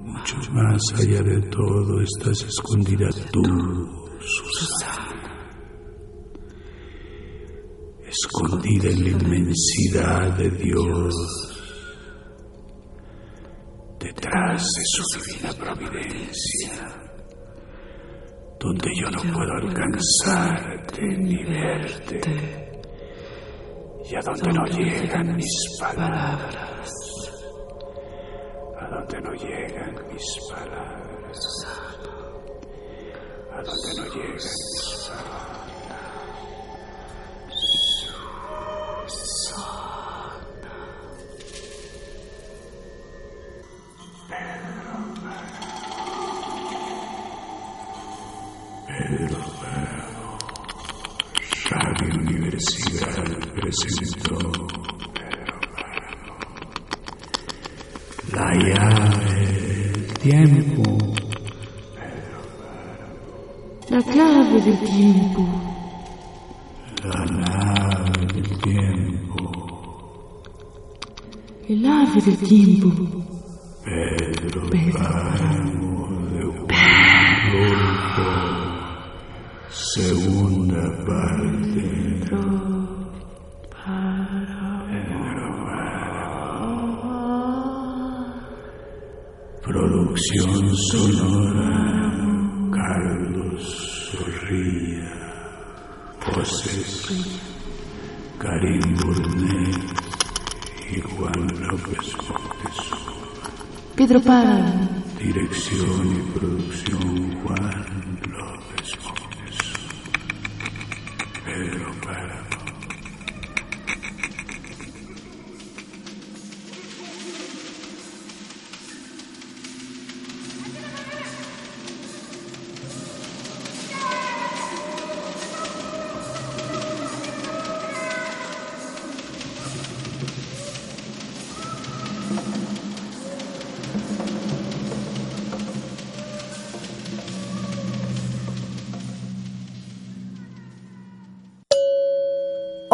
Mucho más allá de todo estás escondida tú, Susana. Escondida en la inmensidad de Dios, detrás de su divina providencia. Donde yo no puedo alcanzarte ni verte, y a donde no llegan mis palabras, a donde no llegan mis palabras, a donde no llegan Pedro.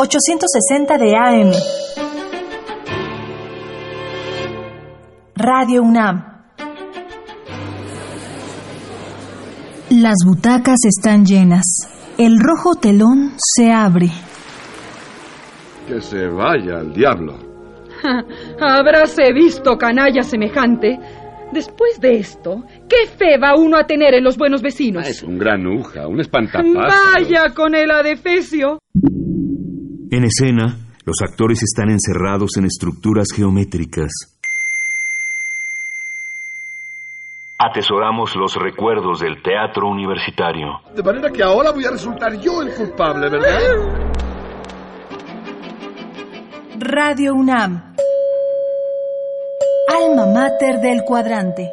860 de AM. Radio UNAM. Las butacas están llenas. El rojo telón se abre. Que se vaya al diablo. Habráse visto canalla semejante. Después de esto, ¿qué fe va uno a tener en los buenos vecinos? Es un granuja, un espantapájaros. Vaya con el adefesio. En escena, los actores están encerrados en estructuras geométricas. Atesoramos los recuerdos del teatro universitario. De manera que ahora voy a resultar yo el culpable, ¿verdad? Radio UNAM. Alma mater del cuadrante.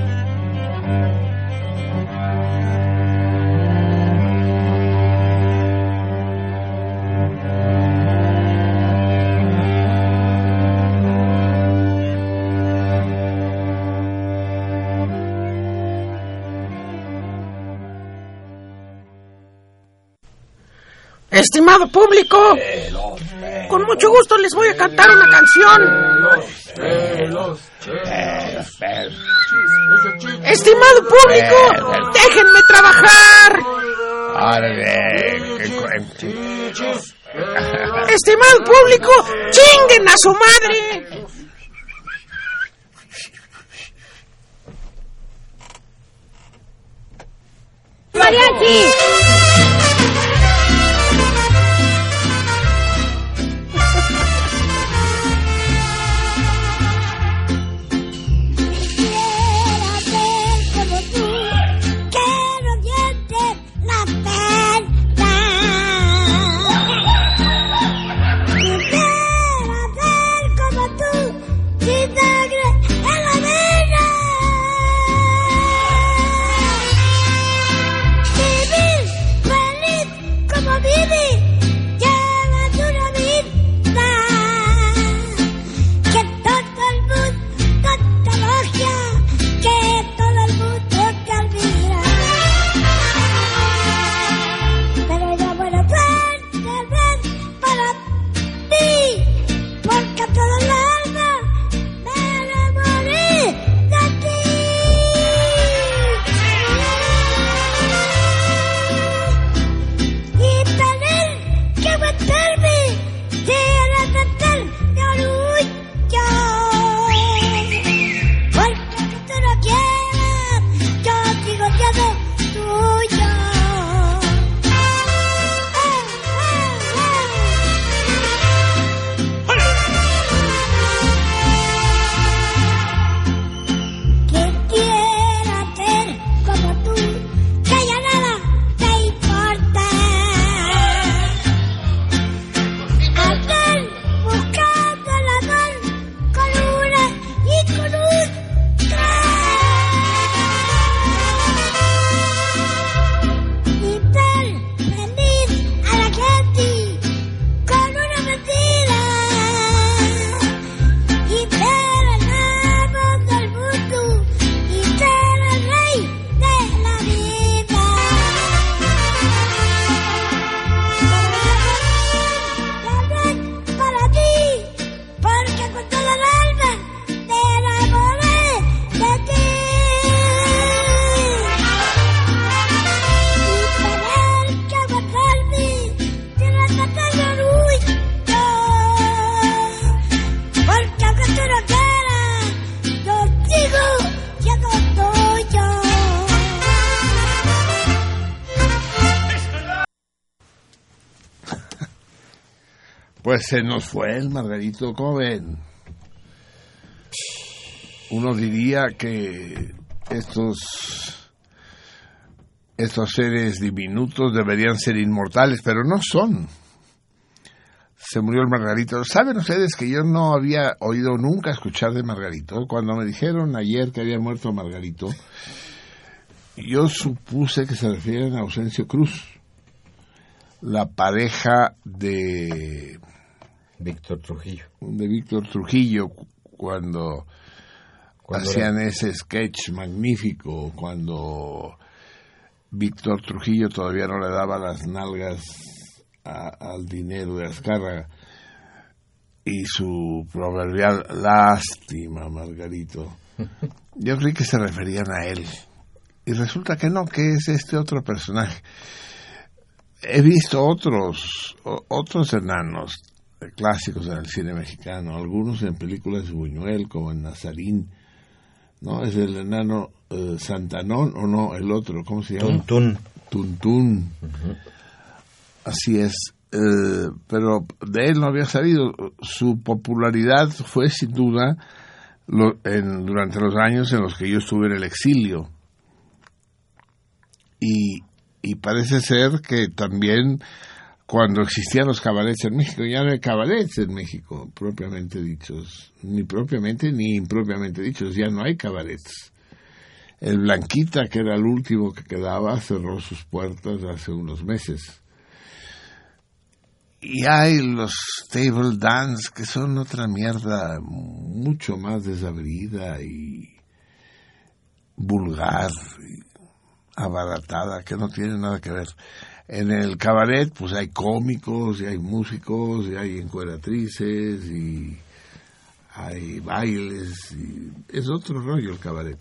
Estimado público, con mucho gusto les voy a cantar una canción. Estimado público, déjenme trabajar. Estimado público, chinguen a su madre. Quisiera se nos fue el Margarito, ¿cómo ven? Uno diría que estos, estos seres diminutos deberían ser inmortales, pero no son. Se murió el Margarito. ¿Saben ustedes que yo no había oído nunca escuchar de Margarito? Cuando me dijeron ayer que había muerto Margarito, yo supuse que se refieren a Ausencio Cruz, la pareja de Víctor Trujillo. de Víctor Trujillo cu- cuando, Cuando hacían ese sketch magnífico, cuando Víctor Trujillo todavía no le daba las nalgas a- al dinero de Azcárraga y su proverbial lástima, Margarito. Yo creí que se referían a él. Y resulta que no, que es este otro personaje. He visto otros, o- otros enanos clásicos en el cine mexicano, algunos en películas de Buñuel, como en Nazarín, ¿no? Es el enano eh, Santanón, o no, el otro, ¿cómo se llama? Tuntún. Tuntún. Así es. eh, pero de él no había salido. Su popularidad fue sin duda lo- en- durante los años en los que yo estuve en el exilio. Y, y parece ser que también cuando existían los cabarets en México, ya no hay cabarets en México, propiamente dichos, ni propiamente ni impropiamente dichos, ya no hay cabarets. El Blanquita, que era el último que quedaba, cerró sus puertas hace unos meses. Y hay los table dance, que son otra mierda mucho más desabrida y vulgar, y abaratada, que no tiene nada que ver. En el cabaret, pues hay cómicos, y hay músicos, y hay encueratrices, y hay bailes, y es otro rollo el cabaret.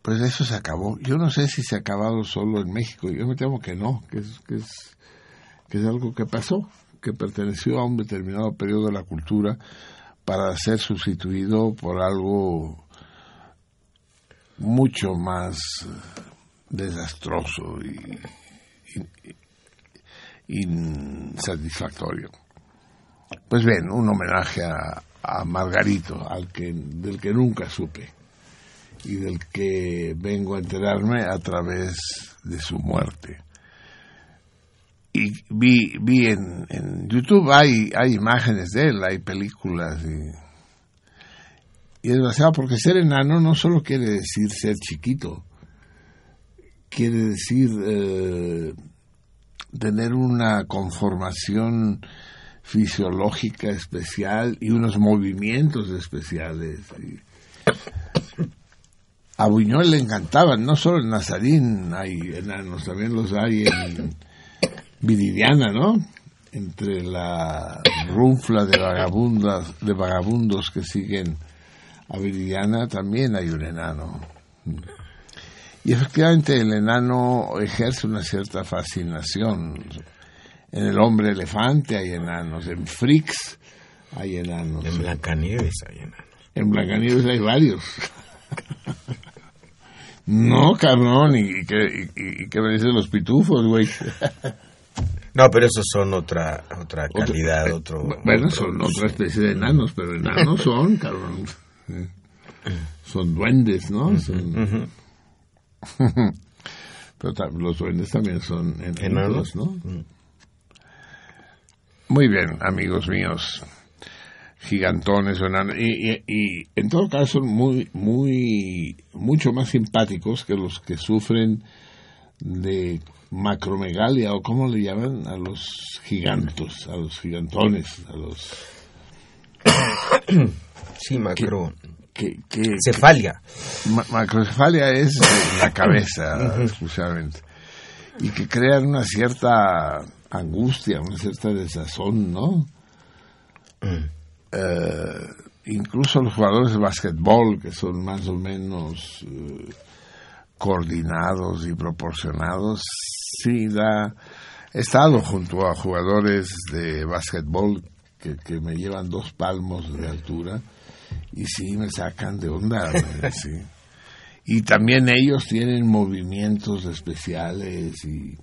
Pues eso se acabó. Yo no sé si se ha acabado solo en México. Yo me temo que no, que es, que es, que es algo que pasó, que perteneció a un determinado periodo de la cultura para ser sustituido por algo mucho más desastroso y, insatisfactorio. Pues bien, un homenaje a, Margarito, al que, del que nunca supe y del que vengo a enterarme a través de su muerte. Y vi, vi en, en YouTube, hay, hay imágenes de él, hay películas y, y es demasiado porque ser enano no solo quiere decir ser chiquito, quiere decir eh, tener una conformación fisiológica especial y unos movimientos especiales. A Buñuel le encantaban, no solo en Nazarín hay enanos, también los hay en Viridiana, ¿no? Entre la runfla de vagabundas, de vagabundos que siguen a Viridiana también hay un enano. Y efectivamente el enano ejerce una cierta fascinación. En el hombre elefante hay enanos, en Frix hay enanos. En Blancanieves hay enanos. En Blancanieves hay varios. no, cabrón, y, que, y, que me dicen los pitufos, güey. No, pero esos son otra otra calidad, otro... Bueno, son otra especie de enanos, pero enanos son, cabrón. Son duendes, ¿no? Son... Pero los duendes también son enanos, ¿no? Muy bien, amigos míos, gigantones o enanos, y, y, y, en todo caso muy, muy, mucho más simpáticos que los que sufren de macromegalia o cómo le llaman a los gigantos, a los gigantones, a los sí macro. que, que, cefalia. Ma macrocefalia es la cabeza exclusivamente y que crean una cierta angustia, una cierta desazón, ¿no? Mm. Eh, incluso los jugadores de básquetbol, que son más o menos eh, coordinados y proporcionados, sí da... He estado junto a jugadores de básquetbol que, que me llevan dos palmos de altura y sí me sacan de onda. sí. Y también ellos tienen movimientos especiales y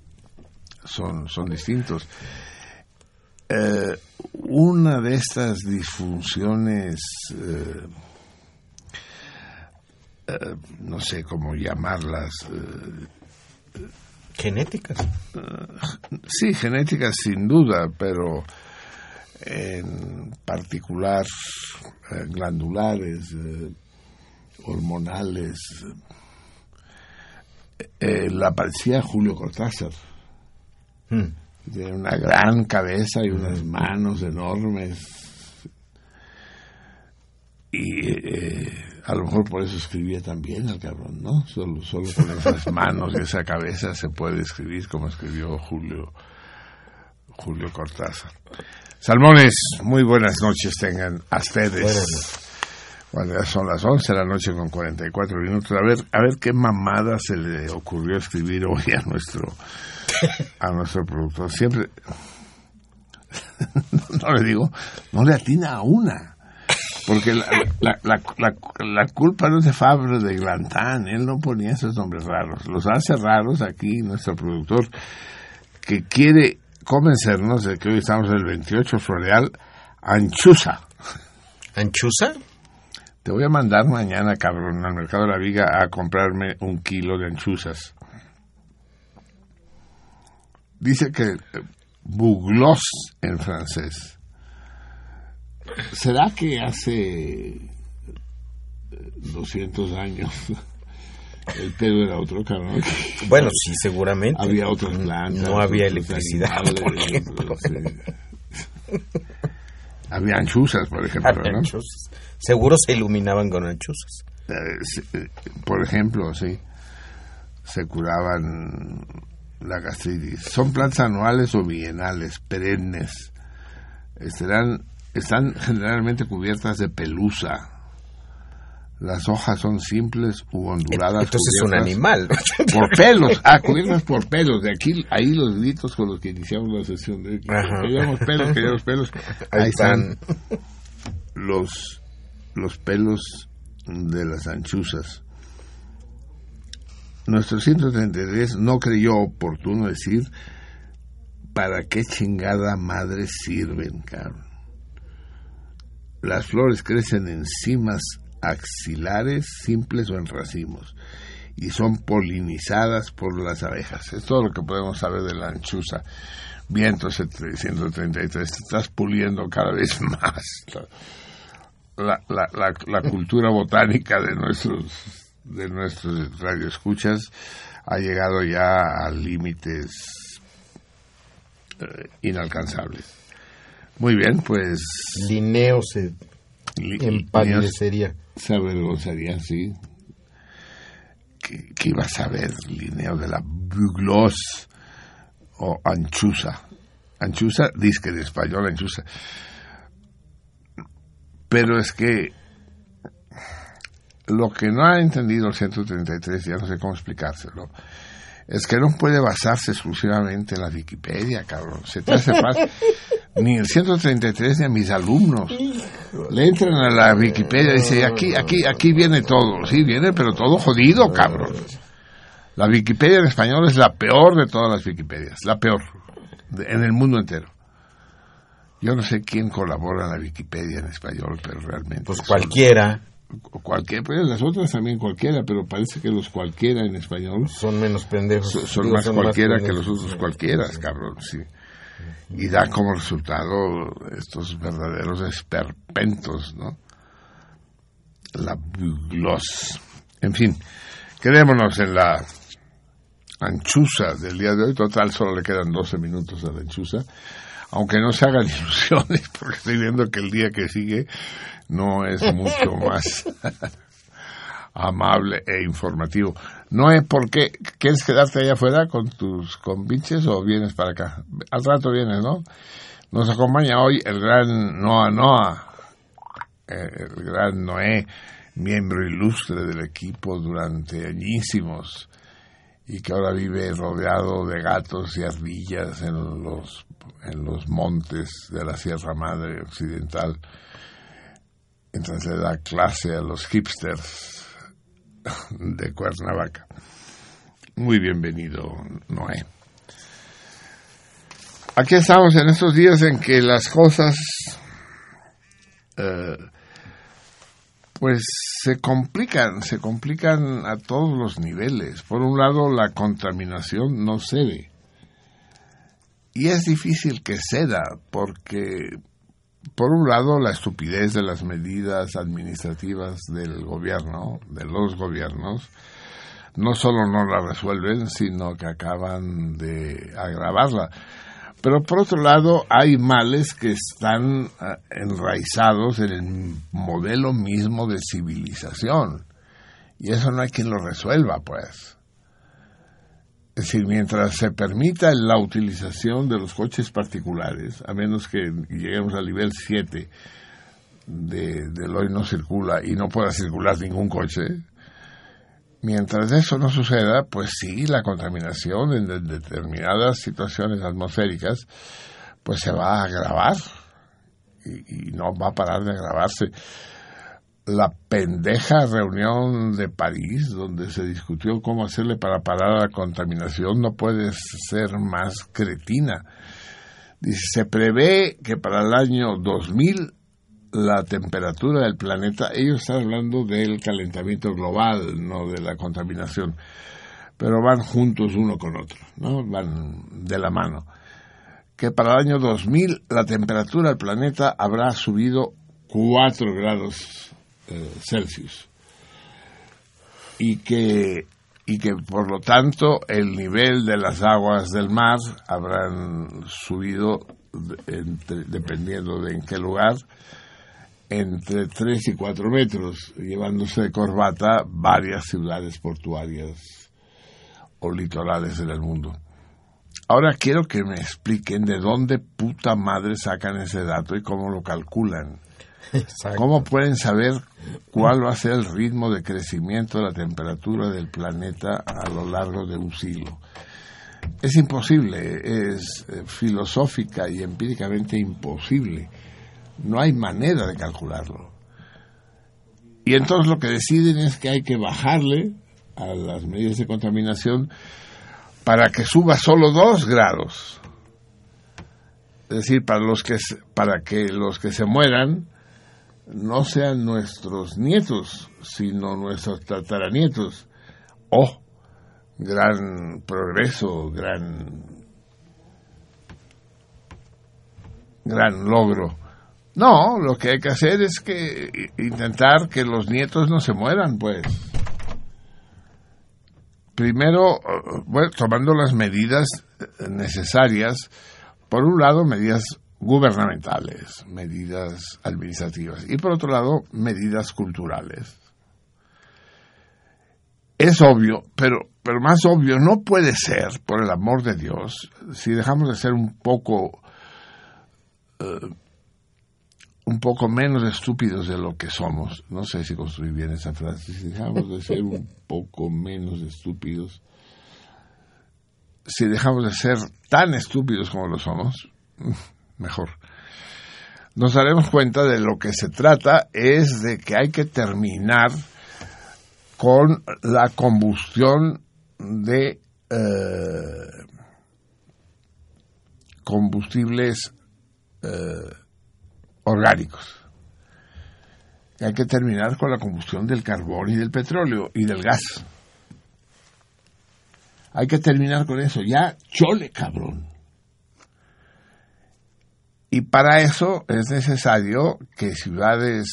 son, son distintos. Eh, una de estas disfunciones, eh, eh, no sé cómo llamarlas. genéticas. sí, genéticas sin duda, pero en particular eh, glandulares, eh, hormonales. Eh, la parecía Julio Cortázar. Tiene una gran cabeza y unas manos enormes. Y a lo mejor por eso escribía también el cabrón, ¿no? Solo, solo con esas manos y esa cabeza se puede escribir como escribió Julio, Julio Cortázar. Salmones, muy buenas noches tengan a ustedes. Bueno, ya son las 11 de la noche con 44 minutos. A ver, a ver qué mamada se le ocurrió escribir hoy a nuestro a nuestro productor. Siempre no le digo, no le atina a una. Porque la, la, la, la, culpa no es de Fabre de Glantán, él no ponía esos nombres raros. Los hace raros aquí nuestro productor, que quiere convencernos de que hoy estamos en el 28 Floreal Anchusa. ¿Anchusa? Te voy a mandar mañana, cabrón, al mercado de la Viga a comprarme un kilo de anchusas. Dice que buglos en francés. ¿Será que hace 200 años el pedo era otro, cabrón. Bueno, sí, seguramente. Había otras plantas. No había electricidad, por ejemplo. Sí. Había anchuzas, por ejemplo, Había ¿no? anchuzas. Seguro se iluminaban con anchuzas. Eh, eh, por ejemplo, sí. Se curaban la gastritis. Son plantas anuales o bienales, perennes. Estarán, están generalmente cubiertas de pelusa. Las hojas son simples u onduladas. Entonces es un animal. Por pelos, ah, cubiertas por pelos. De aquí, ahí los gritos con los que iniciamos la sesión. De, queríamos pelos, queríamos pelos. Ahí Ahí están están. los, los pelos de las anchuzas. Nuestro 133 no creyó oportuno decir para qué chingada madre sirven, cabrón. Las flores crecen en cimas axilares simples o en racimos y son polinizadas por las abejas. Es todo lo que podemos saber de la anchuza. Viento 133, te estás puliendo cada vez más la, la, la, la cultura botánica de nuestros de nuestros radioescuchas ha llegado ya a límites eh, inalcanzables. Muy bien, pues Linneo se Li- empalidecería. Se avergonzaría, sí. ¿Qué, qué iba a saber Linneo de la buglos o anchuza? Anchuza, dice que en español anchuza. Pero es que lo que no ha entendido el 133, ya no sé cómo explicárselo, es que no puede basarse exclusivamente en la Wikipedia, cabrón. Se te hace fácil. Ni el 133 ni a mis alumnos. Le entran a la Wikipedia y dicen, aquí, aquí, aquí viene todo. Sí, viene, pero todo jodido, cabrón. La Wikipedia en español es la peor de todas las Wikipedias, la peor, en el mundo entero. Yo no sé quién colabora en la Wikipedia en español, pero realmente... Pues son- cualquiera. cualquier, pues las otras también cualquiera, pero parece que los cualquiera en español Son menos pendejos. son, son más cualquiera que los otros cualquiera, cabrón, sí. Y da como resultado estos verdaderos esperpentos, ¿no? La buglos. En fin, quedémonos en la anchuza del día de hoy. Total, solo le quedan 12 minutos a la anchuza. Aunque no se hagan ilusiones, porque estoy viendo que el día que sigue no es mucho más amable e informativo. No es porque quieres quedarte allá afuera con tus compinches o vienes para acá. Al rato vienes, ¿no? Nos acompaña hoy el gran Noah Noah, eh, el gran Noé, miembro ilustre del equipo durante añísimos y que ahora vive rodeado de gatos y ardillas en los, en los montes de la Sierra Madre Occidental. Entonces le da clase a los hipsters de Cuernavaca. Muy bienvenido, Noé. Aquí estamos en estos días en que las cosas eh, pues se complican, se complican a todos los niveles. Por un lado, la contaminación no cede. Y es difícil que ceda porque, por un lado, la estupidez de las medidas administrativas del gobierno, de los gobiernos, no solo no la resuelven, sino que acaban de agravarla. Pero por otro lado, hay males que están ah, enraizados en el modelo mismo de civilización. Y eso no hay quien lo resuelva, pues. Es decir, mientras se permita la utilización de los coches particulares, a menos que lleguemos al nivel 7 de, del hoy no circula y no pueda circular ningún coche, mientras eso no suceda, pues sí, la contaminación en de- determinadas situaciones atmosféricas, pues se va a agravar y, y no va a parar de agravarse. La pendeja reunión de París, donde se discutió cómo hacerle para parar la contaminación, no puede ser más cretina. Dice, se prevé que para el año 2000 la temperatura del planeta, ellos están hablando del calentamiento global, no de la contaminación, pero van juntos uno con otro, ¿no? Van de la mano. Que para el año 2000 la temperatura del planeta habrá subido 4 grados eh, Celsius. Y que, y que por lo tanto el nivel de las aguas del mar habrán subido, dependiendo de en qué lugar, entre 3 y 4 metros, llevándose de corbata varias ciudades portuarias o litorales en el mundo. Ahora quiero que me expliquen de dónde puta madre sacan ese dato y cómo lo calculan. ¿Cómo pueden saber cuál va a ser el ritmo de crecimiento de la temperatura del planeta a lo largo de un siglo? Es imposible, es eh, filosófica y empíricamente imposible. No hay manera de calcularlo. Y entonces lo que deciden es que hay que bajarle a las medidas de contaminación para que suba solo dos grados. Es decir, para los que para que los que se mueran no sean nuestros nietos, sino nuestros tataranietos. Oh, gran progreso, gran gran logro. No, lo que hay que hacer es que intentar que los nietos no se mueran, pues. Primero, eh, bueno, tomando las medidas necesarias, por un lado, medidas gubernamentales, medidas administrativas, y por otro lado, medidas culturales. Es obvio, pero, pero más obvio no puede ser, por el amor de Dios, si dejamos de ser un poco eh, un poco menos estúpidos de lo que somos. No sé si construí bien esa frase. Si dejamos de ser un poco menos estúpidos, si dejamos de ser tan estúpidos como lo somos, mejor. Nos daremos cuenta de lo que se trata es de que hay que terminar con la combustión de eh, combustibles eh, orgánicos. Hay que terminar con la combustión del carbón y del petróleo y del gas. Hay que terminar con eso. Ya, chole, cabrón. Y para eso es necesario que ciudades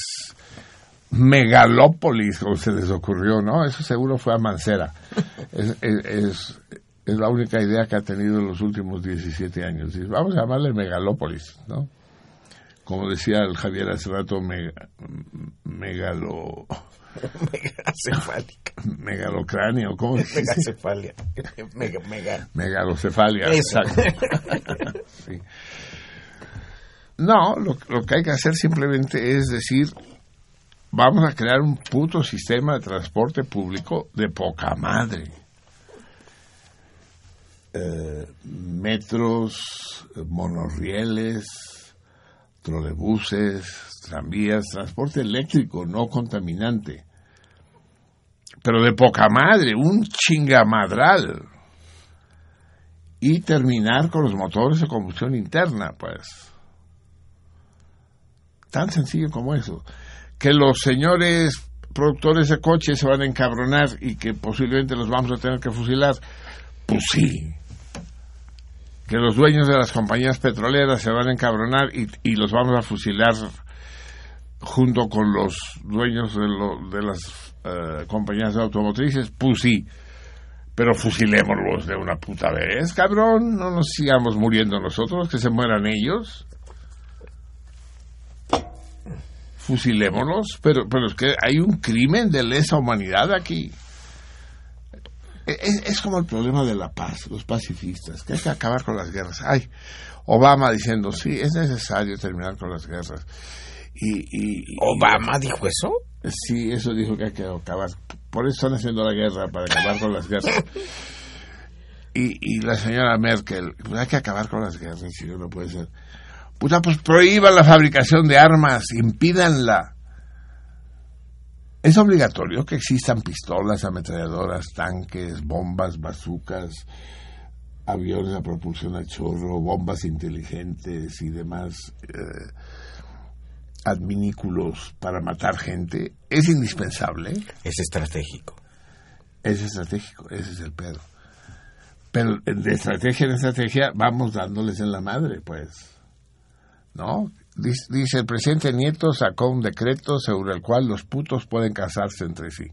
megalópolis, como se les ocurrió, ¿no? Eso seguro fue a Mancera. Es, es, es, es la única idea que ha tenido en los últimos 17 años. Vamos a llamarle megalópolis, ¿no? Como decía el Javier hace rato, mega- megalo... Megacefálica. Megalocráneo, ¿cómo dice? Megacefalia. Mega, mega. Megalocefalia. Eso. exacto. No, lo, que hay que hacer simplemente es decir, vamos a crear un puto sistema de transporte público de poca madre. Eh, metros, monorrieles, trolebuses, tranvías, transporte eléctrico no contaminante. Pero de poca madre, un chingamadral y terminar con los motores de combustión interna, pues. Tan sencillo como eso. Que los señores productores de coches se van a encabronar y que posiblemente los vamos a tener que fusilar, pues sí. Que los dueños de las compañías petroleras se van a encabronar y, y los vamos a fusilar junto con los dueños de, lo- de las eh, compañías automotrices, pues sí pero fusilémoslos de una puta vez, cabrón. No nos sigamos muriendo nosotros, que se mueran ellos. Fusilémoslos, pero, pero es que hay un crimen de lesa humanidad aquí. Es, es como el problema de la paz, los pacifistas, que hay que acabar con las guerras. Ay, Obama diciendo, sí, es necesario terminar con las guerras. Y, y- y- ¿Obama dijo eso? Sí, eso dijo que hay que acabar. Por eso están haciendo la guerra, para acabar con las guerras. Y, y la señora Merkel, pues hay que acabar con las guerras, si no, no puede ser. Puta, pues prohíban la fabricación de armas, impídanla. Es obligatorio que existan pistolas, ametralladoras, tanques, bombas, bazucas, aviones a propulsión a chorro, bombas inteligentes y demás eh, adminículos para matar gente. Es indispensable. Es estratégico. Es estratégico, ese es el pedo. Pero de estrategia en estrategia vamos dándoles en la madre, pues. ¿No? Dice, el presidente Nieto sacó un decreto según el cual los putos pueden casarse entre sí.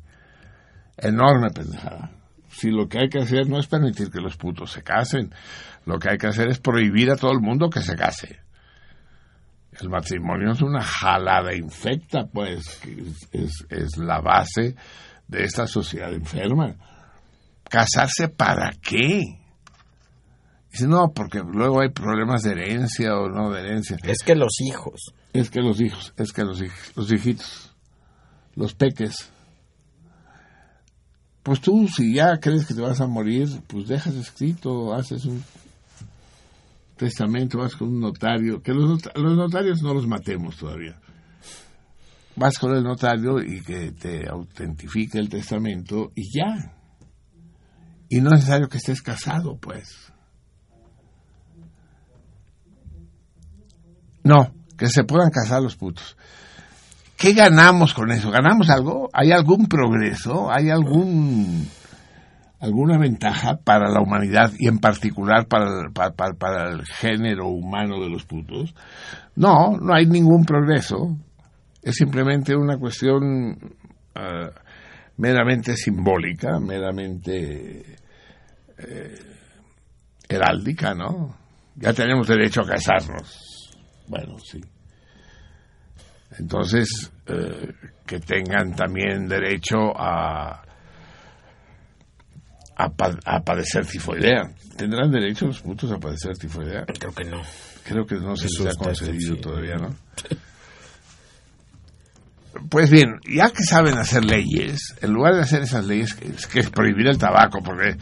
Enorme pendejada. Si lo que hay que hacer no es permitir que los putos se casen, lo que hay que hacer es prohibir a todo el mundo que se case. El matrimonio es una jalada infecta, pues, es- es la base de esta sociedad enferma. ¿Casarse para qué? Dice, no, porque luego hay problemas de herencia o no de herencia. Es que los hijos. Es que los hijos, es que los, hij- los hijitos, los peques. Pues tú, si ya crees que te vas a morir, pues dejas escrito, haces un testamento, vas con un notario, que los, not- los notarios no los matemos todavía. Vas con el notario y que te autentifique el testamento y ya. Y no es necesario que estés casado, pues. No, que se puedan casar los putos. ¿Qué ganamos con eso? ¿Ganamos algo? ¿Hay algún progreso? ¿Hay algún alguna ventaja para la humanidad y en particular para el, género humano de los putos? No, no hay ningún progreso. Es simplemente una cuestión eh, meramente simbólica, meramente eh, heráldica, ¿no? Ya tenemos derecho a casarnos. Bueno, sí. Entonces, eh, que tengan también derecho a, a, pa- a padecer tifoidea. ¿Tendrán derecho los putos a padecer tifoidea? Creo que no. Creo que no se Eso les ha concedido sí. todavía, ¿no? Pues bien, ya que saben hacer leyes, en lugar de hacer esas leyes, que es, que es prohibir el tabaco, porque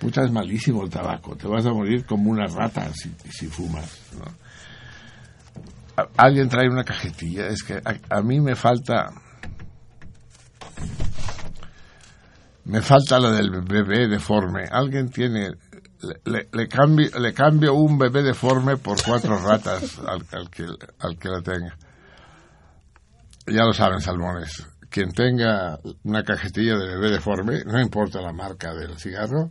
puta es malísimo el tabaco, te vas a morir como una rata si, si fumas, ¿no? Alguien trae una cajetilla, es que a, a mí me falta... Me falta la del bebé deforme. Alguien tiene... Le, le- le cambio, le cambio un bebé deforme por cuatro ratas al, al que, al que la tenga. Ya lo saben, salmones. Quien tenga una cajetilla de bebé deforme, no importa la marca del cigarro,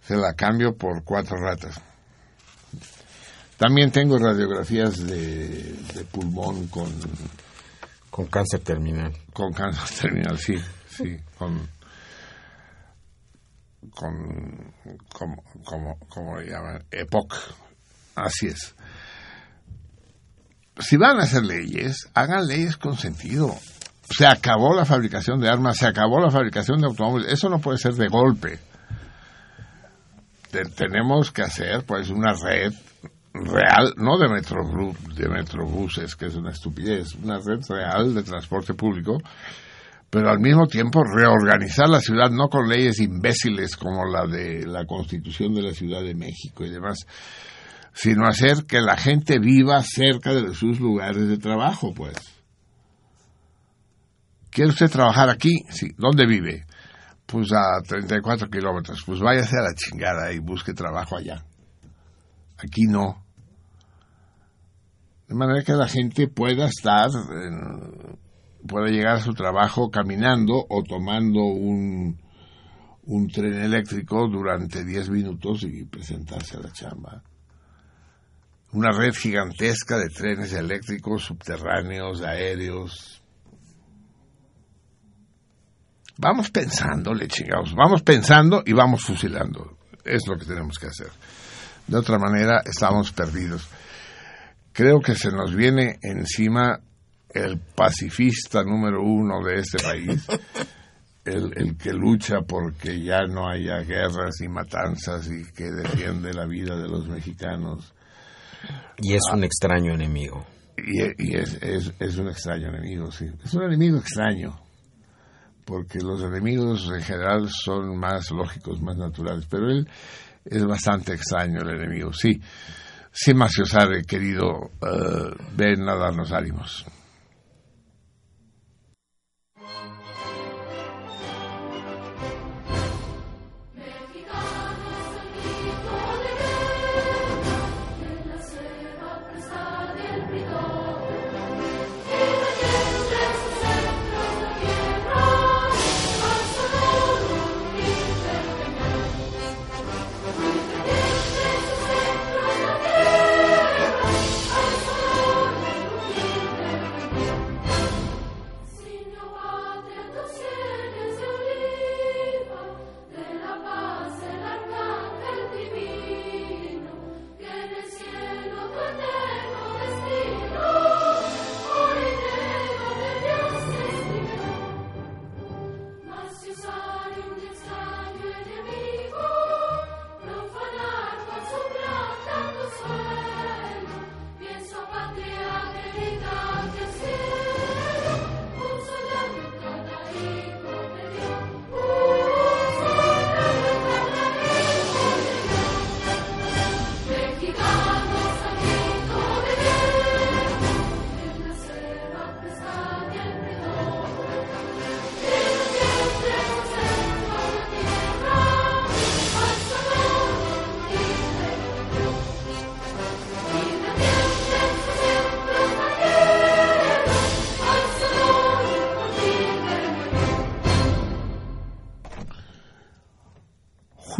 se la cambio por cuatro ratas. También tengo radiografías de, de pulmón con, Con cáncer terminal. con cáncer terminal, sí, sí, con, con, como, como, como le llaman, EPOC, así es. Si van a hacer leyes, hagan leyes con sentido. Se acabó la fabricación de armas, se acabó la fabricación de automóviles, eso no puede ser de golpe. Te- tenemos que hacer, pues, una red real, no de, metrobú- de metrobuses, que es una estupidez, una red real de transporte público, pero al mismo tiempo reorganizar la ciudad no con leyes imbéciles como la de la Constitución de la Ciudad de México y demás, sino hacer que la gente viva cerca de sus lugares de trabajo, pues. ¿Quiere usted trabajar aquí? Sí. ¿Dónde vive? Pues a 34 kilómetros. Pues váyase a la chingada y busque trabajo allá. Aquí no. De manera que la gente pueda estar, pueda llegar a su trabajo caminando o tomando un, un tren eléctrico durante 10 minutos y presentarse a la chamba. Una red gigantesca de trenes eléctricos subterráneos, aéreos. Vamos pensándole, chingados. Vamos pensando y vamos fusilando. Es lo que tenemos que hacer. De otra manera, estamos perdidos. Creo que se nos viene encima el pacifista número uno de este país, el, el que lucha porque ya no haya guerras y matanzas y que defiende la vida de los mexicanos. Y es un extraño enemigo. Y, y es, es, es un extraño enemigo, sí. Es un enemigo extraño, porque los enemigos en general son más lógicos, más naturales, pero él es bastante extraño el enemigo, sí. Sí, Maciosare, querido, eh, ven a darnos ánimos.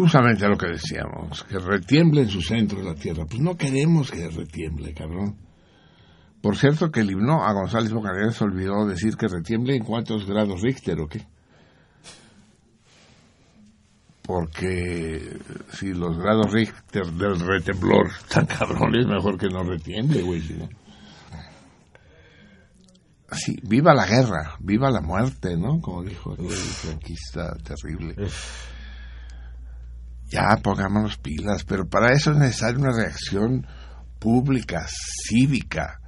Justamente lo que decíamos, que retiemble en su centro la tierra. Pues no queremos que retiemble, cabrón. Por cierto que el himno a González Bocanegra olvidó decir que retiemble en cuántos grados Richter o qué. Porque si los grados Richter del retemblor están cabrones, mejor que no retiemble, güey. Sí, viva la guerra, viva la muerte, ¿no? Como dijo aquel franquista terrible. Ya, pongámonos pilas, pero para eso es necesaria una reacción pública, cívica.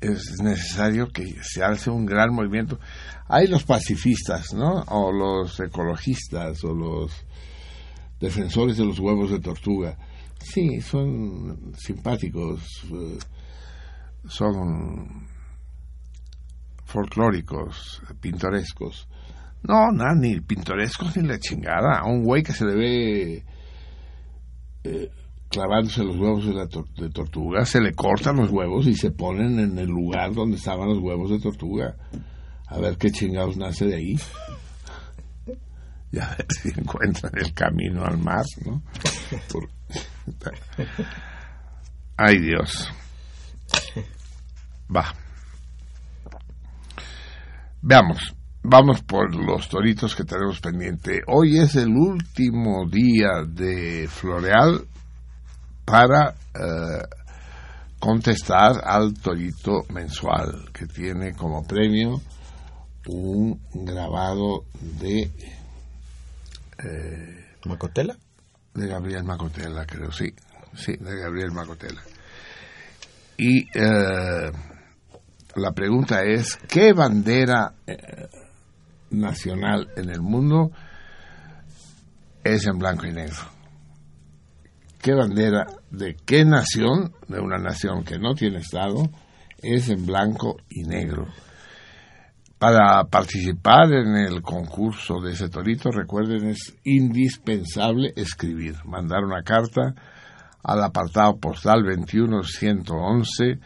Es necesario que se alce un gran movimiento. Hay los pacifistas, ¿no? O los ecologistas, o los defensores de los huevos de tortuga. Sí, son simpáticos, eh, son folclóricos, pintorescos. No, nada, ni pintorescos ni la chingada. A un güey que se le ve eh, clavándose los huevos de, la tor- de tortuga, se le cortan los huevos y se ponen en el lugar donde estaban los huevos de tortuga. A ver qué chingados nace de ahí. Y a ver si encuentran el camino al mar, ¿no? Ay, Dios. Va. Veamos, vamos por los toritos que tenemos pendiente. Hoy es el último día de Floreal para eh, contestar al torito mensual, que tiene como premio un grabado de... Eh, ¿Macotela? De Gabriel Macotela, creo, sí. Sí, de Gabriel Macotela. Y eh, la pregunta es, ¿qué bandera eh, nacional en el mundo es en blanco y negro? ¿Qué bandera de qué nación, de una nación que no tiene Estado, es en blanco y negro? Para participar en el concurso de ese torito, recuerden, es indispensable escribir, mandar una carta al apartado postal 21111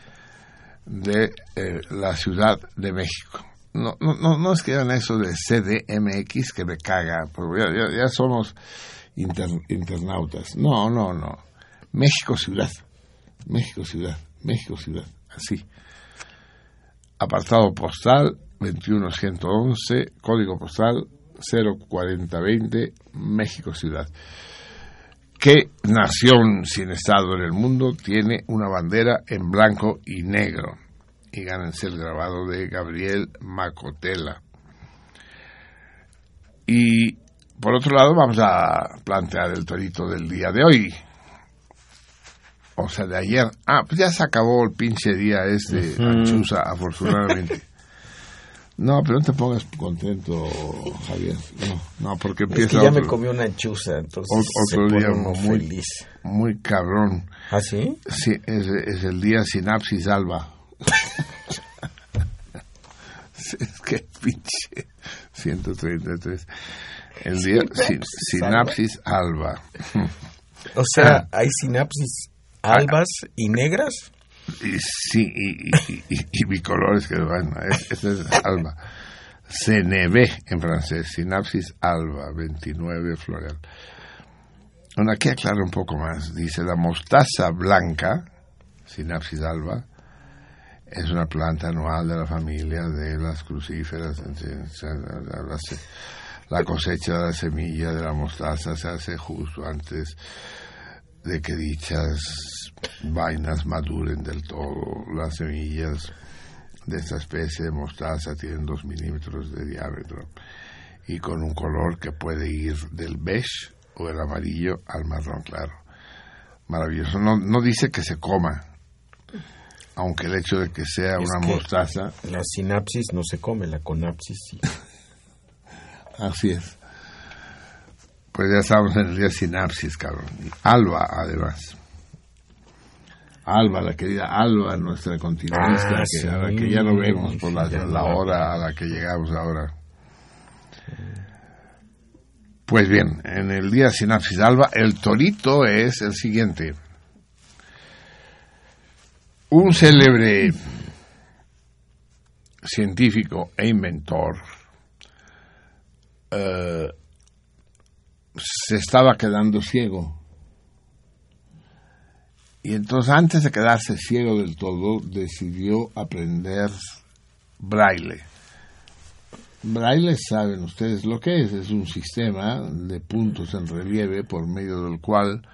de eh, la Ciudad de México. No, no, no, no es que hagan eso de CDMX que me caga, porque ya, somos inter- internautas. No, no, no. México Ciudad. México Ciudad. México Ciudad. Así. Apartado postal 21111, código postal 04020, México Ciudad. ¿Qué nación sin Estado en el mundo tiene una bandera en blanco y negro? Y gánense el grabado de Gabriel Macotela. Y por otro lado, vamos a plantear el torito del día de hoy. O sea, de ayer. Ah, pues ya se acabó el pinche día este, Ujú. Anchusa, afortunadamente. No, pero no te pongas contento, Javier. No, no porque Es empieza que ya me otro- comí una chuza, entonces otro pone día uno muy, feliz. muy cabrón. ¿Ah, sí? Sí, es, es el día sinapsis alba. es que pinche 133. El día sin- sinapsis alba. O sea, hay sinapsis albas y negras. Y sí, y, y, y- y bicolores que van. es- Este es alba. CNB en francés, sinapsis alba, 29 floreal. Bueno, aquí aclara un poco más. Dice, la mostaza blanca, sinapsis alba, es una planta anual de la familia de las crucíferas. La cosecha de la semilla de la mostaza se hace justo antes de que dichas vainas maduren del todo. Las semillas de esta especie de mostaza tienen dos milímetros de diámetro y con un color que puede ir del beige o el amarillo al marrón claro. Maravilloso. No, no dice que se coma, aunque el hecho de que sea Es una que mostaza, La sinapsis no se come, la conapsis sí. así es. Pues ya estamos en el día sinapsis, cabrón. Alba, además. Alba, la querida Alba, nuestra continuista, Ah, que, sí. a la que ya no vemos por la, la hora a la que llegamos ahora. Pues bien, en el día sinapsis Alba, el torito es el siguiente. Un célebre científico e inventor eh, se estaba quedando ciego. Y entonces antes de quedarse ciego del todo, decidió aprender braille. Braille, saben ustedes lo que es, es un sistema de puntos en relieve por medio del cual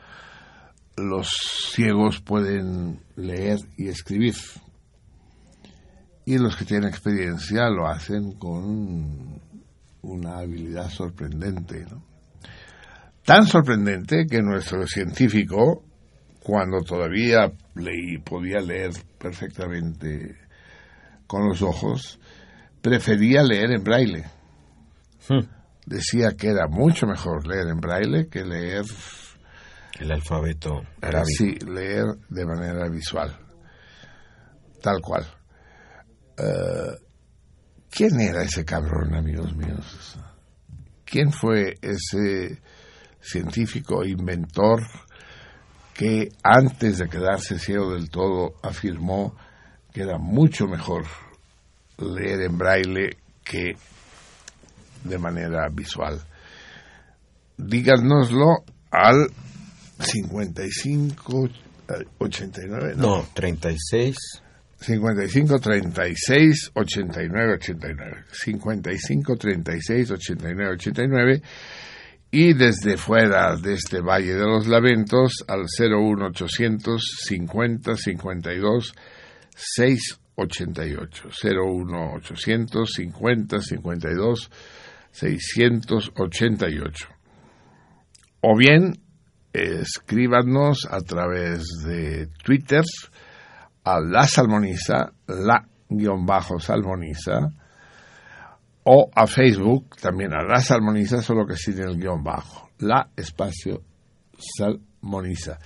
los ciegos pueden leer y escribir. Y los que tienen experiencia lo hacen con una habilidad sorprendente. ¿no? Tan sorprendente que nuestro científico, cuando todavía leí, podía leer perfectamente con los ojos, prefería leer en braille. Decía que era mucho mejor leer en braille que leer el alfabeto arábigo. Sí, leer de manera visual. Tal cual. Uh, ¿Quién era ese cabrón, amigos míos? ¿Quién fue ese científico inventor que antes de quedarse ciego del todo afirmó que era mucho mejor leer en braille que de manera visual? Díganoslo al 55 89 no, no 36 55 36 89 89 55 36 89 89 y desde fuera de este Valle de los Lamentos al 01 800 50 52 688 01 800 50 52 688 o bien escríbanos a través de Twitter a la salmoniza, la guion bajo salmoniza, o a Facebook también a la salmoniza, solo que sin el guion bajo, la espacio salmoniza.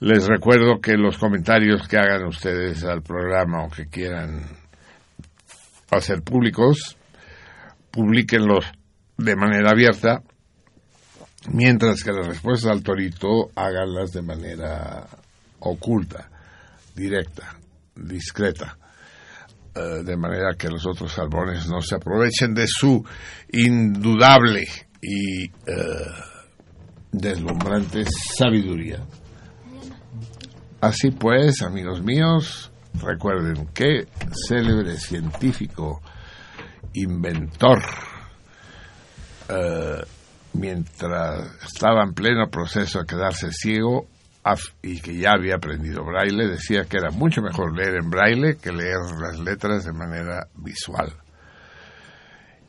Les recuerdo que los comentarios que hagan ustedes al programa o que quieran hacer públicos, publíquenlos de manera abierta mientras que las respuestas al torito háganlas de manera oculta, directa, discreta, eh, de manera que los otros salmones no se aprovechen de su indudable y eh, deslumbrante sabiduría. Así pues, amigos míos, recuerden que célebre científico, inventor, eh, mientras estaba en pleno proceso de quedarse ciego y que ya había aprendido braille, decía que era mucho mejor leer en braille que leer las letras de manera visual.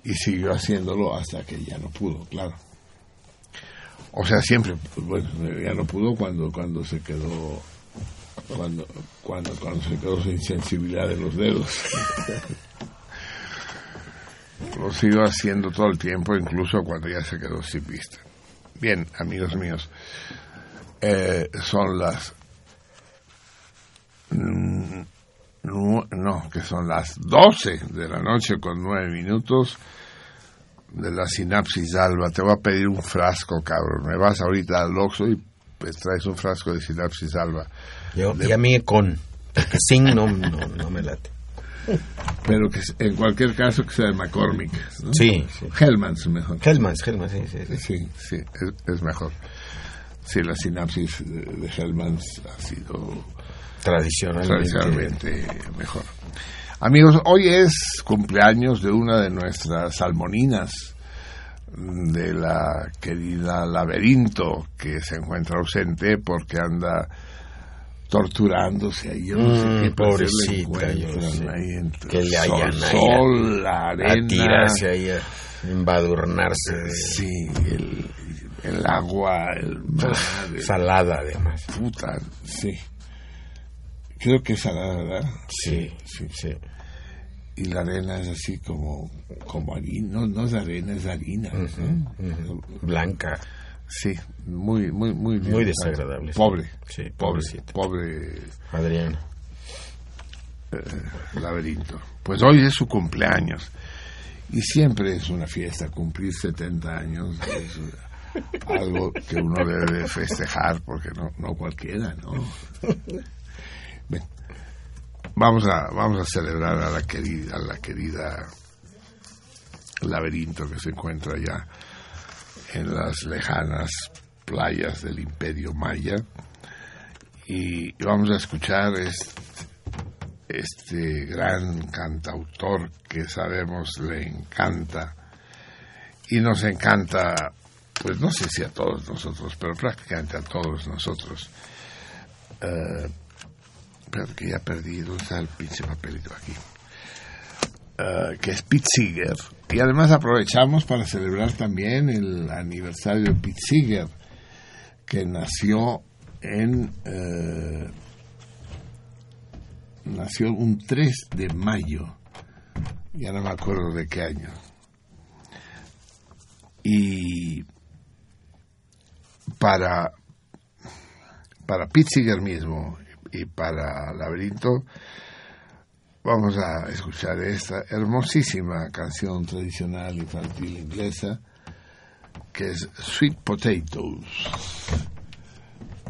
Y siguió haciéndolo hasta que ya no pudo, claro. O sea, siempre, bueno, ya no pudo cuando, cuando se quedó, cuando, cuando, cuando se quedó sin sensibilidad de los dedos. lo sigo haciendo todo el tiempo, incluso cuando ya se quedó sin vista. Bien, amigos míos, eh, son las... Mm, no, que son las 12 de la noche con 9 minutos de la sinapsis alba. Te voy a pedir un frasco, cabrón. Me vas ahorita al Oxxo y pues, traes un frasco de sinapsis alba. Yo, Y a mí con... Sin no, no, no me late. Pero que en cualquier caso que sea de McCormick. ¿no? Sí, sí. Hellmans mejor. Hellmans, Hellmans, sí, sí. Sí, sí, es, es mejor. Sí, la sinapsis de, de Hellmans ha sido tradicionalmente. tradicionalmente mejor. Amigos, hoy es cumpleaños de una de nuestras salmoninas, de la querida Laberinto, que se encuentra ausente porque anda torturándose ahí, yo no sé Mm, qué pobrecita, yo sé. ahí entre Que le hayan sol, sol, la a arena, tirarse ahí a embadurnarse de sí, el, el agua, el mar, el- salada además. puta, sí. Creo que es salada, ¿verdad? Sí, sí. sí. Y la arena es así como, como harina, no, no es arena, es harina. ¿no? Blanca. Sí, muy, muy, muy bien. Muy desagradable. Pobre, Sí, pobre, pobre Adriana. eh, laberinto. Pues hoy es su cumpleaños. Y siempre es una fiesta, cumplir 70 años es algo que uno debe de festejar, porque no, no cualquiera, ¿no? Ven, vamos a, vamos a celebrar a la querida, a la querida laberinto que se encuentra allá en las lejanas playas del imperio maya. Y vamos a escuchar este, gran cantautor que sabemos le encanta. Y nos encanta pues no sé si a todos nosotros pero prácticamente a todos nosotros. Eh, pero que ya he perdido está el pinche papelito aquí eh, que es Pete Seeger. Y además aprovechamos para celebrar también el aniversario de Pete Seeger que nació en eh, nació un 3 de mayo. Ya no me acuerdo de qué año. Y para para Pete Seeger mismo y para Laberinto vamos a escuchar esta hermosísima canción tradicional infantil inglesa que es Sweet Potatoes.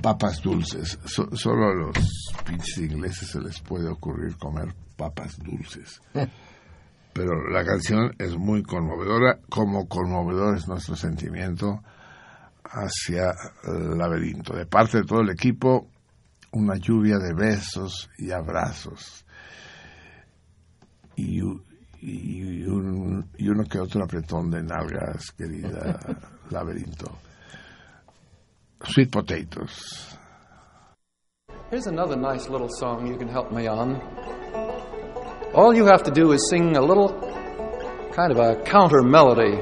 Papas dulces. So- solo a los pinches ingleses se les puede ocurrir comer papas dulces. Pero la canción es muy conmovedora como conmovedor es nuestro sentimiento hacia el laberinto. De parte de todo el equipo una lluvia de besos y abrazos y, u- y, un, y uno que otro apretón de nalgas, querida laberinto. Sweet potatoes. Here's another nice little song you can help me on. All you have to do is sing a little kind of a counter melody.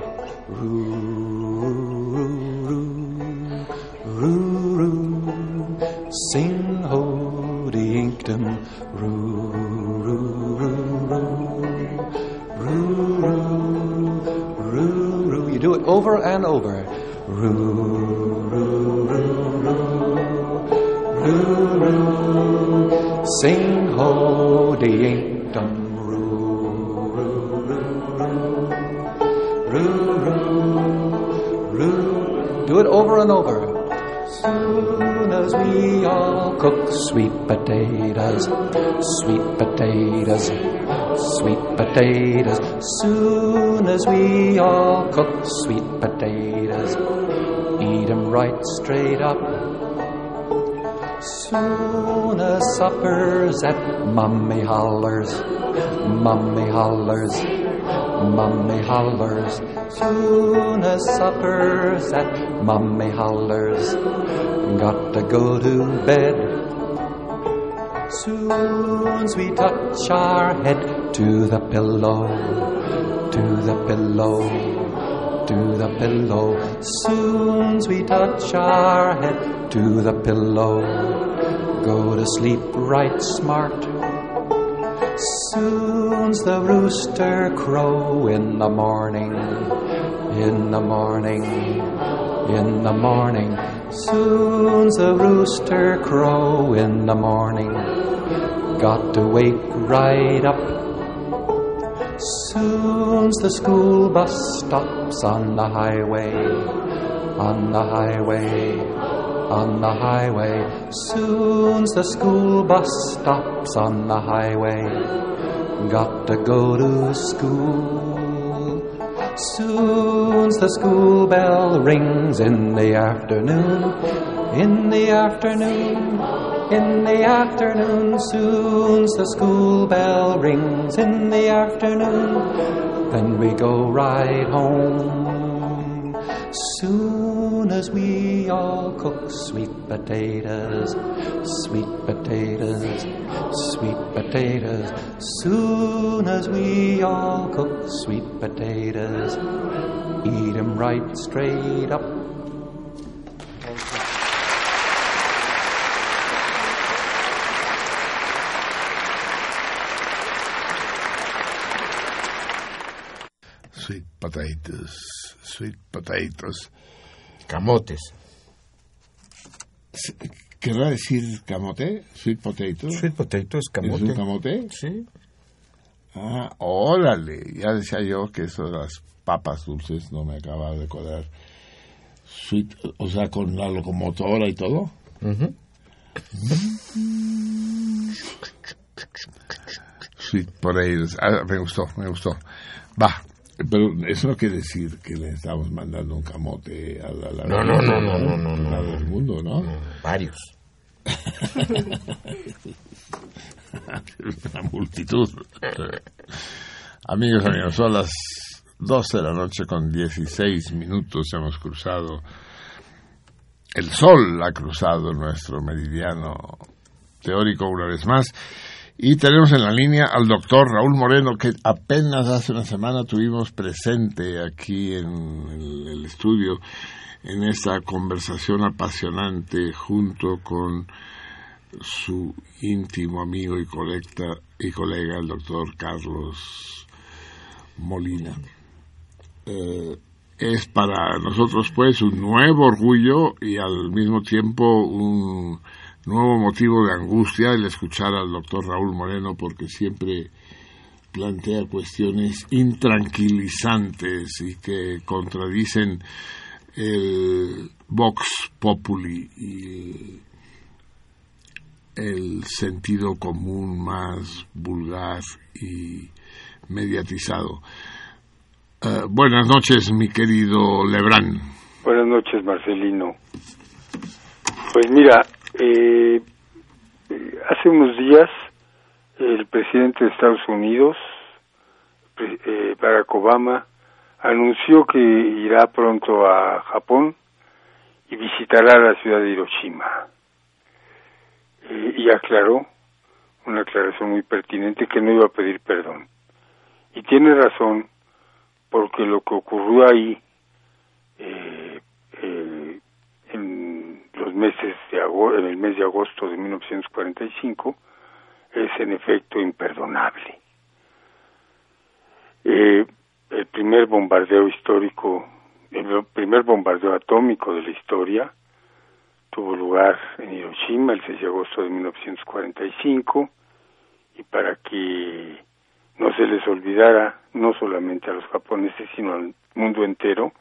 Sing over and over. Roo roo roo roo roo roo. Sing ho roo roo. Do it over and over. Soon as we all cook sweet potatoes, sweet potatoes, sweet potatoes. Soon as we all cook sweet potatoes, eat 'em right straight up. Soon as supper's at Mummy hollers, Mummy hollers, Mummy hollers. Soon as supper's at Mummy hollers, got to go to bed. Soon's we touch our head to the pillow, to the pillow, to the pillow. Soon's we touch our head to the pillow, go to sleep right smart. Soon's the rooster crow in the morning, in the morning, in the morning. Soon's the rooster crow in the morning. Got to wake right up. Soon's the school bus stops on the highway, on the highway, on the highway. Soon's the school bus stops on the highway. Got to go to school. Soon's the school bell rings in the afternoon, in the afternoon, in the afternoon. Soon's the school bell rings in the afternoon. Then we go right home. Soon as we all cook sweet potatoes, sweet potatoes, sweet potatoes. Soon as we all cook sweet potatoes, eat 'em right straight up. Sweet potatoes. Sweet potatoes. Camotes. ¿Querrá decir camote? Sweet potato. Sweet potato es ¿Es camote. un camote? Sí. Ah, órale. Ya decía yo que eso de las papas dulces no me acaba de cuadrar. Sweet, o sea, con la locomotora y todo. Ujú. Sweet potatoes. Ah, me gustó, me gustó. Va. Pero eso no quiere decir que le estamos mandando un camote a la, la No, no, no, no, no, no, no, a todo el mundo, ¿no? Varios. Una multitud. Amigos, amigos, son las 12 de la noche con 16 minutos. Hemos cruzado. El sol ha cruzado nuestro meridiano teórico una vez más. Y tenemos en la línea al doctor Raúl Moreno, que apenas hace una semana tuvimos presente aquí en el, estudio, en esta conversación apasionante junto con su íntimo amigo y, colecta, y colega, el doctor Carlos Molina. Eh, es para nosotros, pues, un nuevo orgullo y al mismo tiempo un nuevo motivo de angustia el escuchar al doctor Raúl Moreno porque siempre plantea cuestiones intranquilizantes y que contradicen el Vox Populi y el sentido común más vulgar y mediatizado. Uh, buenas noches, mi querido Lebrán. Buenas noches, Marcelino. Pues mira, eh, hace unos días el presidente de Estados Unidos, eh, Barack Obama, anunció que irá pronto a Japón y visitará la ciudad de Hiroshima. Eh, y aclaró, una aclaración muy pertinente, que no iba a pedir perdón. Y tiene razón, porque lo que ocurrió ahí eh, los meses de agosto, en el mes de agosto de 1945 es en efecto imperdonable. Eh, el primer bombardeo histórico, el primer bombardeo atómico de la historia tuvo lugar en Hiroshima el 6 de agosto de 1945 y para que no se les olvidara no solamente a los japoneses sino al mundo entero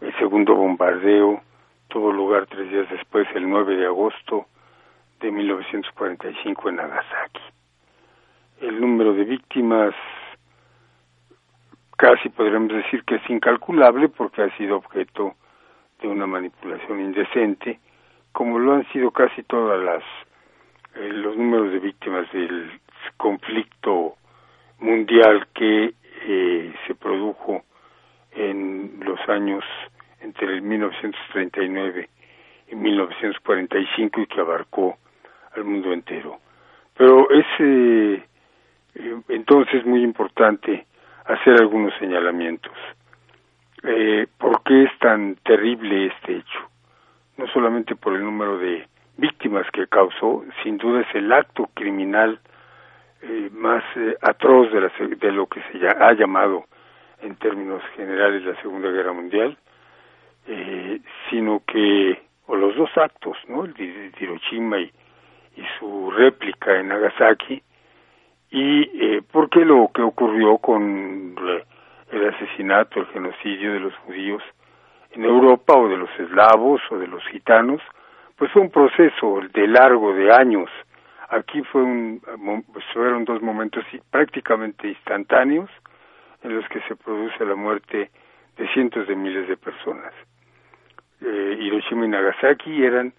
el segundo bombardeo tuvo lugar tres días después el 9 de agosto de 1945 en Nagasaki. El número de víctimas casi podríamos decir que es incalculable porque ha sido objeto de una manipulación indecente como lo han sido casi todas las eh, los números de víctimas del conflicto mundial que eh, se produjo en los años entre el 1939 y 1945 y que abarcó al mundo entero. Pero es eh, entonces muy importante hacer algunos señalamientos. Eh, ¿Por qué es tan terrible este hecho? No solamente por el número de víctimas que causó, sin duda es el acto criminal eh, más eh, atroz de, la, de, lo que se ha llamado en términos generales la Segunda Guerra Mundial, eh, sino que, o los dos actos, ¿no? el de Hiroshima y, su réplica en Nagasaki, y eh, porque lo que ocurrió con el asesinato, el genocidio de los judíos en Europa o de los eslavos o de los gitanos, pues fue un proceso de largo de años. Aquí fue un, pues fueron dos momentos prácticamente instantáneos en los que se produce la muerte de cientos de miles de personas. Eh, Hiroshima y Nagasaki eran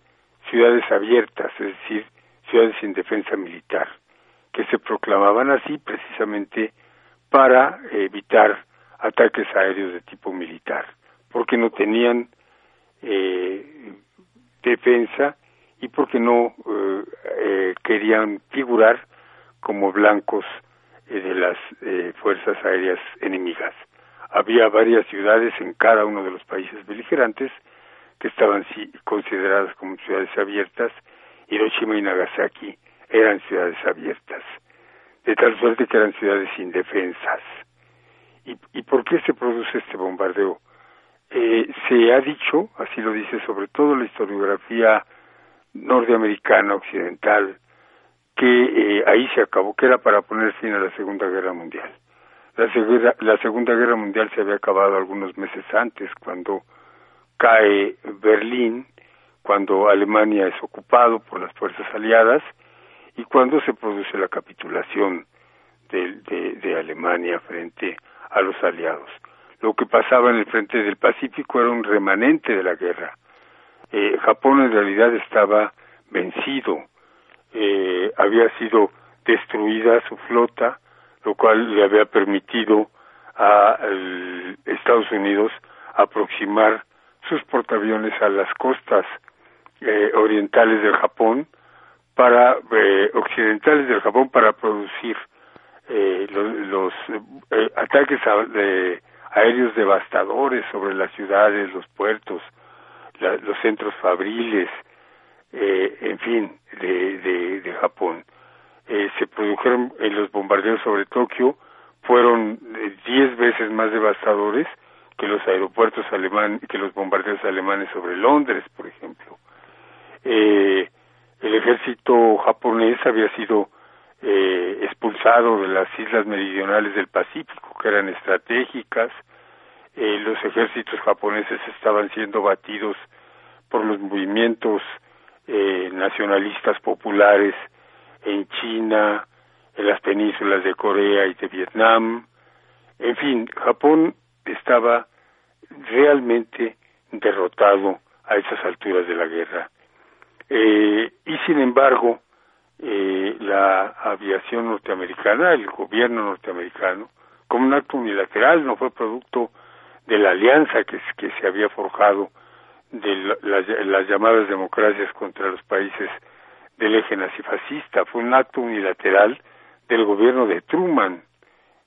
ciudades abiertas, es decir, ciudades sin defensa militar que se proclamaban así precisamente para evitar ataques aéreos de tipo militar, porque no tenían eh, defensa y porque no eh, eh, querían figurar como blancos eh, de las eh, fuerzas aéreas enemigas. Había varias ciudades en cada uno de los países beligerantes que estaban consideradas como ciudades abiertas. Hiroshima y Nagasaki eran ciudades abiertas, de tal suerte que eran ciudades indefensas. ¿Y, y por qué se produce este bombardeo? Eh, se ha dicho, así lo dice sobre todo la historiografía norteamericana occidental, que eh, ahí se acabó, que era para poner fin a la Segunda Guerra Mundial. La, segura, la Segunda Guerra Mundial se había acabado algunos meses antes, cuando cae Berlín, cuando Alemania es ocupado por las fuerzas aliadas y cuando se produce la capitulación de, de, Alemania frente a los aliados. Lo que pasaba en el frente del Pacífico era un remanente de la guerra. Eh, Japón en realidad estaba vencido, eh, había sido destruida su flota, lo cual le había permitido a Estados Unidos aproximar sus portaaviones a las costas eh, orientales del Japón para eh, occidentales del Japón para producir eh, los, los eh, ataques a, aéreos devastadores sobre las ciudades, los puertos, la, los centros fabriles, eh, en fin, de, de, de Japón. Se produjeron los bombardeos sobre Tokio fueron diez veces más devastadores que los aeropuertos alemanes, que los bombardeos alemanes sobre Londres, por ejemplo. Eh, el ejército japonés había sido eh, expulsado de las islas meridionales del Pacífico, que eran estratégicas. Eh, los ejércitos japoneses estaban siendo batidos por los movimientos eh, nacionalistas populares en China, en las penínsulas de Corea y de Vietnam. En fin, Japón estaba realmente derrotado a esas alturas de la guerra. Eh, y sin embargo, eh, la aviación norteamericana, el gobierno norteamericano, como un acto unilateral, no fue producto de la alianza que, que se había forjado de la, las, las llamadas democracias contra los países del eje nazifascista, fue un acto unilateral del gobierno de Truman.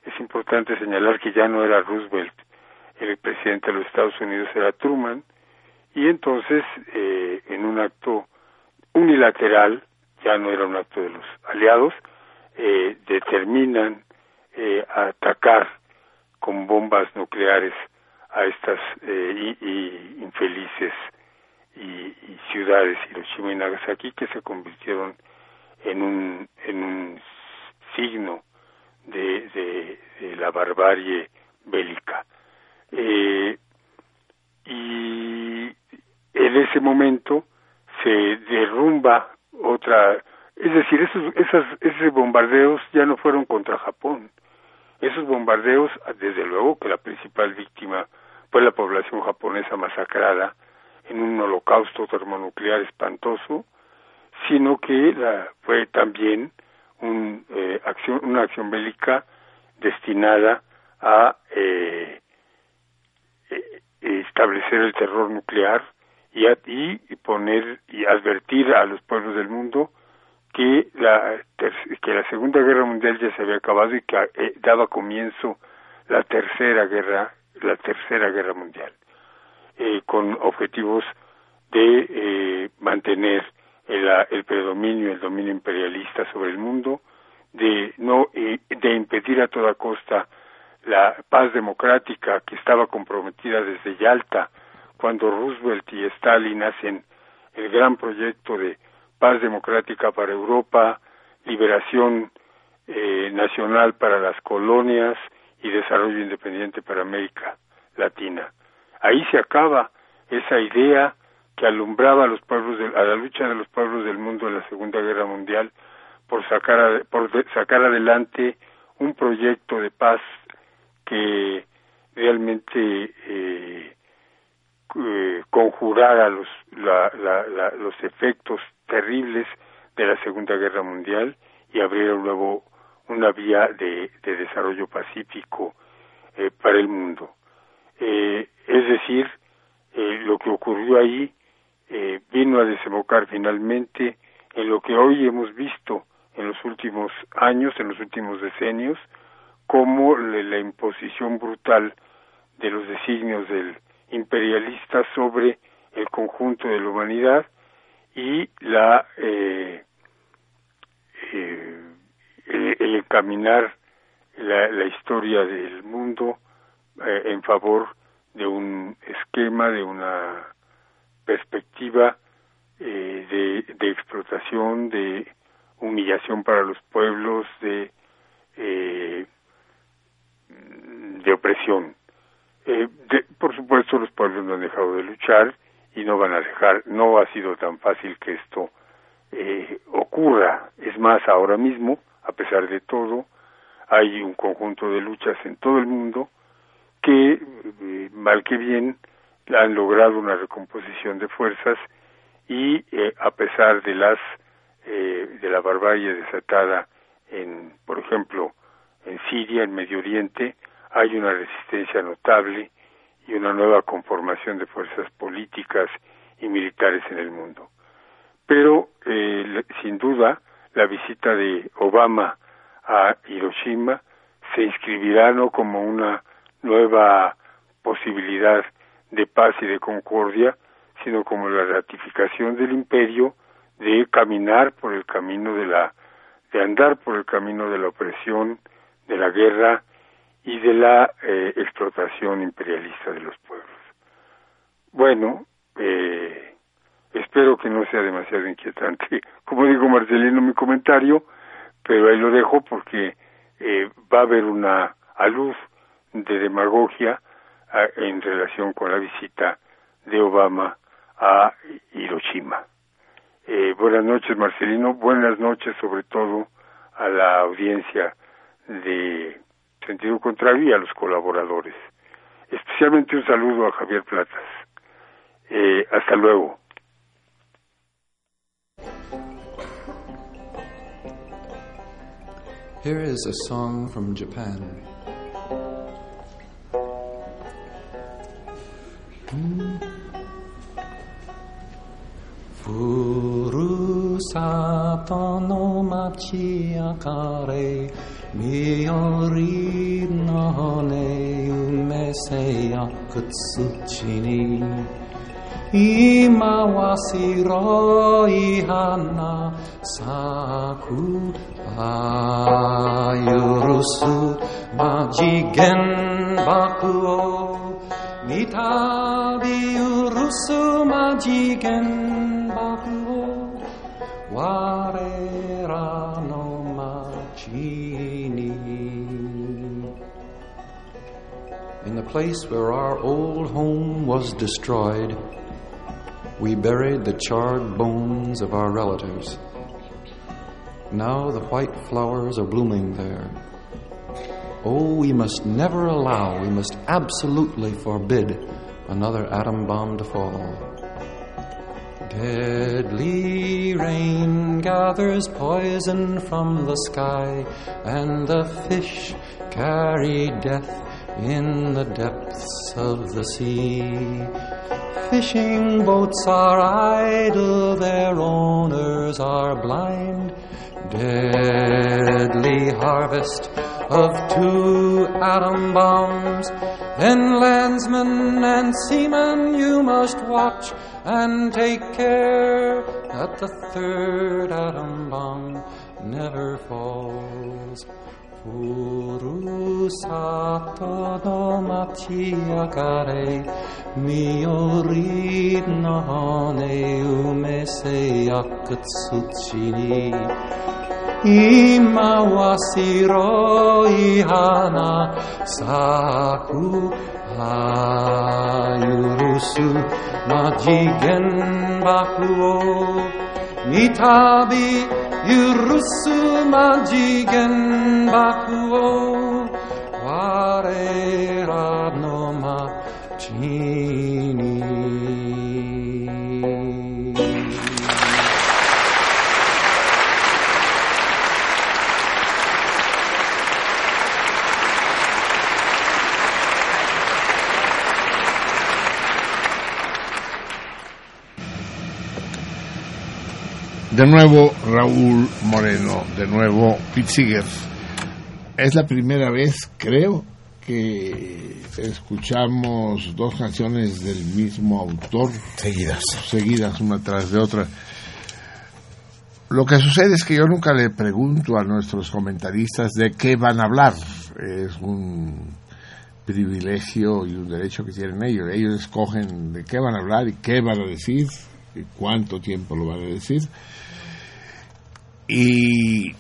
Es importante señalar que ya no era Roosevelt el presidente de los Estados Unidos, era Truman, y entonces eh, en un acto unilateral, ya no era un acto de los aliados, eh, determinan eh, atacar con bombas nucleares a estas eh, y, y infelices y, y, ciudades Hiroshima y Nagasaki que se convirtieron en un en un signo de, de, de la barbarie bélica eh, y en ese momento se derrumba otra es decir esos esas esos bombardeos ya no fueron contra Japón. Esos bombardeos desde luego que la principal víctima fue la población japonesa masacrada en un holocausto termonuclear espantoso sino que la, fue también un, eh, acción, una acción bélica destinada a eh, establecer el terror nuclear y, a, y, poner y advertir a los pueblos del mundo que la que la segunda guerra mundial ya se había acabado y que eh, daba comienzo la tercera guerra la tercera guerra mundial eh, con objetivos de eh, mantener el, el, predominio el dominio imperialista sobre el mundo de no eh, de impedir a toda costa la paz democrática que estaba comprometida desde Yalta cuando Roosevelt y Stalin hacen el gran proyecto de paz democrática para Europa, liberación eh, nacional para las colonias y desarrollo independiente para América Latina. Ahí se acaba esa idea que alumbraba a los pueblos a la lucha de los pueblos del mundo en la Segunda Guerra Mundial por sacar por de, sacar adelante un proyecto de paz que realmente eh, eh, conjurara los la, la, la, los efectos terribles de la Segunda Guerra Mundial y abriera luego una vía de, de desarrollo pacífico eh, para el mundo. Eh, es decir, eh, lo que ocurrió ahí vino a desembocar finalmente en lo que hoy hemos visto en los últimos años, en los últimos decenios, como la, imposición brutal de los designios del imperialista sobre el conjunto de la humanidad y la eh, eh, el, el, encaminar la, la, historia del mundo eh, en favor de un esquema, de una perspectiva eh, de, de, explotación, de humillación para los pueblos, de, de opresión. Eh, de, por supuesto, los pueblos no han dejado de luchar y no van a dejar, no ha sido tan fácil que esto eh, ocurra. Es más, ahora mismo, a pesar de todo, hay un conjunto de luchas en todo el mundo que, eh, mal que bien, han logrado una recomposición de fuerzas y eh, a pesar de las eh, de la barbarie desatada en, por ejemplo, en Siria, en Medio Oriente, hay una resistencia notable y una nueva conformación de fuerzas políticas y militares en el mundo. Pero, eh, sin duda, la visita de Obama a Hiroshima se inscribirá no como una nueva posibilidad de paz y de concordia, sino como la ratificación del imperio de caminar por el camino de la de andar por el camino de la opresión, de la guerra y de la eh, explotación imperialista de los pueblos. Bueno, eh, espero que no sea demasiado inquietante, como digo Marcelino mi comentario, pero ahí lo dejo porque eh, va a haber una aluz de demagogia a, en relación con la visita de Obama a Hiroshima. Eh, buenas noches, Marcelino. Buenas noches, sobre todo, a la audiencia de Sentido Contrario a los colaboradores. Especialmente un saludo a Javier Platas. Eh, hasta luego. Here is a song from Japan. saapta no machia kare Miori no ne ume se yakutsuchini Ima wa siroi hana saku Ayurusu majigen baku o Mitabi urusu majigen soare rano macini. In the place where our old home was destroyed, we buried the charred bones of our relatives. Now the white flowers are blooming there. Oh, we must never allow, we must absolutely forbid another atom bomb to fall. Deadly rain gathers poison from the sky, and the fish carry death in the depths of the sea. Fishing boats are idle, their owners are blind. Deadly harvest of two atom bombs. Then, landsmen and seamen, you must watch and take care that the third atom bomb never falls. Furu sato no machi akare mio ridno hone ume se yakutsuchini ima wasiro ihana saku Hayurusu majigen bakuo Mitabi yurusu majigen bakuo Ware radno ma chini De nuevo Raúl Moreno, de nuevo Seeger. Es la primera vez, creo, que escuchamos dos canciones del mismo autor. Seguidas. Seguidas, una tras de otra. Lo que sucede es que yo nunca le pregunto a nuestros comentaristas de qué van a hablar. Es un privilegio y un derecho que tienen ellos. Ellos escogen de qué van a hablar y qué van a decir y cuánto tiempo lo van a decir. Y,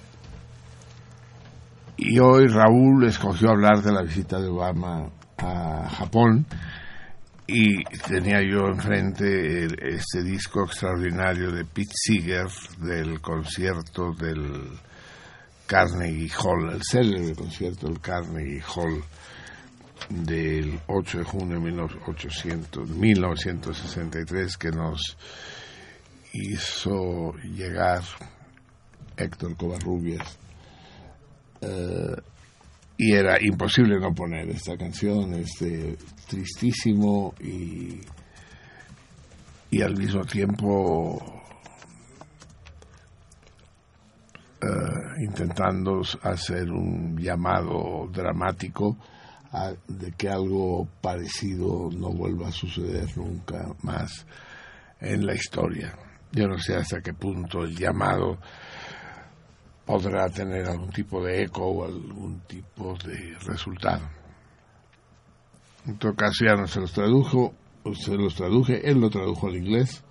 y hoy Raúl escogió hablar de la visita de Obama a Japón. Y tenía yo enfrente este disco extraordinario de Pete Seeger del concierto del Carnegie Hall, el célebre concierto del Carnegie Hall del 8 de junio de 1800, 1963 que nos hizo llegar Héctor Covarrubias. Eh, y era imposible no poner esta canción, este tristísimo y, y al mismo tiempo eh, intentando hacer un llamado dramático a- de que algo parecido no vuelva a suceder nunca más en la historia. Yo no sé hasta qué punto el llamado podrá tener algún tipo de eco o algún tipo de resultado. En todo caso ya no se los tradujo, se los traduje, él lo tradujo al inglés.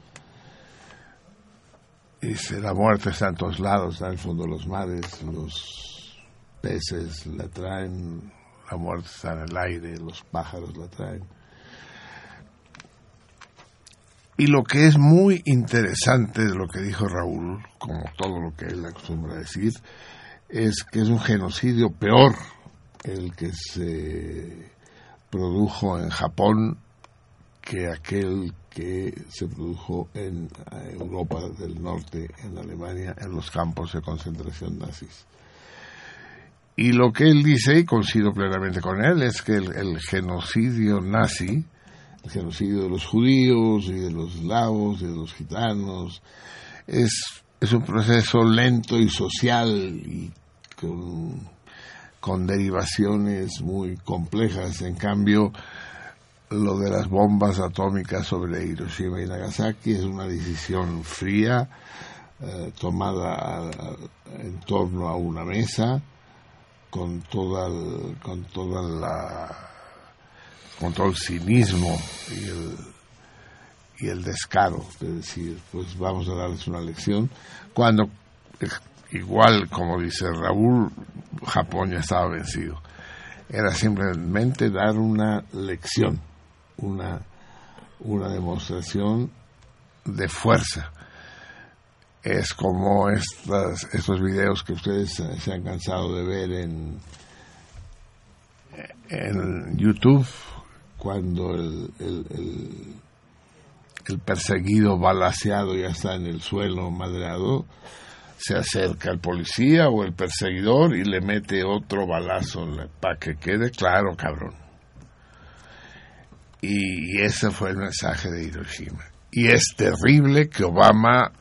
Dice, la muerte está en todos lados, está en el fondo de los mares, los peces la traen, la muerte está en el aire, los pájaros la traen. Y lo que es muy interesante de lo que dijo Raúl, como todo lo que él acostumbra decir, es que es un genocidio peor el que se produjo en Japón que aquel que se produjo en Europa del Norte, en Alemania, en los campos de concentración nazis. Y lo que él dice, y coincido plenamente con él, es que el, el genocidio nazi, el genocidio de los judíos y de los eslavos y de los gitanos, es, es un proceso lento y social y con, derivaciones muy complejas. En cambio, lo de las bombas atómicas sobre Hiroshima y Nagasaki es una decisión fría eh, tomada a- en torno a una mesa con toda con toda la con todo el cinismo y el y el descaro de decir pues vamos a darles una lección cuando eh, igual como dice Raúl Japón ya estaba vencido. Era simplemente dar una lección una una demostración de fuerza. Es como estas, estos videos que ustedes se han cansado de ver en, en YouTube, cuando el, el, perseguido balaseado ya está en el suelo madreado, se acerca el policía o el perseguidor y le mete otro balazo para que quede claro, cabrón. Y ese fue el mensaje de Hiroshima. Y es terrible que Obama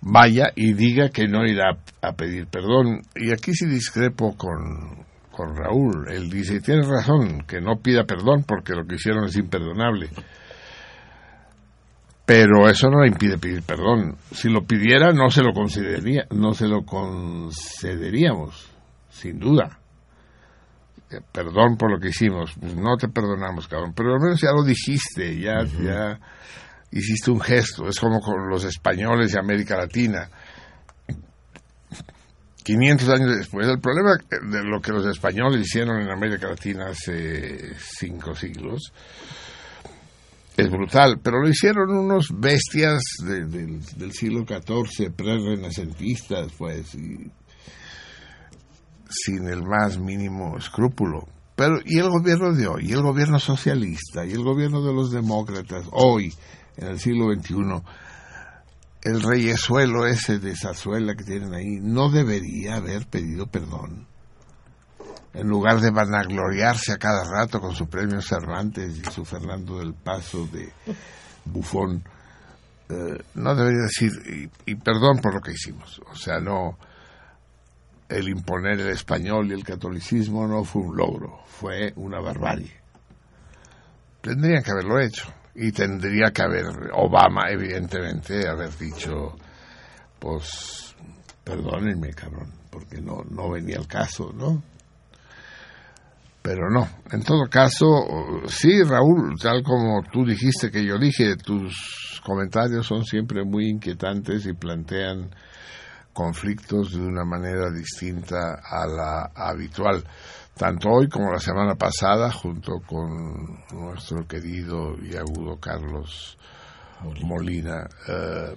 vaya y diga que no irá a pedir perdón. Y aquí sí discrepo con, con Raúl. Él dice, tiene razón, que no pida perdón porque lo que hicieron es imperdonable. Pero eso no le impide pedir perdón. Si lo pidiera, no se lo concedería, no se lo concederíamos, sin duda. Eh, Perdón por lo que hicimos. Pues no te perdonamos, cabrón. Pero al menos ya lo dijiste, ya, ya hiciste un gesto. Es como con los españoles de América Latina. 500 años después. El problema de lo que los españoles hicieron en América Latina hace cinco siglos es brutal, pero lo hicieron unos bestias de- del- del siglo XIV, pre-renacentistas, pues, y sin el más mínimo escrúpulo. Pero, y el gobierno de hoy, y el gobierno socialista, y el gobierno de los demócratas, hoy, en el siglo XXI, el reyesuelo ese de Zazuela que tienen ahí, no debería haber pedido perdón. En lugar de vanagloriarse a cada rato con su premio Cervantes y su Fernando del Paso de bufón, eh, no debería decir, y, y perdón por lo que hicimos. O sea, no, el imponer el español y el catolicismo no fue un logro, fue una barbarie. Tendrían que haberlo hecho. Y tendría que haber, Obama, evidentemente, haber dicho, pues, perdónenme, cabrón, porque no, no venía el caso, ¿no? Pero no, en todo caso, sí, Raúl, tal como tú dijiste que yo dije, tus comentarios son siempre muy inquietantes y plantean conflictos de una manera distinta a la habitual. Tanto hoy como la semana pasada, junto con nuestro querido y agudo Carlos Molina, eh,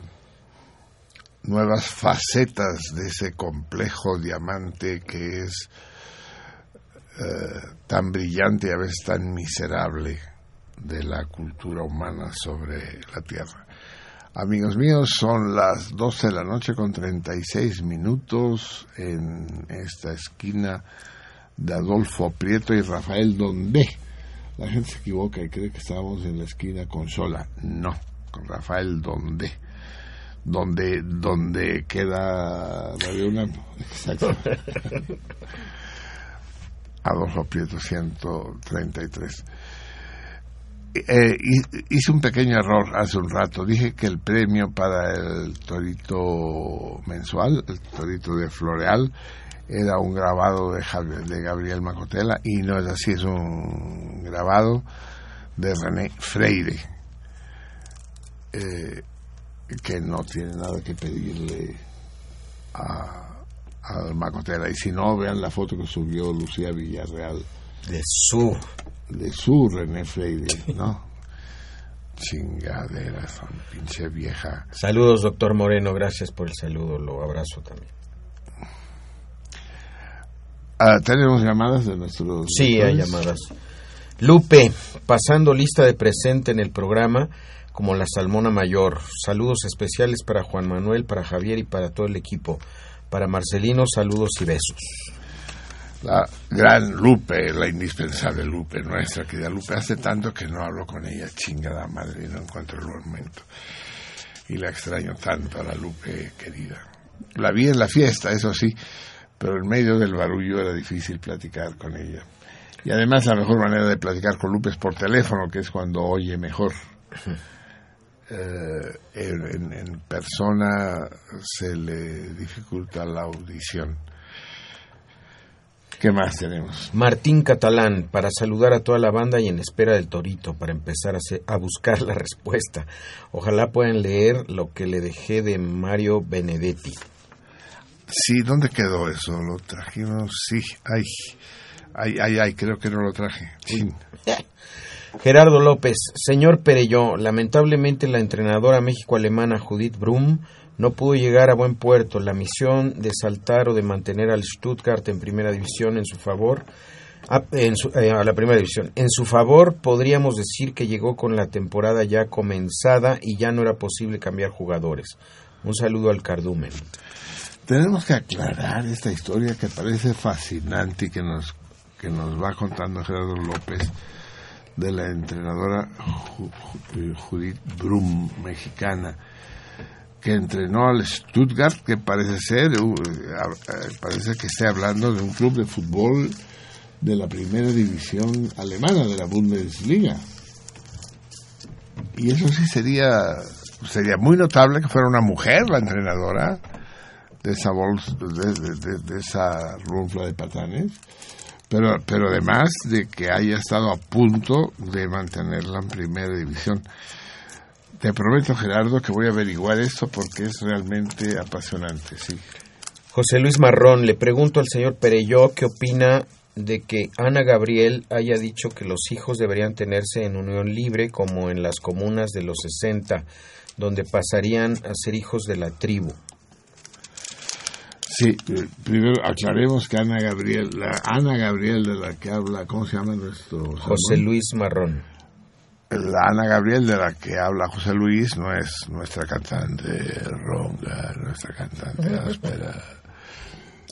nuevas facetas de ese complejo diamante que es eh, tan brillante y a veces tan miserable de la cultura humana sobre la Tierra. Amigos míos, son las 12 de la noche con 36 minutos en esta esquina de Adolfo Prieto y Rafael Donde. La gente se equivoca y cree que estamos en la esquina con Sola. No, con Rafael Donde. Donde, donde queda Radio UNAM. Exacto. Adolfo Prieto 133. Eh, hice un pequeño error hace un rato. Dije que el premio para el torito mensual, el torito de Floreal, era un grabado de, de Gabriel Macotela y no es así, es un grabado de René Freire, eh, que no tiene nada que pedirle a, a Macotela. Y si no, vean la foto que subió Lucía Villarreal. De su. De su René Freire, ¿no? Chingadera, son pinche vieja. Saludos, doctor Moreno, gracias por el saludo, lo abrazo también. Ah, ¿Tenemos llamadas de nuestros.? Sí, hay llamadas. Lupe, pasando lista de presente en el programa como la Salmona Mayor. Saludos especiales para Juan Manuel, para Javier y para todo el equipo. Para Marcelino, saludos y besos. La gran Lupe, la indispensable Lupe, nuestra querida Lupe. Hace tanto que no hablo con ella, chingada madre, no encuentro el momento. Y la extraño tanto a la Lupe querida. La vi en la fiesta, eso sí, pero en medio del barullo era difícil platicar con ella. Y además la mejor manera de platicar con Lupe es por teléfono, que es cuando oye mejor. Eh, en, en, persona se le dificulta la audición. ¿Qué más tenemos? Martín Catalán, para saludar a toda la banda y en espera del torito, para empezar a, hacer, a buscar la respuesta. Ojalá puedan leer lo que le dejé de Mario Benedetti. Sí, ¿dónde quedó eso? ¿Lo trajimos? Sí, ay, ay, ay, ay creo que no lo traje. Sí. Gerardo López, señor Perelló, lamentablemente la entrenadora México-alemana Judith Brum no pudo llegar a buen puerto. La misión de saltar o de mantener al Stuttgart en primera división en su favor, a, en su, eh, a la primera división, en su favor podríamos decir que llegó con la temporada ya comenzada y ya no era posible cambiar jugadores. Un saludo al cardumen. Tenemos que aclarar esta historia que parece fascinante y que nos, que nos va contando Gerardo López de la entrenadora Judith Brum, mexicana, que entrenó al Stuttgart, que parece ser, parece que esté hablando de un club de fútbol de la primera división alemana, de la Bundesliga. Y eso sí sería, sería muy notable que fuera una mujer la entrenadora de esa, bolsa, de, de, esa runfla de patanes pero, pero además de que haya estado a punto de mantenerla en primera división. Te prometo, Gerardo, que voy a averiguar esto porque es realmente apasionante, sí. José Luis Marrón, le pregunto al señor Pereyó qué opina de que Ana Gabriel haya dicho que los hijos deberían tenerse en unión libre como en las comunas de los 60, donde pasarían a ser hijos de la tribu. Sí, primero aclaremos que Ana Gabriel, la Ana Gabriel de la que habla, ¿cómo se llama nuestro? José Luis Marrón. La Ana Gabriel de la que habla José Luis no es nuestra cantante ronga, nuestra cantante áspera.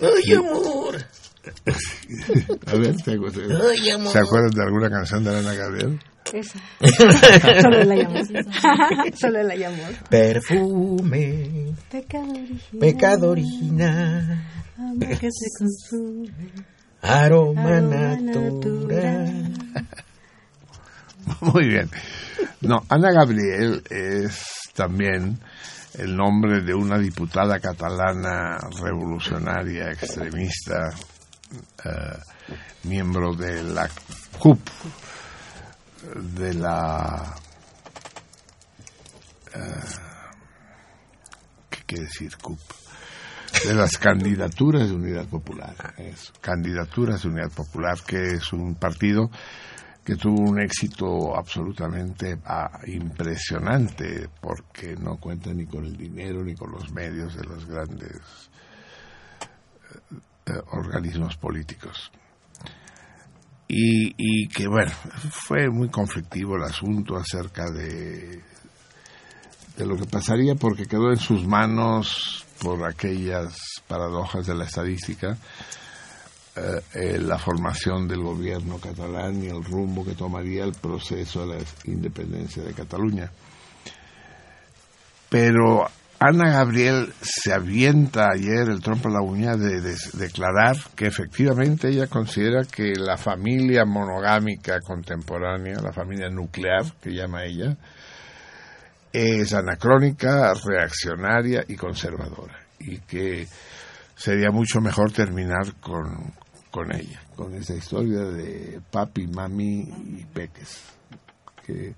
¡Ay, amor! A ver, ¿te acuerdas, Ay, amor. ¿se acuerdan de alguna canción de Ana Gabriel? Esa. Solo la llamo. Solo la llamo. Perfume, Pecado original. pecado original, Amor que se consume. aroma Aroma natural. Muy bien. No, Ana Gabriel es también el nombre de una diputada catalana revolucionaria, extremista, eh, miembro de la CUP, de la... eh, ¿Qué quiere decir CUP? De las candidaturas de Unidad Popular. Eso, candidaturas de Unidad Popular, que es un partido que tuvo un éxito absolutamente ah, impresionante porque no cuenta ni con el dinero ni con los medios de los grandes eh, organismos políticos. Y, que bueno, fue muy conflictivo el asunto acerca de, de lo que pasaría porque quedó en sus manos por aquellas paradojas de la estadística eh, eh, la formación del gobierno catalán y el rumbo que tomaría el proceso de la independencia de Cataluña. Pero Ana Gabriel se avienta ayer el trompo a la uña de, declarar que efectivamente ella considera que la familia monogámica contemporánea, la familia nuclear que llama ella, es anacrónica, reaccionaria y conservadora y que sería mucho mejor terminar con, con ella, con esa historia de papi, mami y peques. Que,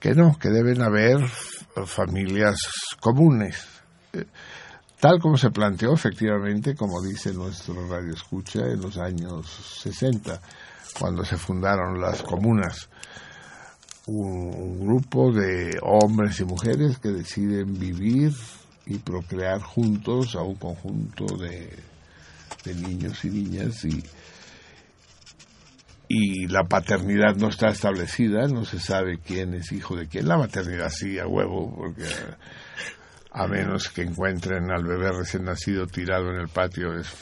que no, que deben haber familias comunes. Eh, tal como se planteó efectivamente, como dice nuestro radio escucha, en los años 60, cuando se fundaron las comunas. Un, grupo de hombres y mujeres que deciden vivir y procrear juntos a un conjunto de, de niños y niñas y, y la paternidad no está establecida, no se sabe quién es hijo de quién. La maternidad sí, a huevo, porque a menos que encuentren al bebé recién nacido tirado en el patio, es,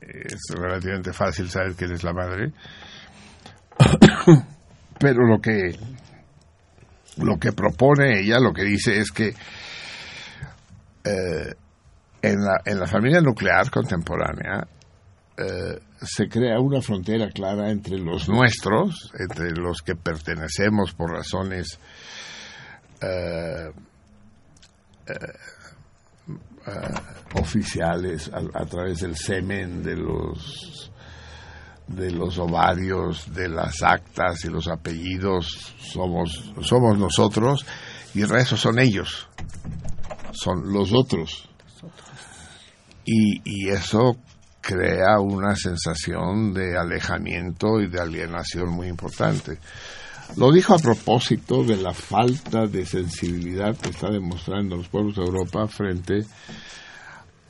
es relativamente fácil saber quién es la madre. Pero lo que, lo que propone ella, lo que dice es que eh, en la, en la familia nuclear contemporánea eh, se crea una frontera clara entre los nuestros, entre los que pertenecemos por razones eh, eh, oficiales a, través del semen de los de los ovarios, de las actas y los apellidos somos somos nosotros y el resto son ellos, son los otros. Y, eso crea una sensación de alejamiento y de alienación muy importante. Lo dijo a propósito de la falta de sensibilidad que está demostrando los pueblos de Europa frente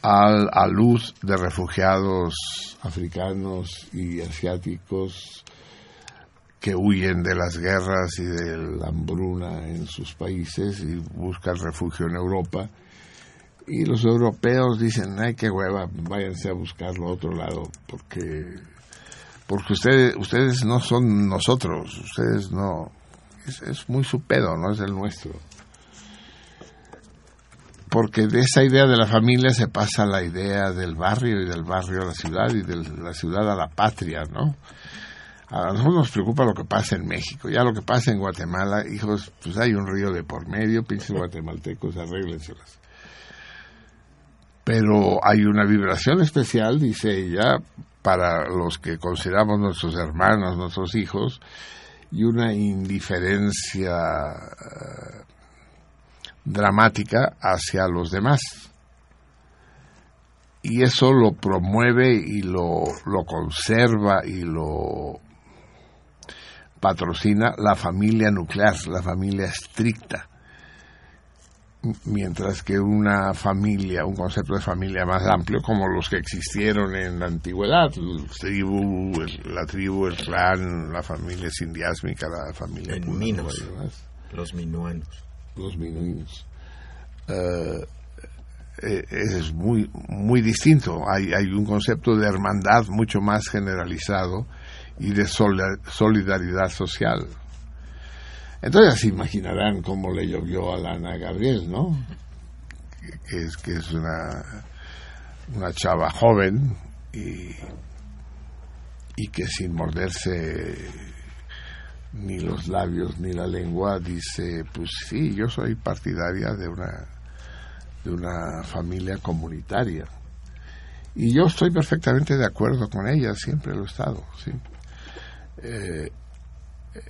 al, a luz de refugiados africanos y asiáticos que huyen de las guerras y de la hambruna en sus países y buscan refugio en Europa y los europeos dicen, ay, qué hueva, váyanse a buscarlo a otro lado, porque porque ustedes ustedes no son nosotros, ustedes no, es, muy su pedo, no es el nuestro. Porque de esa idea de la familia se pasa la idea del barrio y del barrio a la ciudad y de la ciudad a la patria, ¿no? A nosotros nos preocupa lo que pasa en México. Ya lo que pasa en Guatemala, hijos, pues hay un río de por medio, pinches guatemaltecos, arréglenselas pero hay una vibración especial, dice ella, para los que consideramos nuestros hermanos, nuestros hijos, y una indiferencia eh, dramática hacia los demás. Y eso lo promueve y lo, lo conserva y lo patrocina la familia nuclear, la familia estricta mientras que una familia, un concepto de familia más amplio, como los que existieron en la antigüedad, la tribu, el, la tribu, el clan, la familia sindiásmica, la familia... En minos, los minuanos. Los minuinos. Eh, eh, es muy, muy distinto. Hay, hay un concepto de hermandad mucho más generalizado y de solidaridad social. Entonces se imaginarán cómo le llovió a Lana Gabriel, ¿no? Que es, que es una, una chava joven y, y que sin morderse ni los labios ni la lengua dice, pues sí, yo soy partidaria de una, de una familia comunitaria. Y yo estoy perfectamente de acuerdo con ella, siempre lo he estado, sí. Eh,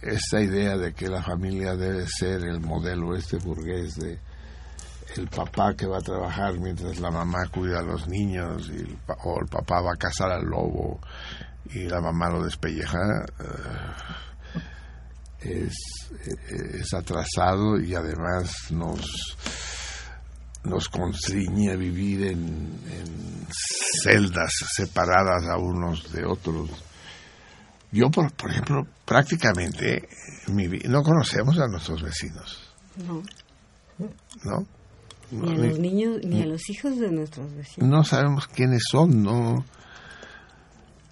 esta idea de que la familia debe ser el modelo este burgués de el papá que va a trabajar mientras la mamá cuida a los niños y o el papá va a cazar al lobo y la mamá lo despelleja, eh, es, es atrasado y además nos nos constriñe vivir en, celdas separadas a unos de otros. Yo, por, por ejemplo, prácticamente mi, no conocemos a nuestros vecinos. No. ¿No? Ni a los niños, ni a los hijos de nuestros vecinos. no sabemos quiénes son, no.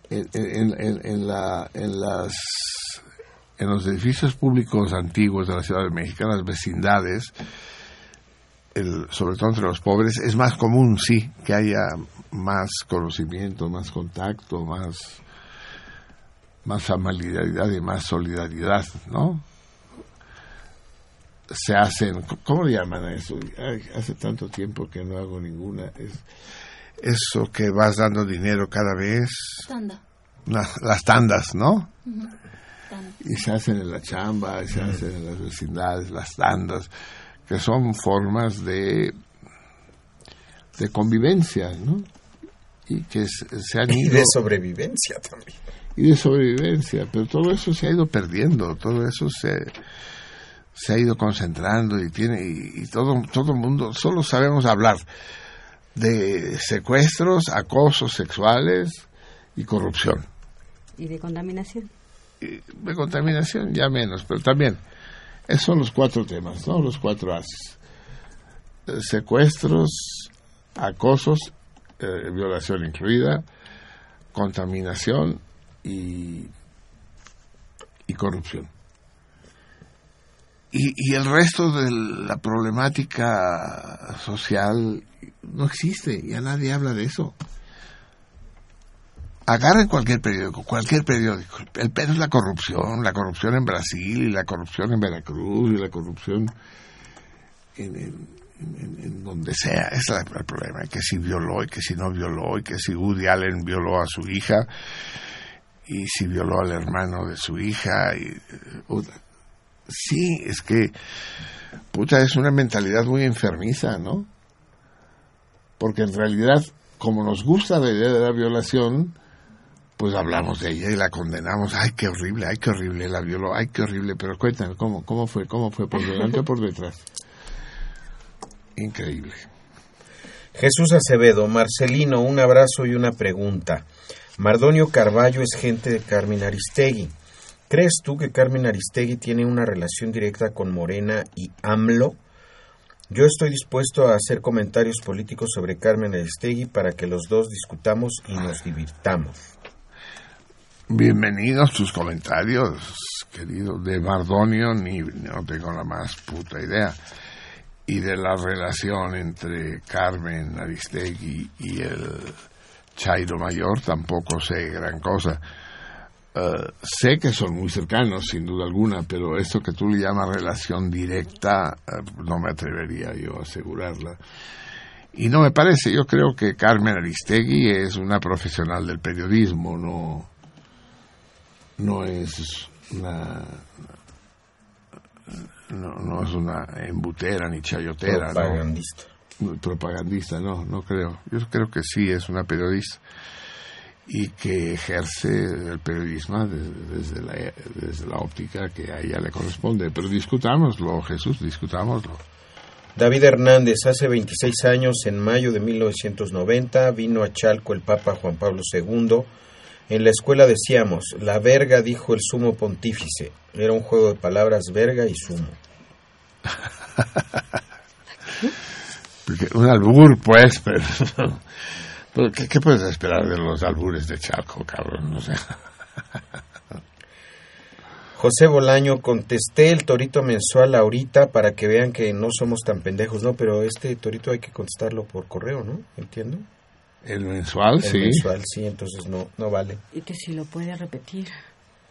En, en- en- en la, en las en los edificios públicos antiguos de la Ciudad de México, en las vecindades, el- sobre todo entre los pobres, es más común, sí, que haya más conocimiento, más contacto, más, más familiaridad y más solidaridad, ¿no? Se hacen, ¿cómo le llaman a eso? Ay, hace tanto tiempo que no hago ninguna. Es, eso que vas dando dinero cada vez, Tanda. las tandas, ¿no? Tanda. y se hacen en la chamba, y se hacen en las vecindades, las tandas, que son formas de, de convivencia, ¿no? Y que se, han Y ido... de sobrevivencia también. Y de sobrevivencia, pero todo eso se ha ido perdiendo, todo eso se, se ha ido concentrando y tiene y, y todo todo el mundo solo sabemos hablar de secuestros, acosos sexuales y corrupción. Y de contaminación. Y de contaminación ya menos, pero también esos son los cuatro temas, ¿no? Los cuatro haces. Secuestros, acosos, eh, violación incluida, contaminación y, y corrupción. Y, y el resto de la problemática social no existe, ya nadie habla de eso. Agarren cualquier periódico, cualquier periódico. El pedo es la corrupción, la corrupción en Brasil y la corrupción en Veracruz y la corrupción en, en- en- en donde sea. Ese es el problema, que si violó y que si no violó y que si Woody Allen violó a su hija y si violó al hermano de su hija. Y, puta. sí, es que puta, es una mentalidad muy enfermiza, ¿no? Porque en realidad, como nos gusta la idea de la violación, pues hablamos de ella y la condenamos. Ay, qué horrible, ay, qué horrible, la violó, ay, qué horrible. Pero cuéntame, ¿cómo, cómo fue? ¿Cómo fue? ¿Por delante o por detrás? Increíble. Jesús Acevedo, Marcelino, un abrazo y una pregunta. Mardonio Carballo es gente de Carmen Aristegui. ¿Crees tú que Carmen Aristegui tiene una relación directa con Morena y AMLO? Yo estoy dispuesto a hacer comentarios políticos sobre Carmen Aristegui para que los dos discutamos y nos divirtamos. Bienvenidos tus comentarios, querido. De Mardonio ni no tengo la más puta idea. Y de la relación entre Carmen Aristegui y el Chairo Mayor tampoco sé gran cosa. Eh, sé que son muy cercanos, sin duda alguna, pero esto que tú le llamas relación directa, eh, no me atrevería yo a asegurarla. Y no me parece, yo creo que Carmen Aristegui es una profesional del periodismo, no, no es una no, es una embutera ni chayotera Propagandista. no propagandista no no creo yo creo que sí es una periodista y que ejerce el periodismo desde, desde la, desde la óptica que a ella le corresponde pero discutámoslo Jesús discutámoslo David Hernández, hace 26 años, en mayo de 1990, vino a Chalco el Papa Juan Pablo II. En la escuela decíamos, la verga dijo el sumo pontífice. Era un juego de palabras verga y sumo. Porque un albur pues pero, pero ¿qué, qué puedes esperar de los albures de Charco cabrón no sé José Bolaño, contesté el torito mensual ahorita para que vean que no somos tan pendejos, ¿no? Pero este torito hay que contestarlo por correo, ¿no? ¿Entiendo? el mensual El sí mensual, sí, entonces no, no vale. Y que si lo puede repetir.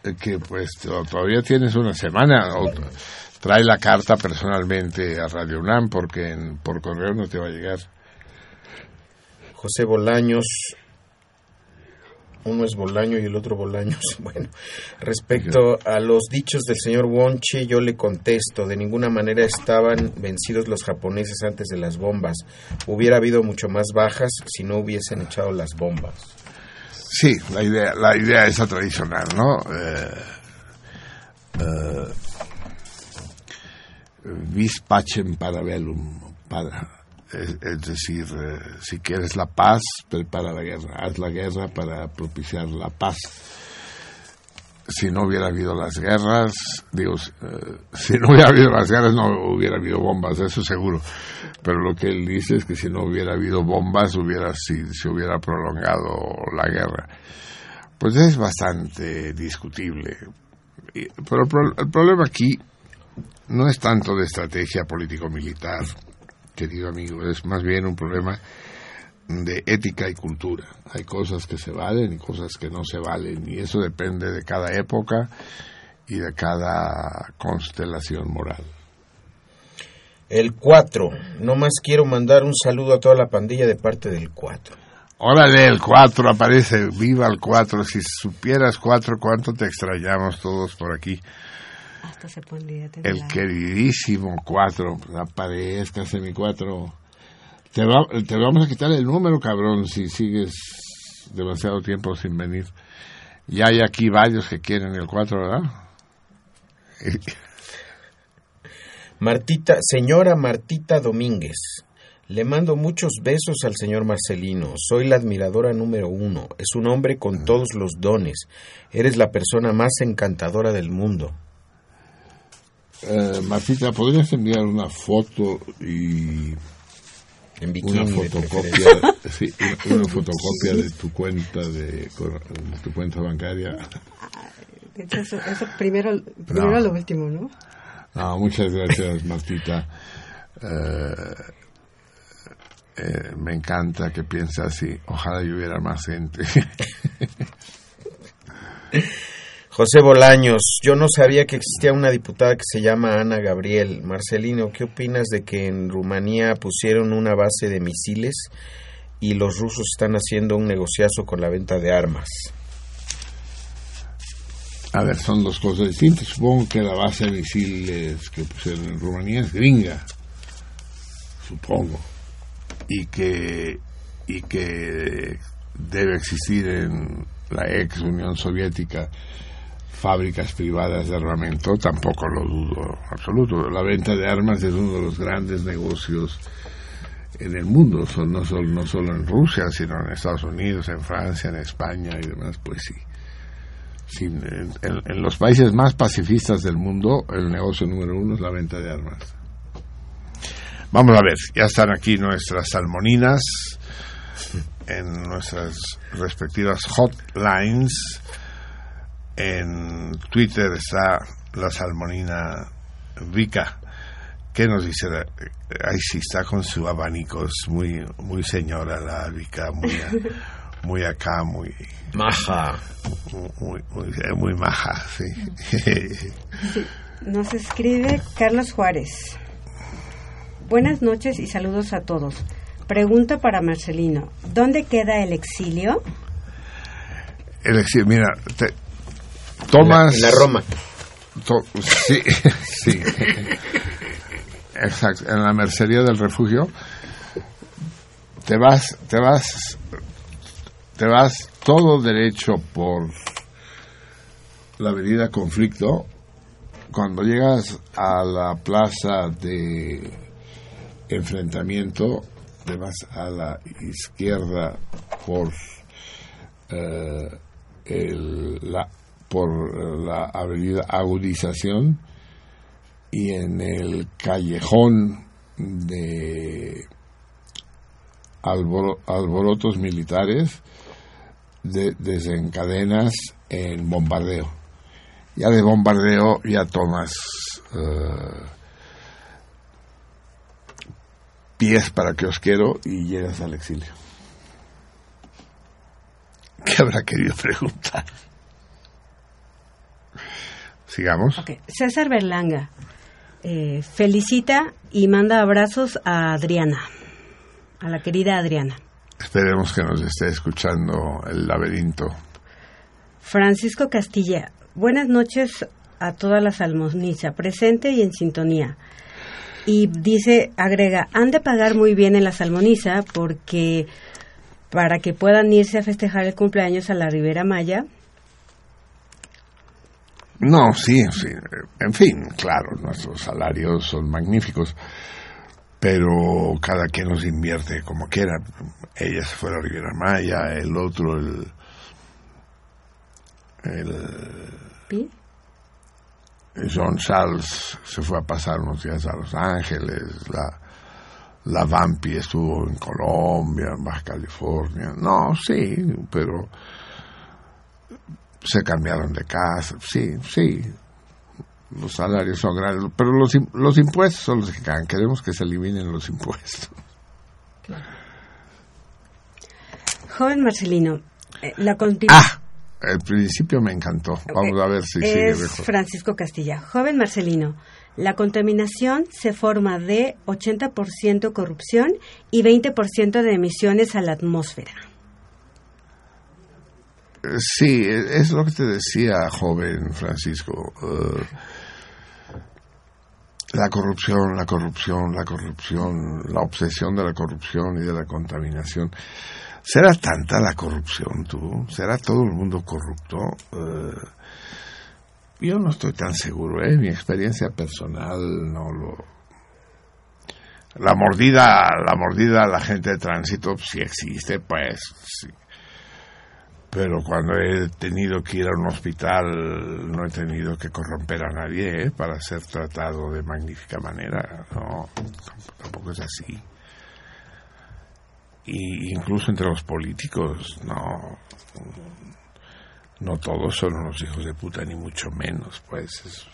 Eh, que pues to- todavía tienes una semana trae la carta personalmente a Radio UNAM porque en- por correo no te va a llegar José Bolaños, uno es Bolaño y el otro Bolaños. Bueno, respecto a los dichos del señor Wonchi, yo le contesto, de ninguna manera estaban vencidos los japoneses antes de las bombas. Hubiera habido mucho más bajas si no hubiesen echado las bombas. Sí, la idea, la idea esa tradicional, ¿no? Eh, eh, vis pacem para es, es decir, eh, si quieres la paz, prepara la guerra, haz la guerra para propiciar la paz. Si no hubiera habido las guerras, digo, eh, si no hubiera habido las guerras no hubiera habido bombas, eso seguro. Pero lo que él dice es que si no hubiera habido bombas, hubiera si se hubiera prolongado la guerra. Pues es bastante discutible. Pero el, pro- el problema aquí no es tanto de estrategia político-militar, querido amigo, es más bien un problema de ética y cultura. Hay cosas que se valen y cosas que no se valen, y eso depende de cada época y de cada constelación moral. El 4. Nomás quiero mandar un saludo a toda la pandilla de parte del 4. Órale, el 4 aparece, viva el 4. Si supieras 4, cuánto te extrañamos todos por aquí. Hasta se pondría El queridísimo 4, aparezcase mi 4. Te, va- te vamos a quitar el número, cabrón, si sigues demasiado tiempo sin venir. Y hay aquí varios que quieren el 4, ¿verdad? Martita, señora Martita Domínguez. Le mando muchos besos al señor Marcelino. Soy la admiradora número uno. Es un hombre con todos los dones. Eres la persona más encantadora del mundo. Eh, Martita, ¿podrías enviar una foto y En bikini, una fotocopia, sí, una, una fotocopia de tu cuenta de, tu cuenta bancaria? De hecho, eso, eso primero, primero No. lo último, ¿no? No, muchas gracias, Martita. Eh, eh, me encanta que piense así. Ojalá y hubiera más gente. José Bolaños, yo no sabía que existía una diputada que se llama Ana Gabriel. Marcelino, ¿qué opinas de que en Rumanía pusieron una base de misiles y los rusos están haciendo un negociazo con la venta de armas? A ver, son dos cosas distintas. Supongo que la base de misiles que pusieron en Rumanía es gringa. Supongo. Y que, y que debe existir en la ex Unión Soviética fábricas privadas de armamento, tampoco lo dudo absoluto. La venta de armas es uno de los grandes negocios en el mundo, son, no, solo, no solo en Rusia, sino en Estados Unidos, en Francia, en España y demás, pues sí. En- en los países más pacifistas del mundo, el negocio número uno es la venta de armas. Vamos a ver, ya están aquí nuestras salmoninas en nuestras respectivas hotlines. En Twitter está la salmonina Vika. ¿Qué nos dice? Ahí sí está con su abanico, es muy, muy señora la Vika, muy, a- muy acá, muy... Maja. Muy, muy, muy maja, sí. Nos escribe Carlos Juárez. Buenas noches y saludos a todos. Pregunta para Marcelino. ¿Dónde queda el exilio? El exilio, mira, te, tomas... En la- en la Roma. to- sí, sí. Exacto, en la mercería del refugio. Te vas, te vas, te vas todo derecho por la avenida Conflicto. Cuando llegas a la plaza de enfrentamiento, te vas a la izquierda por eh, el- la, por la avenida Agudización y en el callejón de alboro- alborotos militares de- desencadenas en bombardeo. Ya de bombardeo ya tomas eh, pies para que os quiero y llegas al exilio. ¿Qué habrá querido preguntar? Sigamos. César Berlanga eh, felicita y manda abrazos a Adriana, a la querida Adriana. Esperemos que nos esté escuchando el laberinto. Francisco Castilla, buenas noches a toda la salmoniza, presente y en sintonía. Y dice, agrega, han de pagar muy bien en la salmoniza porque para que puedan irse a festejar el cumpleaños a la Ribera Maya. No, sí, sí, en fin, claro, nuestros salarios son magníficos, pero cada quien los invierte como quiera. Ella se fue a la Riviera Maya, el otro, el... el John Charles se fue a pasar unos días a Los Ángeles, la, la Vampi estuvo en Colombia, en Baja California. No, sí, pero se cambiaron de casa, sí, sí. Los salarios son grandes, pero los, los impuestos son los que caen. Queremos que se eliminen los impuestos. Joven Marcelino, eh, la Ah, el principio me encantó. Vamos a ver si sigue mejor. Francisco Castilla. Joven Marcelino, la contaminación se forma de 80% corrupción y 20% de emisiones a la atmósfera. Sí, es lo que te decía, joven Francisco. Eh, la corrupción, la corrupción, la corrupción, la obsesión de la corrupción y de la contaminación. ¿Será tanta la corrupción, tú? ¿Será todo el mundo corrupto? Eh, yo no estoy tan seguro, ¿eh? Mi experiencia personal no lo... La mordida, la mordida a la gente de tránsito, si existe, pues sí pero cuando he tenido que ir a un hospital no he tenido que corromper a nadie ¿eh? para ser tratado de magnífica manera. No, tampoco es así. Y incluso entre los políticos, no, no todos son unos hijos de puta, ni mucho menos, pues es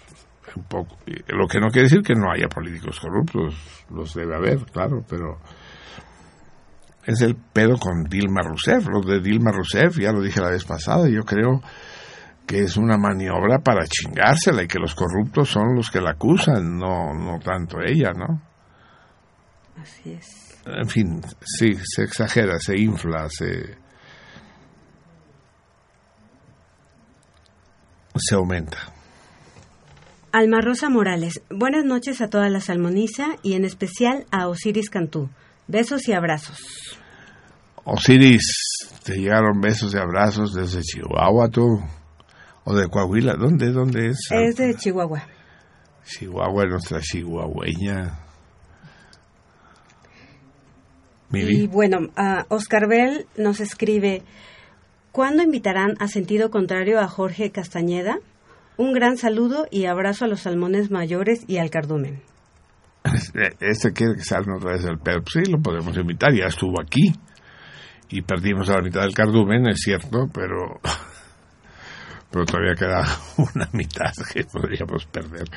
un poco. Lo que no quiere decir que no haya políticos corruptos, los debe haber, claro, pero es el pedo con Dilma Rousseff. Lo de Dilma Rousseff, ya lo dije la vez pasada, yo creo que es una maniobra para chingársela y que los corruptos son los que la acusan, no, no tanto ella, ¿no? Así es. En fin, sí, se exagera, se infla, se... se aumenta. Alma Rosa Morales, buenas noches a toda la salmoniza y en especial a Osiris Cantú. Besos y abrazos. Osiris, te llegaron besos y abrazos desde Chihuahua, tú. O de Coahuila, ¿dónde, dónde es? Es de Chihuahua. Chihuahua, nuestra chihuahueña. Y bueno, Oscar Bell nos escribe, ¿cuándo invitarán a sentido contrario a Jorge Castañeda? Un gran saludo y abrazo a los salmones mayores y al cardumen. Este quiere que salga otra vez del perro. Sí, lo podemos invitar, ya estuvo aquí. Y perdimos a la mitad del cardumen, es cierto, pero, pero todavía queda una mitad que podríamos perder.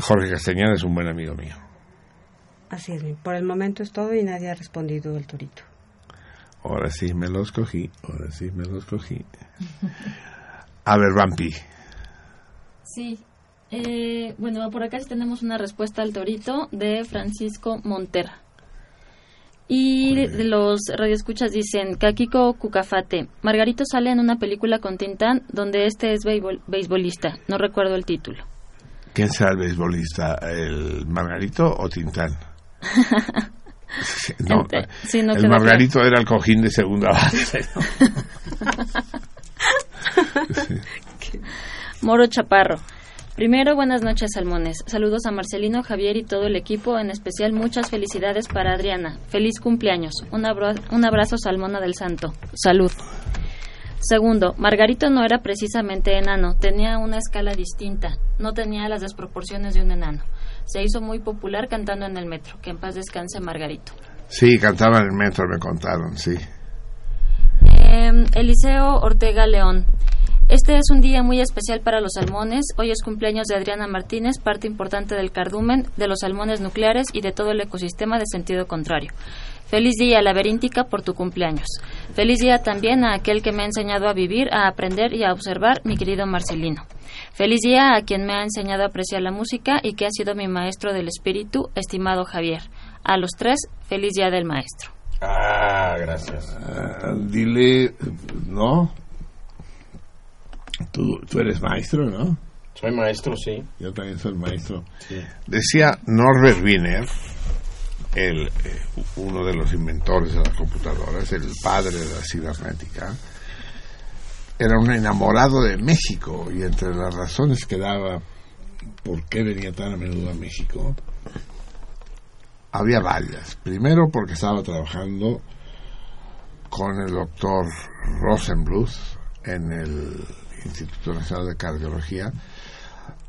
Jorge Castañeda es un buen amigo mío. Así es, por el momento es todo y nadie ha respondido el torito. Ahora sí me los cogí, ahora sí me los cogí. A ver, Vampi. Sí, eh, bueno, por acá sí tenemos una respuesta al torito de Francisco Montera. Y los radioescuchas dicen, Kakiko Cucafate, Margarito sale en una película con Tintán donde este es beisbolista, no recuerdo el título. ¿Quién será el beisbolista? ¿El Margarito o Tintán? no, el Margarito era el cojín de segunda base. Moro Chaparro. Primero, buenas noches, Salmones. Saludos a Marcelino, Javier y todo el equipo, en especial muchas felicidades para Adriana. Feliz cumpleaños. Un, un abrazo, Salmona del Santo. Salud. Segundo, Margarito no era precisamente enano, tenía una escala distinta, no tenía las desproporciones de un enano. Se hizo muy popular cantando en el metro. Que en paz descanse Margarito. Sí, cantaba en el metro, me contaron, sí. Eh, Eliseo Ortega León. Este es un día muy especial para los salmones. Hoy es cumpleaños de Adriana Martínez, parte importante del cardumen, de los salmones nucleares y de todo el ecosistema de sentido contrario. Feliz día, laberíntica, por tu cumpleaños. Feliz día también a aquel que me ha enseñado a vivir, a aprender y a observar, mi querido Marcelino. Feliz día a quien me ha enseñado a apreciar la música y que ha sido mi maestro del espíritu, estimado Javier. A los tres, feliz día del maestro. Ah, gracias. Ah, dile, ¿no? Tú, tú eres maestro, ¿no? Soy maestro, sí. Yo también soy maestro. Decía Norbert Wiener el, eh, uno de los inventores de las computadoras, el padre de la cibernética, era un enamorado de México y entre las razones que daba por qué venía tan a menudo a México, había varias. Primero porque estaba trabajando con el doctor Rosenbluth en el Instituto Nacional de Cardiología,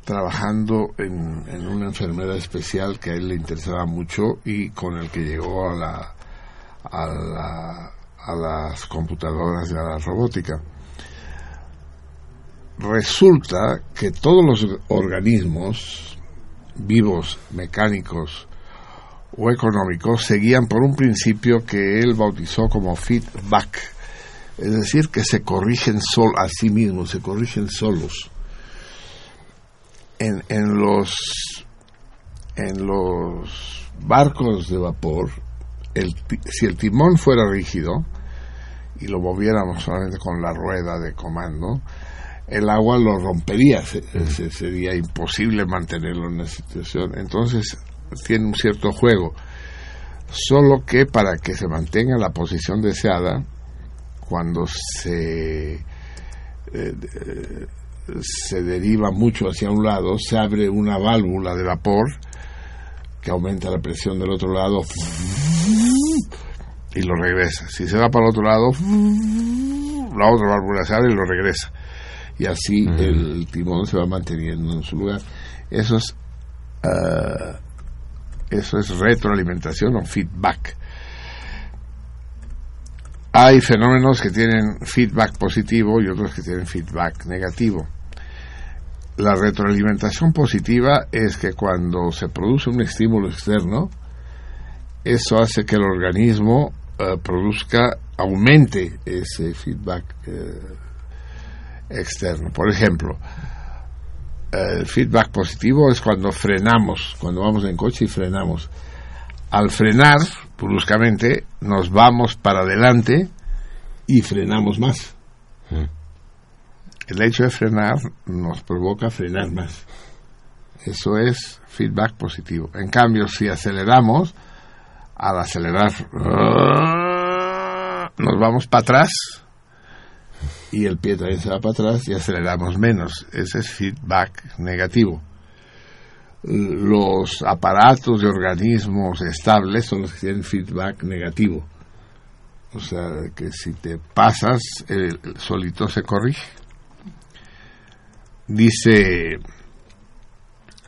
trabajando en, una enfermedad especial que a él le interesaba mucho y con el que llegó a la, a, la, a las computadoras y a la robótica. Resulta que todos los organismos vivos, mecánicos o económicos seguían por un principio que él bautizó como feedback, es decir, que se corrigen sol a sí mismos, se corrigen solos. En, en los en los barcos de vapor, el, si el timón fuera rígido y lo moviéramos solamente con la rueda de comando, el agua lo rompería, se, sería imposible mantenerlo en la situación. Entonces tiene un cierto juego, solo que para que se mantenga la posición deseada, cuando se eh, se deriva mucho hacia un lado, se abre una válvula de vapor que aumenta la presión del otro lado y lo regresa. Si se va para el otro lado, la otra válvula se abre y lo regresa y así el timón se va manteniendo en su lugar. Eso es, uh, eso es retroalimentación o feedback. Hay fenómenos que tienen feedback positivo y otros que tienen feedback negativo. La retroalimentación positiva es que cuando se produce un estímulo externo, eso hace que el organismo uh, produzca, aumente ese feedback uh, externo. Por ejemplo, el feedback positivo es cuando frenamos, cuando vamos en coche y frenamos. Al frenar, bruscamente, nos vamos para adelante y frenamos más. El hecho de frenar nos provoca frenar más. Eso es feedback positivo. En cambio, si aceleramos, al acelerar, nos vamos para atrás y el pie también se va para atrás y aceleramos menos. Ese es feedback negativo. Los aparatos de organismos estables son los que tienen feedback negativo. O sea, que si te pasas, el, solito se corrige. Dice,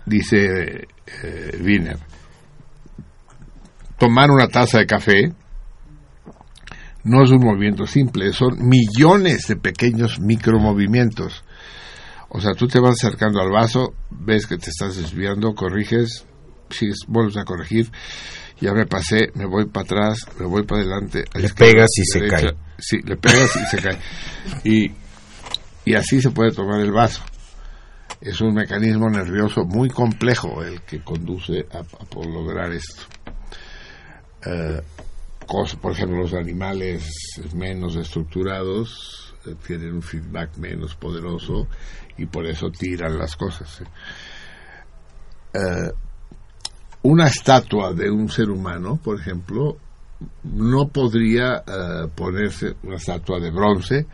dice eh, Wiener, tomar una taza de café no es un movimiento simple, son millones de pequeños micromovimientos. O sea, tú te vas acercando al vaso, ves que te estás desviando, corriges, sigues, vuelves a corregir, ya me pasé, me voy para atrás, me voy para adelante. Le pegas y se cae. Sí, le pegas y se cae. Y, y así se puede tomar el vaso. Es un mecanismo nervioso muy complejo el que conduce a, a lograr esto. Uh, por ejemplo, los animales menos estructurados eh, tienen un feedback menos poderoso y por eso tiran las cosas. Uh, una estatua de un ser humano, por ejemplo, no podría uh, ponerse una estatua de bronce,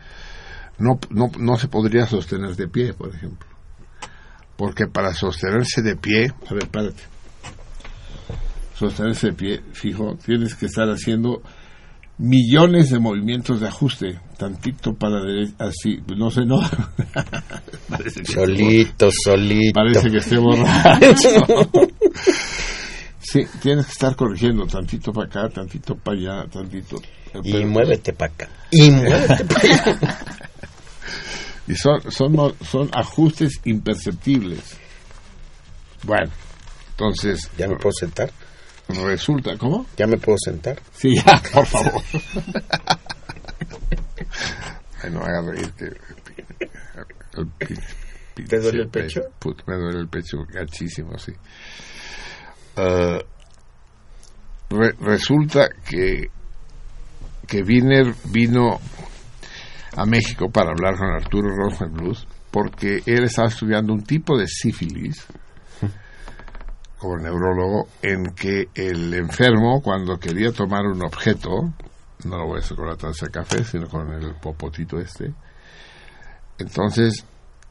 no, no, no se podría sostener de pie, por ejemplo. Porque para sostenerse de pie, a ver, párate sostenerse de pie fijo, tienes que estar haciendo millones de movimientos de ajuste, tantito para derecha, así, no sé, no. solito, solito. Parece que esté borracho. sí, tienes que estar corrigiendo tantito para acá, tantito para allá, tantito. Y muévete para acá. Y muévete para allá. y son, son, son ajustes imperceptibles. Bueno, entonces. ¿Ya me puedo sentar? Resulta, ¿cómo? ¿Ya me puedo sentar? Sí, ya, por favor. Ay, no haga reír que... El, ¿Te duele el pecho? me duele el pecho gachísimo, sí. Uh, re, resulta que que Wiener vino a México para hablar con Arturo Rosenbluth porque él estaba estudiando un tipo de sífilis como neurólogo en que el enfermo cuando quería tomar un objeto, no lo voy a hacer con la taza de café, sino con el popotito este, entonces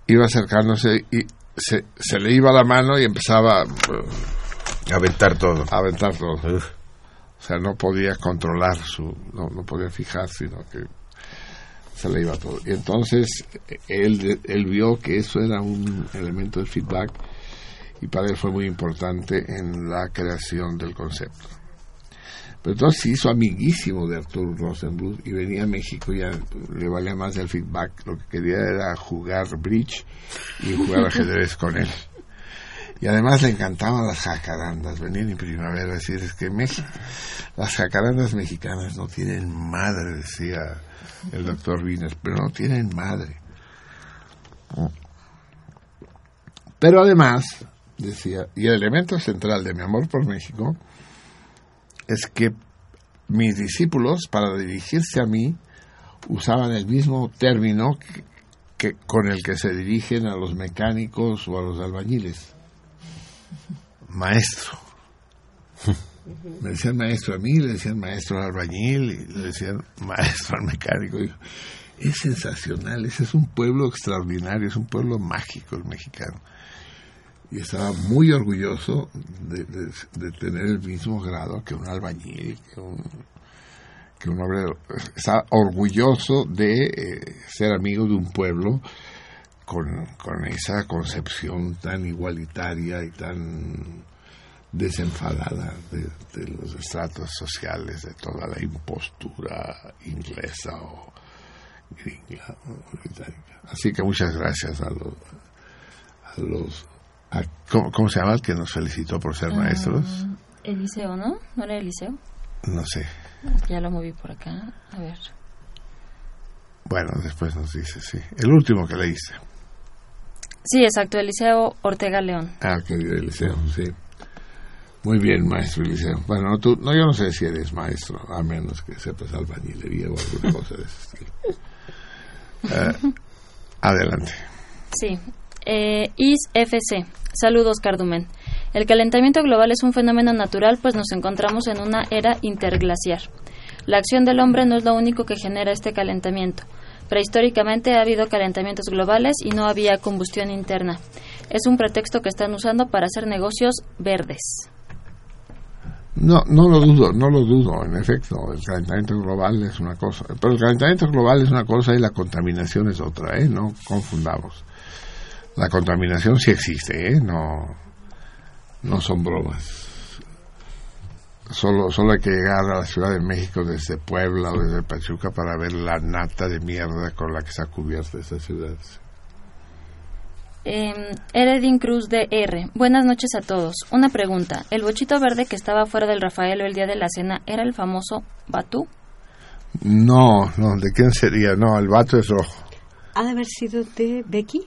iba acercándose y se, se le iba la mano y empezaba a aventar todo. A aventar todo. O sea, no podía controlar su, no, no podía fijar, sino que se le iba todo. Y entonces él, él vio que eso era un elemento de feedback y para él fue muy importante en la creación del concepto. Pero entonces se hizo amiguísimo de Arturo Rosenbluth y venía a México y ya le valía más el feedback. Lo que quería era jugar bridge y jugar ajedrez con él. Y además le encantaban las jacarandas, venían en primavera a decir, es que México, las jacarandas mexicanas no tienen madre, decía el doctor Vines, pero no tienen madre. Pero además, decía, y el elemento central de mi amor por México es que mis discípulos, para dirigirse a mí, usaban el mismo término que, que, con el que se dirigen a los mecánicos o a los albañiles. Maestro. Me decían maestro a mí, le decían maestro al albañil, y le decían maestro al mecánico. Y es sensacional, ese es un pueblo extraordinario, es un pueblo mágico el mexicano. Y estaba muy orgulloso de, de, tener el mismo grado que un albañil, que un, que un obrero. Estaba orgulloso de eh, ser amigo de un pueblo con, con esa concepción tan igualitaria y tan desenfadada de, de, los estratos sociales, de toda la impostura inglesa o gringa o británica. Así que muchas gracias a los... A los a, ¿cómo, ¿cómo, se llama el que nos felicitó por ser uh, maestros? Eliseo, ¿no? ¿No era Eliseo? No sé. Ya lo moví por acá. A ver. Bueno, después nos dice, sí. El último que leíste. Sí, exacto, Eliseo Ortega León. Ah, querido Eliseo, sí. Muy bien, maestro Eliseo. Bueno, tú, no, yo no sé si eres maestro, a menos que sepas albañilería o alguna cosa de ese estilo. Uh, adelante. Sí. Eh, ISFC. Saludos, Cardumen. El calentamiento global es un fenómeno natural, pues nos encontramos en una era interglaciar. La acción del hombre no es lo único que genera este calentamiento. Prehistóricamente ha habido calentamientos globales y no había combustión interna. Es un pretexto que están usando para hacer negocios verdes. No, no lo dudo, no lo dudo, en efecto, el calentamiento global es una cosa, pero el calentamiento global es una cosa y la contaminación es otra, ¿eh? No confundamos. La contaminación sí existe, ¿eh? No, no son bromas. Solo, solo hay que llegar a la Ciudad de México desde Puebla o desde Pachuca para ver la nata de mierda con la que se ha cubierto esta ciudad. Eh, Eredin Cruz de R. Buenas noches a todos. Una pregunta. ¿El bochito verde que estaba fuera del Rafaelo el día de la cena era el famoso Batú? No, no, ¿de quién sería? No, el vato es rojo. ¿Ha de haber sido de Becky?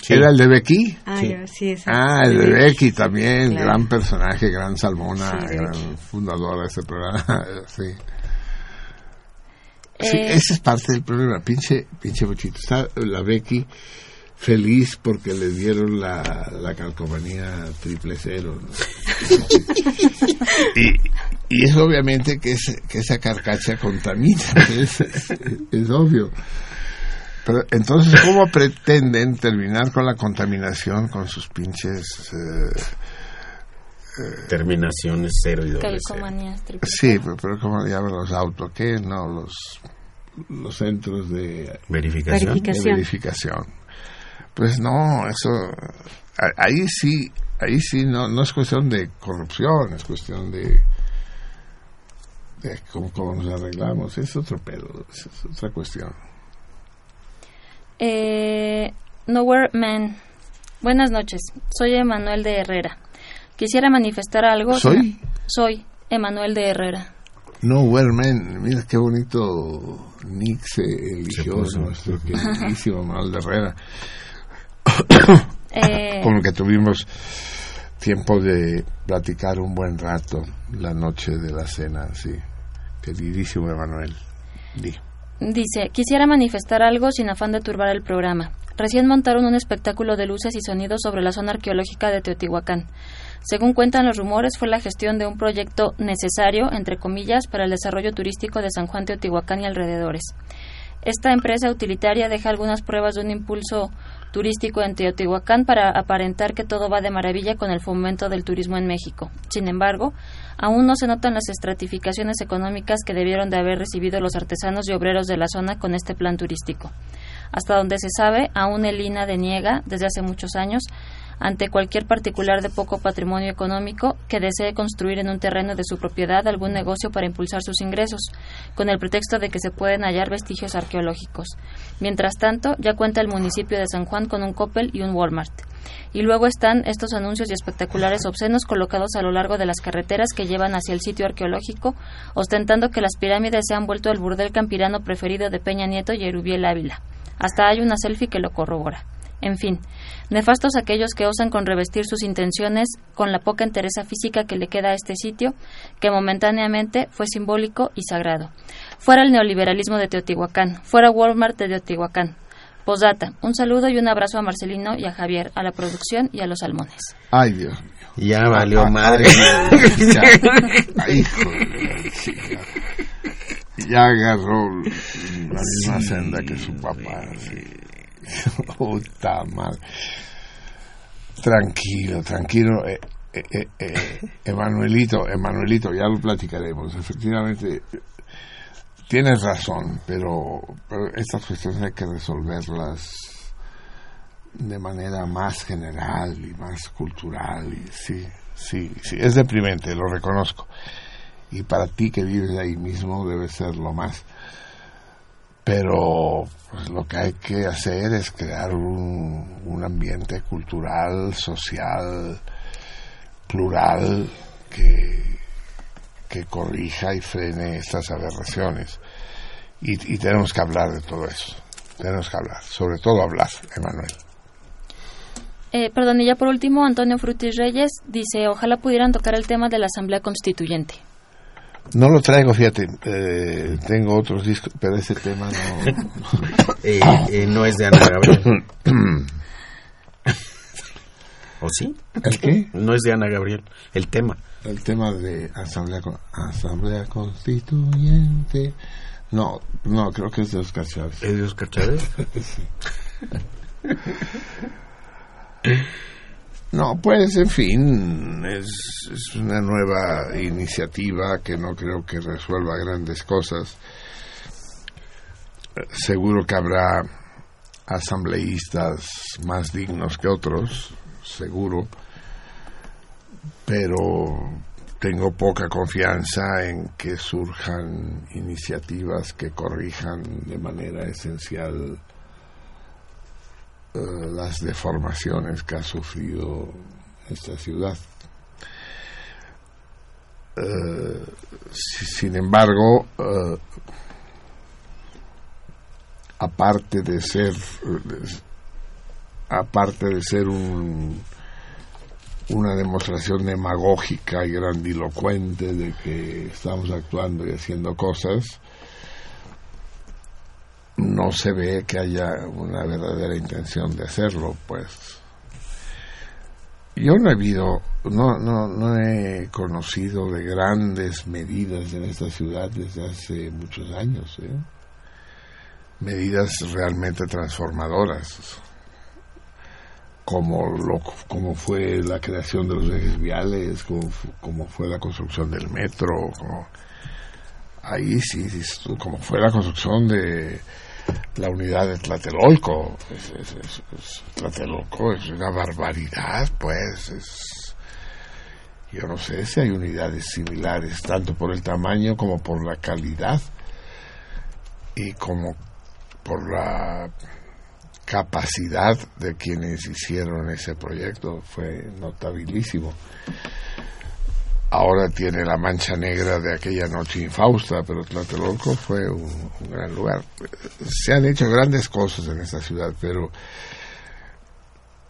Sí. ¿Era el de Becky? Ah, sí. Yo, sí ah el de Becky también, claro. gran personaje, gran salmona, gran fundadora de este programa. sí. Eh, ese es parte del problema. Pinche, pinche bochito. Está la Becky feliz porque le dieron la, la calcomanía triple cero. ¿no? y, y es obviamente que, es, que esa carcacha contamina. Es, es, es obvio. Pero entonces, ¿cómo pretenden terminar con la contaminación con sus pinches... Eh, eh, Terminaciones cero y cero. Sí, pero, pero ¿cómo llaman los autos? ¿Qué? No, los, los centros de verificación. verificación. De verificación. Pues no, eso... Ahí sí, ahí sí no, no es cuestión de corrupción, es cuestión de... de cómo, cómo nos arreglamos. Es otro pedo, es otra cuestión. Eh, Nowhere Man. Buenas noches. Soy Emanuel de Herrera. Quisiera manifestar algo. ¿Soy? Soy Emanuel de Herrera. Nowhere Man. Mira qué bonito Nick se eligió se nuestro queridísimo Emanuel de Herrera. eh, Con el que tuvimos tiempo de platicar un buen rato la noche de la cena, sí. Queridísimo Emanuel. Di. Dice, quisiera manifestar algo sin afán de turbar el programa. recién montaron un espectáculo de luces y sonidos sobre la zona arqueológica de Teotihuacán. Según cuentan los rumores, fue la gestión de un proyecto necesario, entre comillas, para el desarrollo turístico de San Juan Teotihuacán y alrededores. Esta empresa utilitaria deja algunas pruebas de un impulso turístico en Teotihuacán para aparentar que todo va de maravilla con el fomento del turismo en México. Sin embargo, aún no se notan las estratificaciones económicas que debieron de haber recibido los artesanos y obreros de la zona con este plan turístico. Hasta donde se sabe, aún el INA deniega, desde hace muchos años, ante cualquier particular de poco patrimonio económico que desee construir en un terreno de su propiedad algún negocio para impulsar sus ingresos, con el pretexto de que se pueden hallar vestigios arqueológicos. Mientras tanto, ya cuenta el municipio de San Juan con un Coppel y un Walmart. Y luego están estos anuncios y espectaculares obscenos colocados a lo largo de las carreteras que llevan hacia el sitio arqueológico, ostentando que las pirámides se han vuelto el burdel campirano preferido de Peña Nieto y Erubiel Ávila. Hasta hay una selfie que lo corrobora. En fin, nefastos aquellos que osan con revestir sus intenciones con la poca entereza física que le queda a este sitio, que momentáneamente fue simbólico y sagrado. Fuera el neoliberalismo de Teotihuacán, fuera Walmart de Teotihuacán. Posdata, un saludo y un abrazo a Marcelino y a Javier, a la producción y a los salmones. Ay, Dios mío. Ya valió madre. ya, ay, hijo de la Ya agarró la misma senda que su papá. Puta. Tranquilo, tranquilo. Eh, eh, eh, Emanuelito, Emanuelito, ya lo platicaremos. Efectivamente, tienes razón, pero, pero estas cuestiones hay que resolverlas de manera más general y más cultural. Y sí, sí, sí, es deprimente, lo reconozco. Y para ti que vives ahí mismo debe ser lo más pero pues, lo que hay que hacer es crear un, un ambiente cultural, social, plural, que, que corrija y frene estas aberraciones. Y, y, tenemos que hablar de todo eso. Tenemos que hablar, sobre todo hablar, Emanuel. Eh, perdón, y ya por último, Antonio Frutis Reyes dice, ojalá pudieran tocar el tema de la Asamblea Constituyente. No lo traigo, fíjate, eh, tengo otros discos, pero ese tema no... eh, eh, no es de Ana Gabriel. ¿O sí? ¿El qué? No es de Ana Gabriel, el tema. El tema de Asamblea, Asamblea Constituyente. No, no, creo que es de Oscar Chávez. ¿Es de Oscar Chávez? No, pues en fin, es, es, una nueva iniciativa que no creo que resuelva grandes cosas. Seguro que habrá asambleístas más dignos que otros, seguro, pero tengo poca confianza en que surjan iniciativas que corrijan de manera esencial las deformaciones que ha sufrido esta ciudad. Uh, sin embargo, uh, aparte de ser aparte de ser un, una demostración demagógica y grandilocuente de que estamos actuando y haciendo cosas, no se ve que haya una verdadera intención de hacerlo, pues. Yo no he habido, no, no, no he conocido de grandes medidas en esta ciudad desde hace muchos años, ¿eh? medidas realmente transformadoras, como lo, como fue la creación de los ejes viales, como, como fue la construcción del metro, como, ahí sí, como fue la construcción de la unidad de Tlatelolco. Es, es, es, Tlatelolco es una barbaridad, pues. Es, yo no sé si hay unidades similares, tanto por el tamaño como por la calidad y como por la capacidad de quienes hicieron ese proyecto. Fue notabilísimo ahora tiene la mancha negra de aquella noche infausta, pero Tlatelolco fue un, gran lugar. Se han hecho grandes cosas en esta ciudad, pero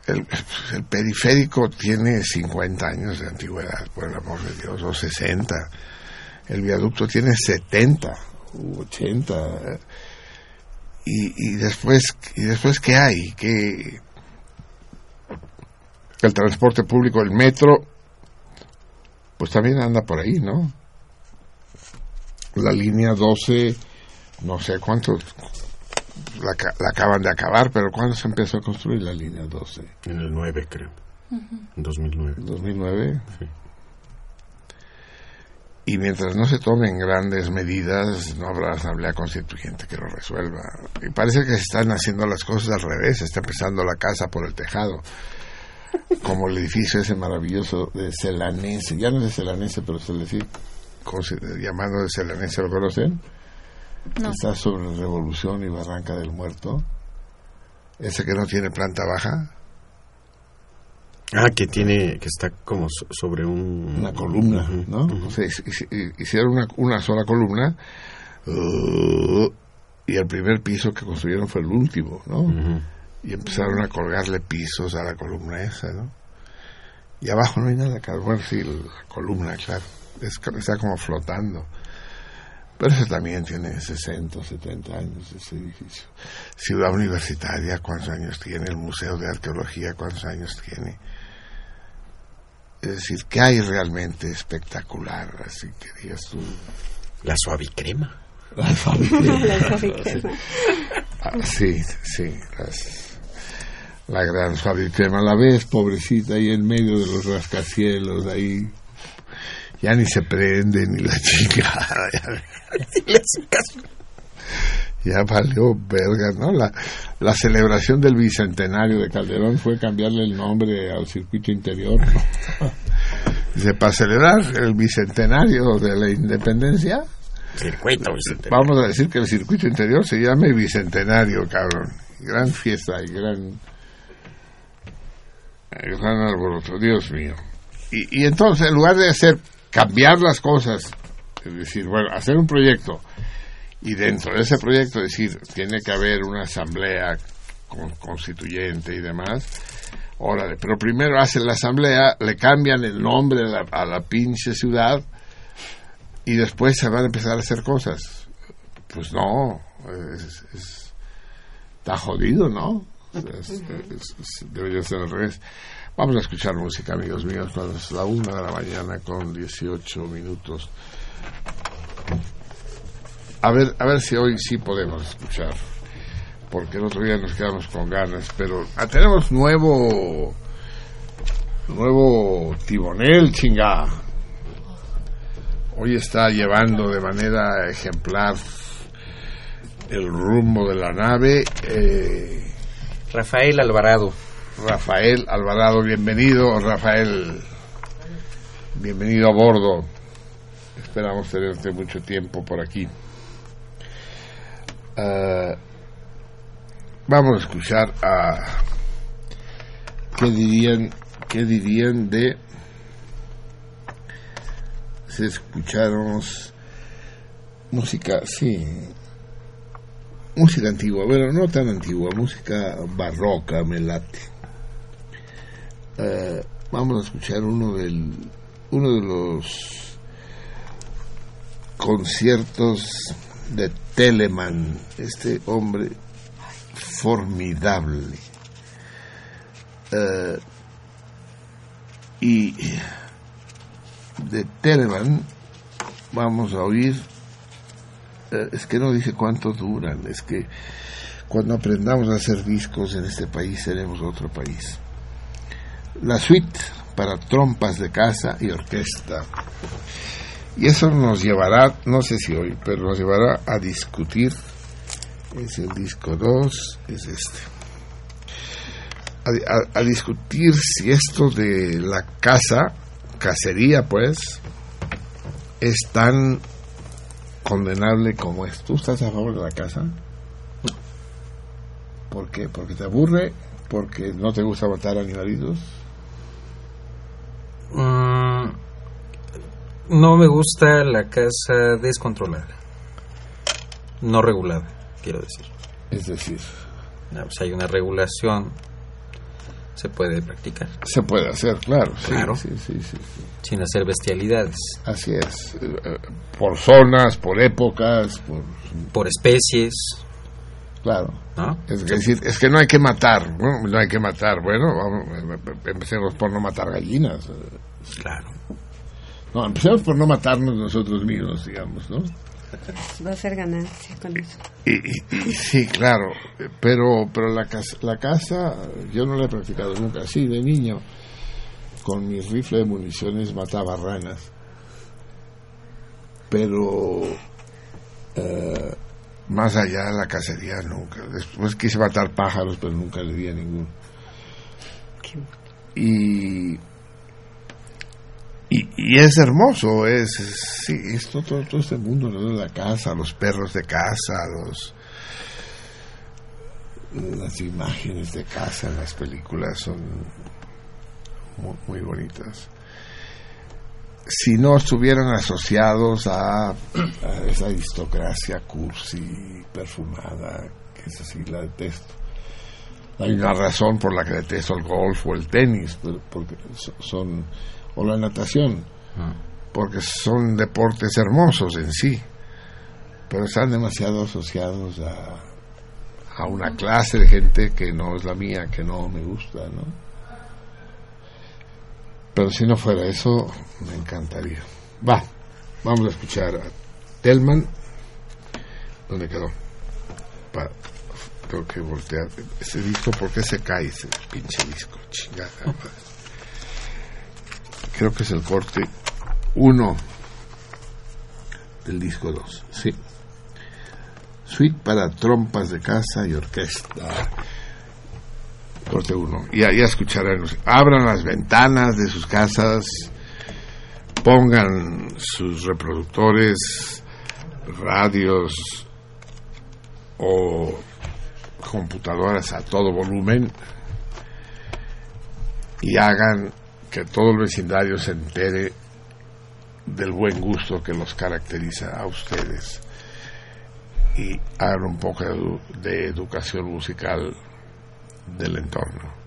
el, el, periférico tiene 50 años de antigüedad, por el amor de Dios, o 60. El viaducto tiene 70, 80. y, y después y después qué hay que el transporte público el metro pues también anda por ahí no la línea 12 no sé cuántos la, ca- la acaban de acabar pero cuándo se empezó a construir la línea 12 En el 9, creo. En 2009. 2009 y mientras no se tomen grandes medidas no habrá asamblea constituyente que lo resuelva. Y parece que se están haciendo las cosas al revés se está empezando la casa por el tejado como el edificio ese maravilloso de Celanese ya no es de Celanese pero se le sigue llamando de Celanese ¿lo conocen? No. está sobre Revolución y Barranca del Muerto ese que no tiene planta baja Ah, que tiene, que está como so- sobre un... una columna, ¿no? ujú. O sea, hic- hic- hicieron una, una sola columna uh, y el primer piso que construyeron fue el último, ¿no? Ujú. Y empezaron a colgarle pisos a la columna esa, ¿no? Y abajo no hay nada, claro. Bueno, sí, la columna, claro. Es está como flotando. Pero eso también tiene 60 o 70 años, ese edificio. Ciudad Universitaria, ¿cuántos años tiene? El Museo de Arqueología, ¿cuántos años tiene? Es decir, ¿qué hay realmente espectacular? Así que digas tú. La suavicrema. La suavicrema. La suavicrema. Ah, sí, sí. las- la gran suavicrema. La ves, pobrecita, ahí en medio de los rascacielos, ahí. Ya ni se prende, ni la chingada. Ya, ya valió verga, ¿no? La, la celebración del bicentenario de Calderón fue cambiarle el nombre al circuito interior. ¿no? Dice, para celebrar el bicentenario de la independencia, Circuito bicentenario. Vamos a decir que el circuito interior se llame Bicentenario, cabrón. Gran fiesta y gran, eh, gran alboroto, Dios mío. Y, y entonces, en lugar de hacer, cambiar las cosas, es decir, bueno, hacer un proyecto y dentro de ese proyecto decir, tiene que haber una asamblea con- constituyente y demás, órale, pero primero hacen la asamblea, le cambian el nombre a la, pinche ciudad y después se van a empezar a hacer cosas. Pues no, es- está jodido, ¿no? Es- es- es- debería ser al revés. Vamos a escuchar música, amigos míos, cuando es la una de la mañana con 18 minutos. A ver, a ver si hoy sí podemos escuchar, porque el otro día nos quedamos con ganas, pero ah, tenemos nuevo, nuevo tibonel, chinga. Hoy está llevando de manera ejemplar el rumbo de la nave. eh, Rafael Alvarado. Rafael Alvarado, bienvenido, Rafael. Bienvenido a bordo. Esperamos tenerte mucho tiempo por aquí. Ah, vamos a escuchar a. ¿Qué dirían, qué dirían de. Si escucháramos música, sí, música antigua, bueno, no tan antigua, música barroca, me late. Eh, vamos a escuchar uno del uno de los conciertos de Telemann, este hombre formidable. Eh, y de Telemann vamos a oír es que no dice cuánto duran, es que cuando aprendamos a hacer discos en este país seremos otro país. La suite para trompas de casa y orquesta. Y eso nos llevará, no sé si hoy, pero nos llevará a discutir. Es el disco 2, es este. A, a- a discutir si esto de la casa, cacería pues, es tan condenable como es. ¿Tú estás a favor de la casa? ¿Por qué? ¿Porque te aburre? ¿Porque no te gusta matar animalitos? Mm, no me gusta la casa descontrolada. No regulada, quiero decir. Es decir, No, si hay una regulación, se puede practicar. se puede hacer, claro. sí, Claro. Sí, sí, sí, sí. Sin hacer bestialidades. Así es. Por zonas, por épocas, por... Por especies. Claro. Es, decir, es que no hay que matar, ¿no? No hay que matar. Bueno, vamos, empecemos por no matar gallinas. Claro. No, empecemos por no matarnos nosotros mismos, digamos, ¿no? Va a ser ganancia con eso. Y, sí, claro, pero pero la casa, la casa yo no la he practicado nunca. Sí, de niño, con mi rifle de municiones mataba ranas. Pero eh, más allá de la cacería nunca. Después quise matar pájaros, pero nunca le di a ninguno. Y y, es hermoso, es, sí, esto, todo, todo este mundo, de la casa, los perros de casa, los las imágenes de casa en las películas son muy, bonitas. Si no estuvieran asociados a, a, esa aristocracia cursi, perfumada, que es así, la detesto. Hay una razón por la que detesto el golf o el tenis, porque son o la natación, ah. porque son deportes hermosos en sí, pero están demasiado asociados a, a una clase de gente que no es la mía, que no me gusta, ¿no? Pero si no fuera eso, me encantaría. Va, vamos a escuchar a Telman. ¿Dónde quedó? para tengo que voltear. Ese disco, ¿por qué se cae ese pinche disco? Chingada creo que es el corte 1 del disco 2, sí. Suite para trompas de casa y orquesta. Corte 1. Ya, ya escucharán. Abran las ventanas de sus casas, pongan sus reproductores, radios o computadoras a todo volumen y hagan que todo el vecindario se entere del buen gusto que los caracteriza a ustedes y hagan un poco de, educación musical del entorno.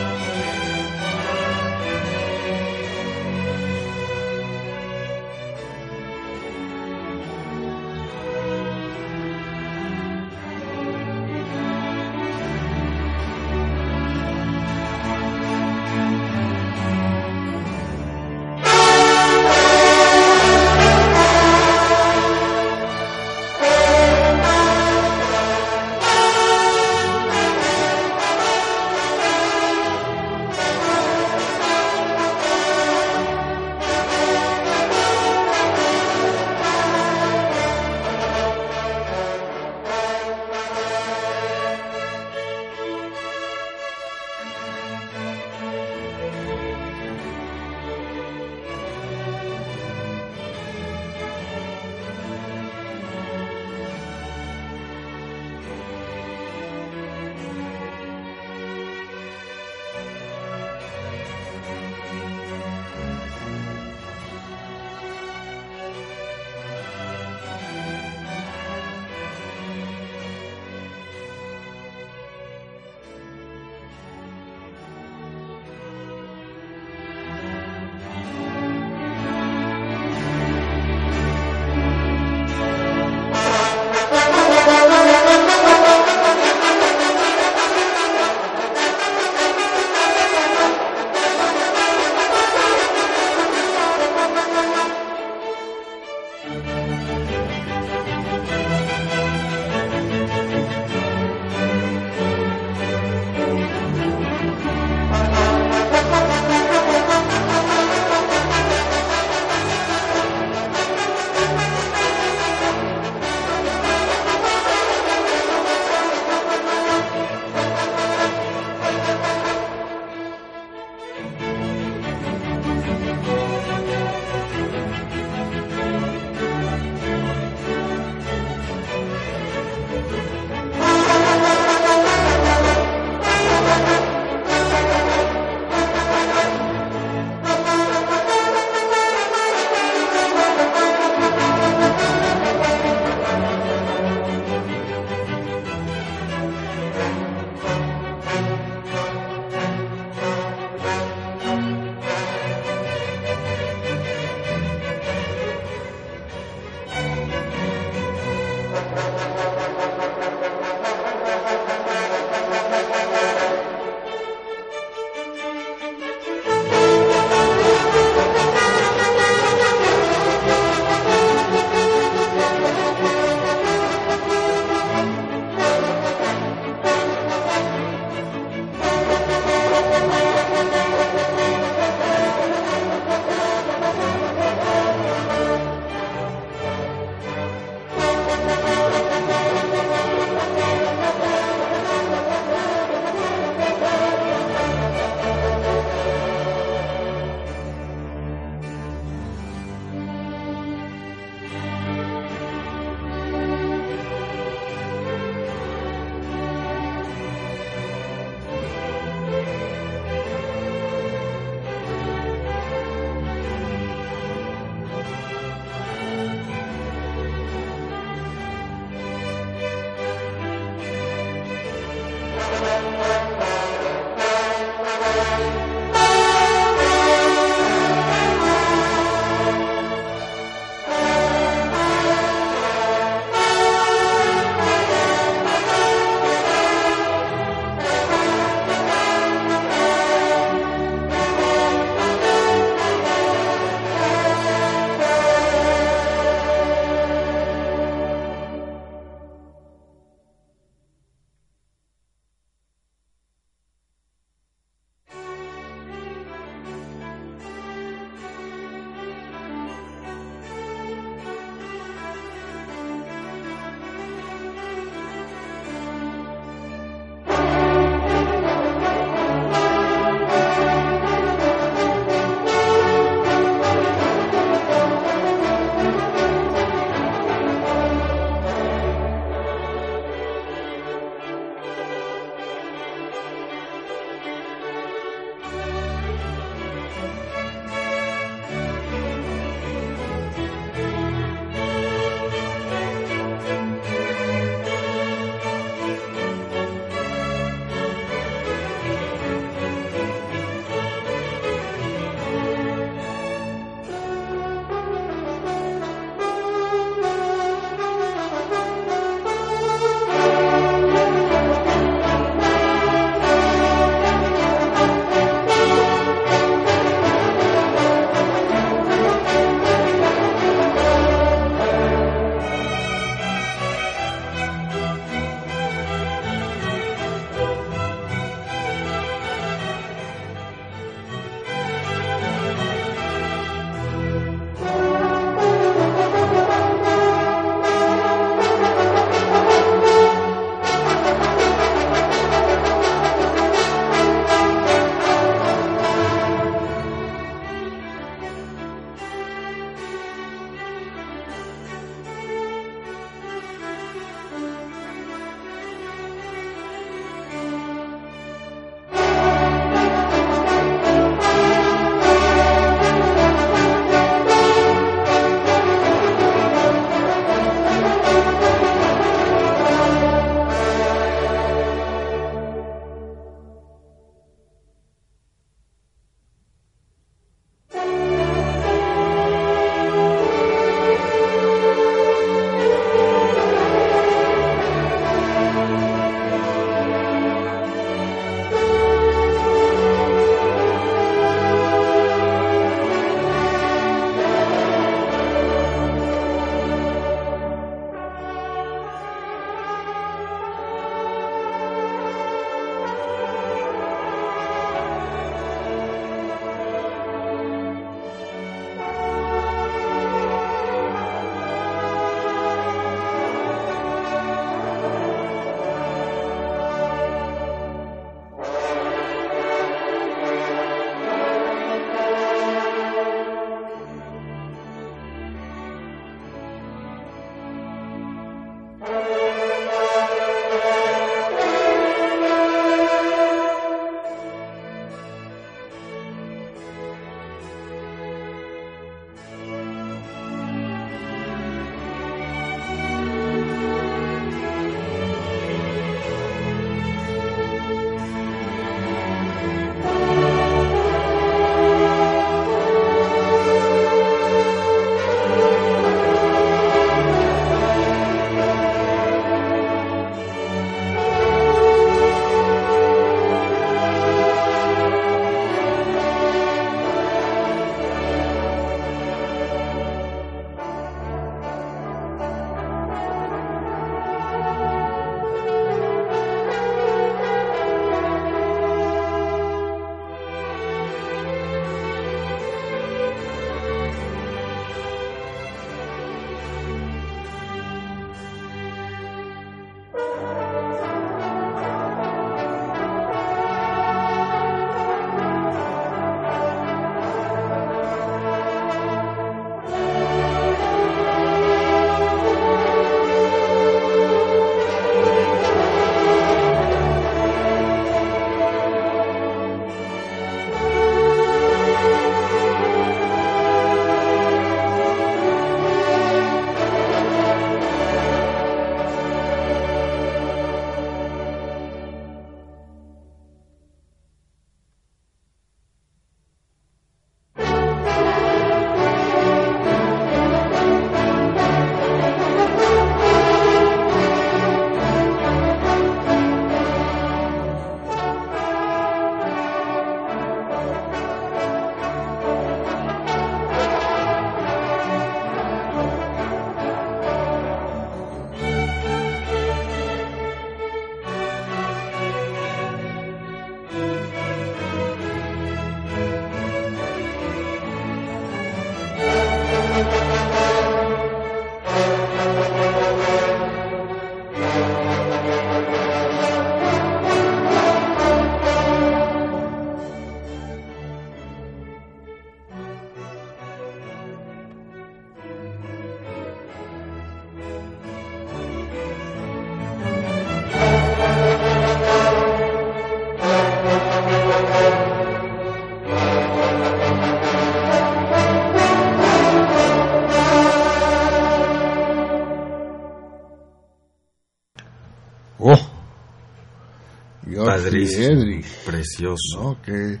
Precioso. ¿no? Que,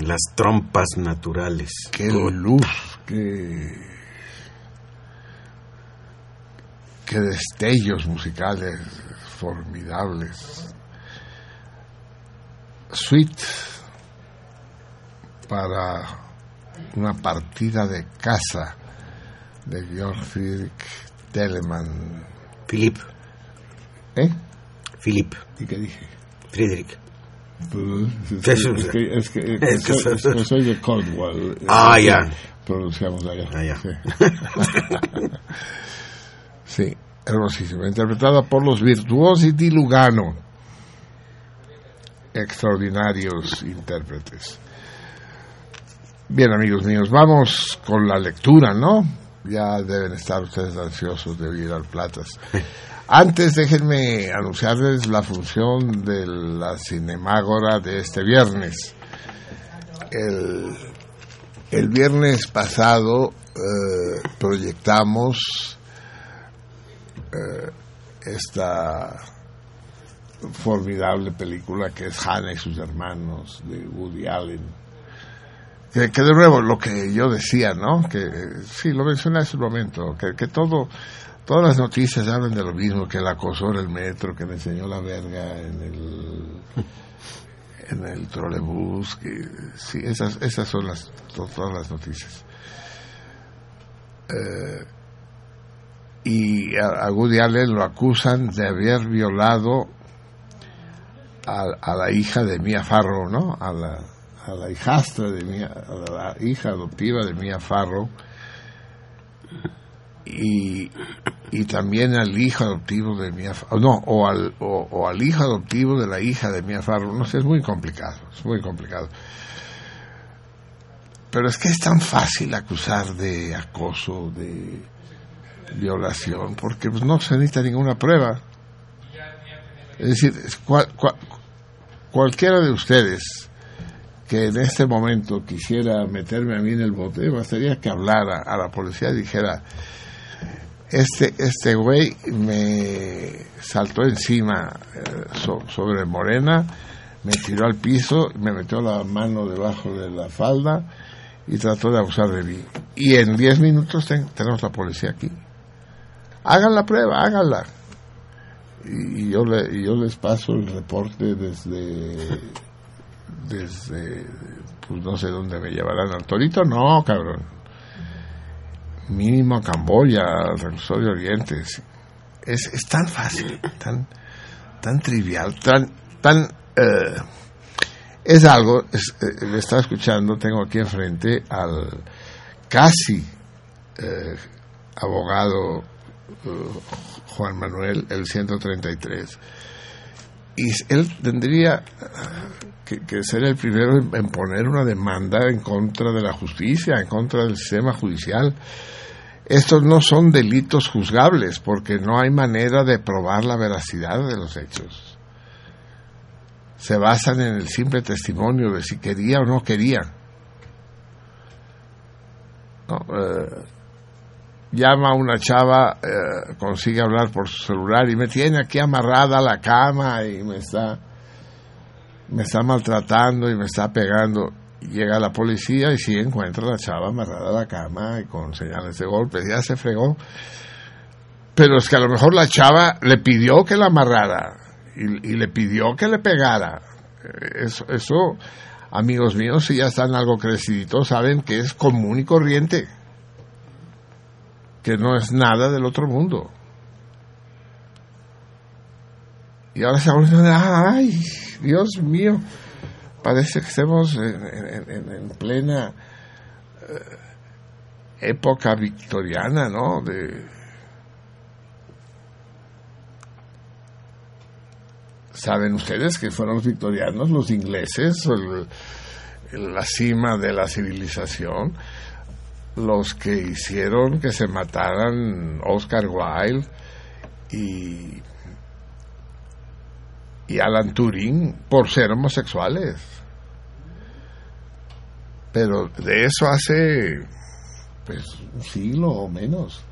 Las trompas naturales. qué luz, qué, qué destellos musicales formidables. Suite para una partida de casa de Georg Friedrich Telemann. Philip. ¿Eh? Philip. ¿Y qué dije? Friedrich. Pues, es, que, es que, es que- es que soy, es que soy de Caldwell. Ah, ya. Pronunciamos allá. Ah, ya. Sí. sí, hermosísima. Interpretada por los virtuosi di Lugano. Extraordinarios intérpretes. Bien, amigos míos, vamos con la lectura, ¿no? Ya deben estar ustedes ansiosos de oír al Platas. Antes déjenme anunciarles la función de la Cinemágora de este viernes. El, el viernes pasado eh, proyectamos eh, esta formidable película que es Hannah y sus hermanos de Woody Allen. Que, que de nuevo, lo que yo decía, ¿no? Que sí, lo mencioné hace un momento, que, que todo, todas las noticias hablan de lo mismo, que la acosó en el metro, que le enseñó la verga en el en el trolebús, que sí, esas, esas son las, to- todas las noticias. Eh, y a, a Woody Allen lo acusan de haber violado a, a la hija de Mia Farrow, ¿no? A la, a la hijastra de Mia, a la hija adoptiva de Mia Farrow y, y también al hijo adoptivo de Mia Farrow, no, o al, o, al hijo adoptivo de la hija de Mia Farrow, no sé, es muy complicado, es muy complicado. Pero es que es tan fácil acusar de acoso, de violación, porque pues, no se necesita ninguna prueba. Es decir, cual- cual- cualquiera de ustedes que en este momento quisiera meterme a mí en el bote, bastaría que hablara a la policía y dijera, este, este güey me saltó encima eh, so- sobre Morena, me tiró al piso, me metió la mano debajo de la falda y trató de abusar de mí. Y en 10 minutos ten- tenemos la policía aquí. Hagan la prueba, háganla. Y, y yo, le, y yo les paso el reporte desde, desde, pues no sé dónde me llevarán. ¿Al Torito? No, cabrón. Mínimo a Camboya, al reclusorio Oriente. Es, es tan fácil, tan, tan trivial, tan, tan, eh, es algo, es, eh, le estaba escuchando, tengo aquí enfrente al casi eh, abogado eh, Juan Manuel, el 133. Y él tendría que, que ser el primero en poner una demanda en contra de la justicia, en contra del sistema judicial. Estos no son delitos juzgables porque no hay manera de probar la veracidad de los hechos. Se basan en el simple testimonio de si quería o no quería. No, eh, llama a una chava, eh, consigue hablar por su celular y me tiene aquí amarrada a la cama y me está me está maltratando y me está pegando. Llega la policía y sí encuentra a la chava amarrada a la cama y con señales de golpe. Ya se fregó. Pero es que a lo mejor la chava le pidió que la amarrara y, le pidió que le pegara. Eh, Eso, eso, amigos míos, si ya están algo creciditos, saben que es común y corriente. Que no es nada del otro mundo. Y ahora se vuelven, ay, Dios mío, parece que estemos en, en- en- en plena eh, época victoriana, ¿no? ¿Saben ustedes que fueron los victorianos, los ingleses, la cima de la civilización, los que hicieron que se mataran Oscar Wilde y y Alan Turing por ser homosexuales. Pero de eso hace pues un siglo o menos.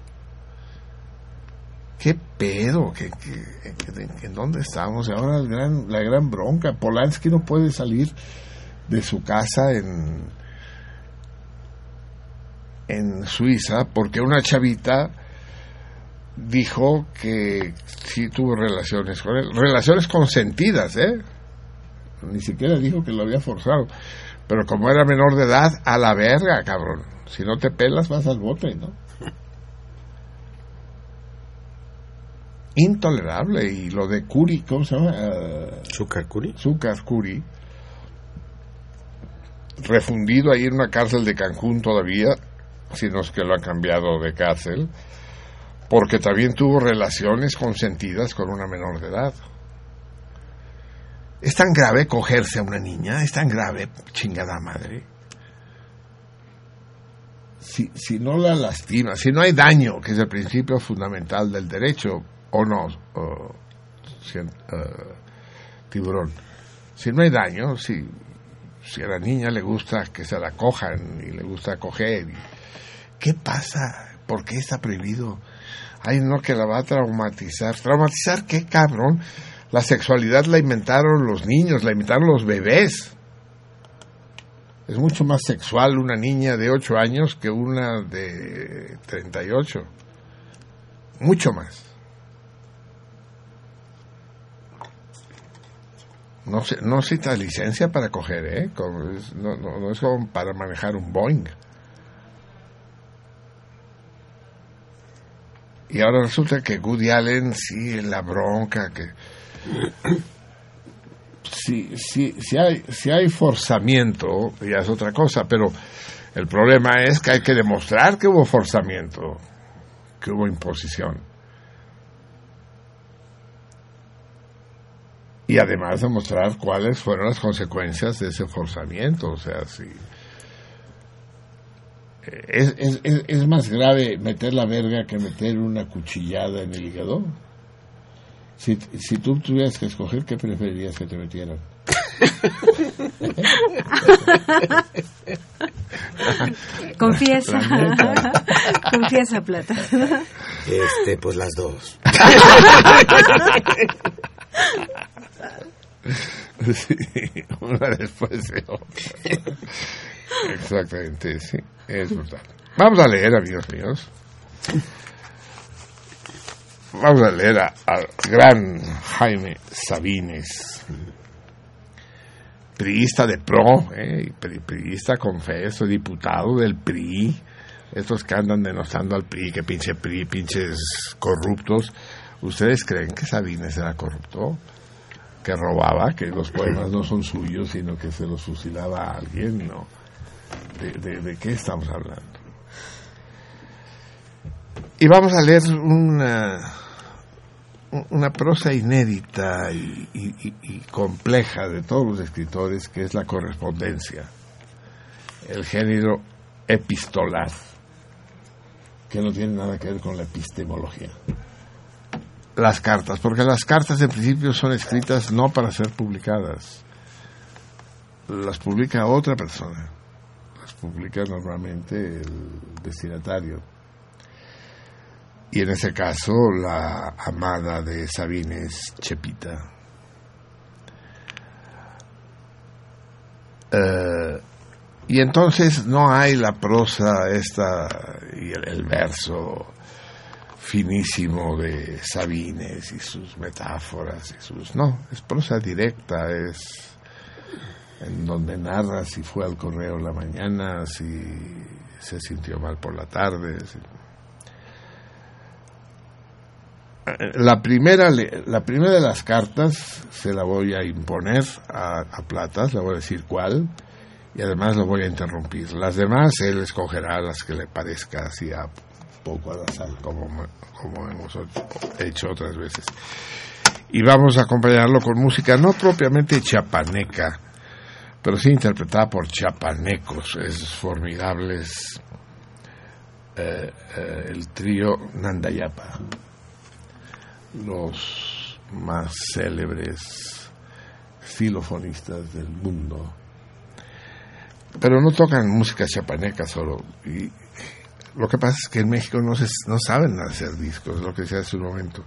¿Qué pedo? ¿Qué, qué, en dónde estamos? Ahora el gran, la gran bronca. Polanski no puede salir de su casa en, en Suiza porque una chavita dijo que sí tuvo relaciones con él. Relaciones consentidas, ¿eh? Ni siquiera dijo que lo había forzado. Pero como era menor de edad, a la verga, cabrón. Si no te pelas, vas al bote, ¿no? Intolerable. Y lo de Curi, ¿cómo se llama? ¿Zúcar Curi? Zúcar Curi. Refundido ahí en una cárcel de Cancún todavía, si no es que lo han cambiado de cárcel, porque también tuvo relaciones consentidas con una menor de edad. ¿Es tan grave cogerse a una niña? ¿Es tan grave, chingada madre? Si, si no la lastima, si no hay daño, que es el principio fundamental del derecho, o no, o, eh, tiburón, si no hay daño, si, si a la niña le gusta que se la cojan y le gusta coger, ¿qué pasa? ¿Por qué está prohibido? Ay, no, que la va a traumatizar. ¿Traumatizar qué, cabrón? La sexualidad la inventaron los niños, la inventaron los bebés. Es mucho más sexual una niña de 8 años que una de 38. Mucho más. No, se, no necesitas licencia para coger, ¿eh? No es como para manejar un Boeing. Y ahora resulta que Woody Allen, sí, la bronca, que... Si, si, si, hay, si hay forzamiento, ya es otra cosa, pero el problema es que hay que demostrar que hubo forzamiento, que hubo imposición. Y además demostrar cuáles fueron las consecuencias de ese forzamiento, o sea, si... ¿Es, es, es, es más grave meter la verga que meter una cuchillada en el hígado? Si, si tú tuvieras que escoger, ¿qué preferirías que te metieran? Confiesa. Confiesa, Plata. Este, pues las dos. Sí, una después de otra. Exactamente, sí, es brutal. Vamos a leer, amigos míos. Vamos a leer al gran Jaime Sabines, priista de PRO, eh, priista, confeso, diputado del PRI, estos que andan denostando al PRI, que pinche PRI, pinches corruptos. ¿Ustedes creen que Sabines era corrupto? que robaba, que los poemas no son suyos, sino que se los fusilaba a alguien, ¿no? ¿De, qué estamos hablando? Y vamos a leer una, una prosa inédita y- y compleja de todos los escritores, que es la correspondencia, el género epistolar, que no tiene nada que ver con la epistemología las cartas, porque las cartas en principio son escritas no para ser publicadas. Las publica otra persona. Publica normalmente el destinatario. Y en ese caso la amada de Sabines, Chepita. Eh, y entonces no hay la prosa esta y el, el verso finísimo de Sabines y sus metáforas y sus no es prosa directa es en donde narra si fue al correo la mañana si se sintió mal por la tarde la primera la primera de las cartas se la voy a imponer a, a Platas le voy a decir cuál y además lo voy a interrumpir las demás él escogerá las que le parezca así a poco al azar, como, como hemos hecho otras veces. Y vamos a acompañarlo con música no propiamente chapaneca, pero sí interpretada por chapanecos, es formidables. eh, eh, el trío Nandayapa, los más célebres xilofonistas del mundo. Pero no tocan música chapaneca solo, Lo que pasa es que en México no, se, no saben hacer discos, lo que decía hace un momento.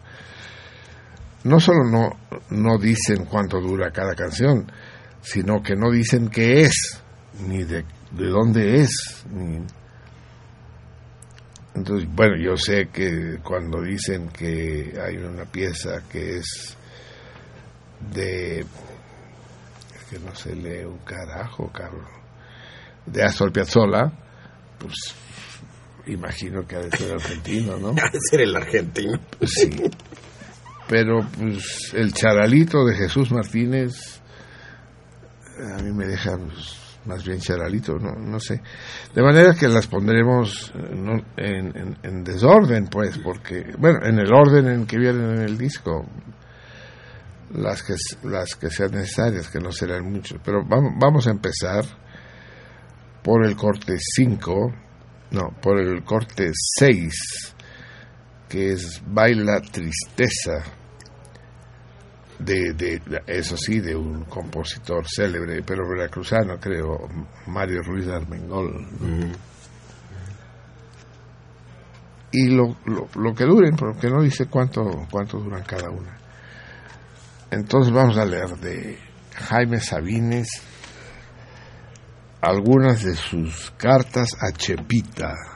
No solo no, no dicen cuánto dura cada canción, sino que no dicen qué es, ni de, de dónde es. Ni... Entonces, bueno, yo sé que cuando dicen que hay una pieza que es de... Es que no se lee un carajo, cabrón. De Astor Piazzolla, pues imagino que ha de ser argentino, ¿no? Ha de ser el argentino. Sí. Pero pues el charalito de Jesús Martínez a mí me deja pues, más bien charalito, no, no sé. De manera que las pondremos en, en, en, desorden, pues, porque, bueno, en el orden en que vienen en el disco, las que, las que sean necesarias, que no serán muchas. Pero vamos, vamos a empezar por el corte 5, no, por el corte 6, que es Baila Tristeza de, de, eso sí, de un compositor célebre, pero veracruzano, creo, Mario Ruiz Armengol. Y lo, lo, lo, que duren, porque no dice cuánto, cuánto duran cada una. Entonces vamos a leer de Jaime Sabines algunas de sus cartas a Chepita.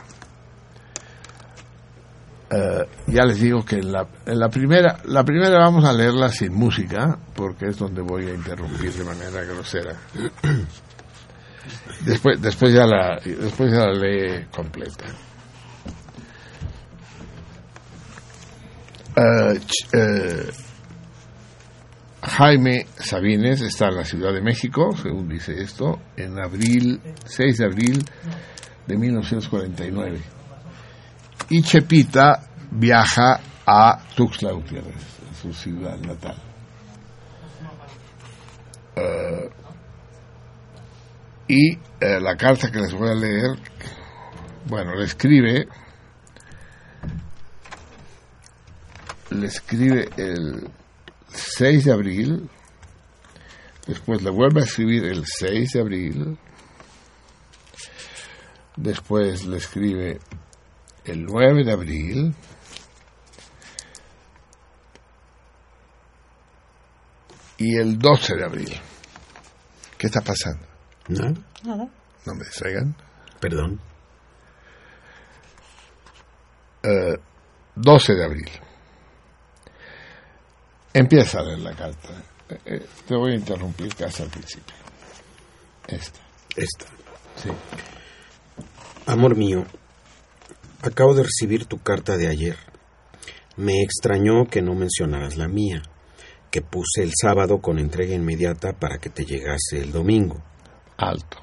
Uh, ya les digo que en la, en la, primera la primera vamos a leerla sin música porque es donde voy a interrumpir de manera grosera. Después después ya la después ya la lee completa. Uh, uh, Jaime Sabines está en la Ciudad de México según dice esto en abril 6 de abril de 1949 y Chepita viaja a Tuxtla Gutiérrez, su ciudad natal. Uh, y uh, la carta que les voy a leer, bueno, le escribe, le escribe el 6 de abril, después le vuelve a escribir el 6 de abril, después le escribe el 9 de abril y el 12 de abril. ¿Qué está pasando? ¿No? Nada. No me distraigan. Perdón. Uh, 12 de abril. Empieza a leer la carta. Eh, te voy a interrumpir casi al principio. Esta. Esta. Sí. Amor mío, Acabo de recibir tu carta de ayer. Me extrañó que no mencionaras la mía, que puse el sábado con entrega inmediata para que te llegase el domingo. Alto.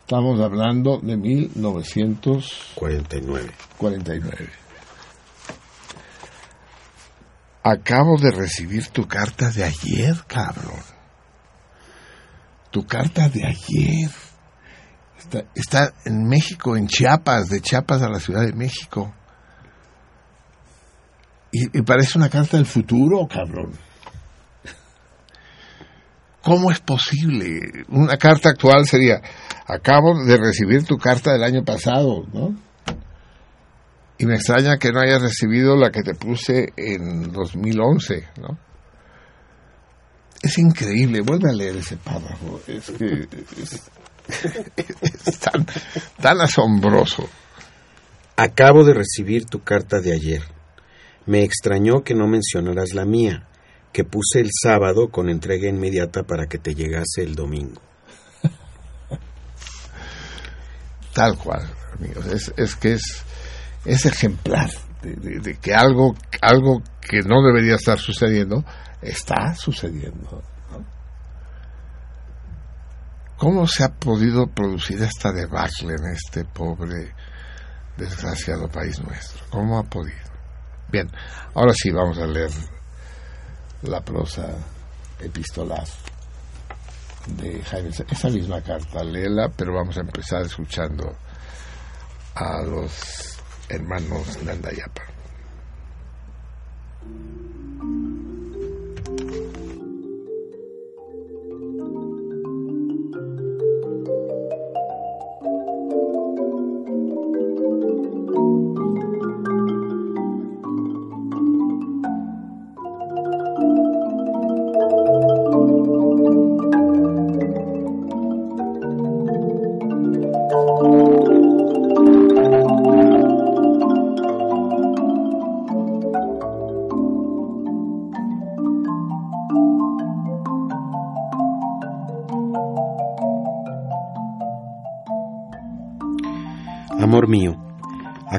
Estamos hablando de 1949. 49. Acabo de recibir tu carta de ayer, cabrón. Tu carta de ayer. Está, en México, en Chiapas, de Chiapas a la Ciudad de México. Y, parece una carta del futuro, cabrón. ¿Cómo es posible? Una carta actual sería, acabo de recibir tu carta del año pasado, ¿no? Y me extraña que no hayas recibido la que te puse en 2011, ¿no? Es increíble, vuelve a leer ese párrafo. Es que... es tan, tan asombroso. Acabo de recibir tu carta de ayer. Me extrañó que no mencionaras la mía, que puse el sábado con entrega inmediata para que te llegase el domingo. Tal cual, amigos. Es, es que es, es ejemplar de, de, de, que algo, algo que no debería estar sucediendo está sucediendo. ¿Cómo se ha podido producir esta debacle en este pobre, desgraciado país nuestro? ¿Cómo ha podido? Bien, ahora sí vamos a leer la prosa epistolar de Jaime. Esa misma carta, léela, pero vamos a empezar escuchando a los hermanos Nandayapa.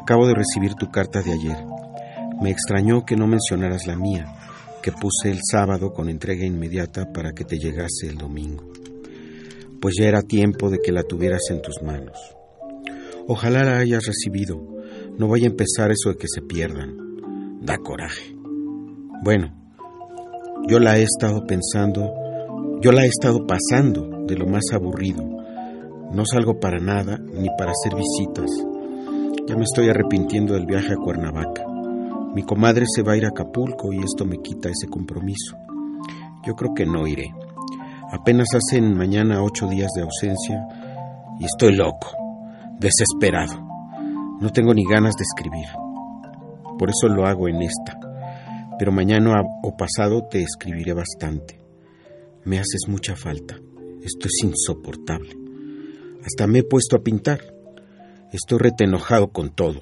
Acabo de recibir tu carta de ayer. Me extrañó que no mencionaras la mía, que puse el sábado con entrega inmediata para que te llegase el domingo. Pues ya era tiempo de que la tuvieras en tus manos. Ojalá la hayas recibido. No vaya a empezar eso de que se pierdan. Da coraje. Bueno, yo la he estado pensando, yo la he estado pasando de lo más aburrido. No salgo para nada ni para hacer visitas. Ya me estoy arrepintiendo del viaje a Cuernavaca. Mi comadre se va a ir a Acapulco y esto me quita ese compromiso. Yo creo que no iré. Apenas hacen mañana ocho días de ausencia y estoy loco, desesperado. No tengo ni ganas de escribir. Por eso lo hago en esta. Pero mañana o pasado te escribiré bastante. Me haces mucha falta. Esto es insoportable. Hasta me he puesto a pintar. Estoy retenojado con todo.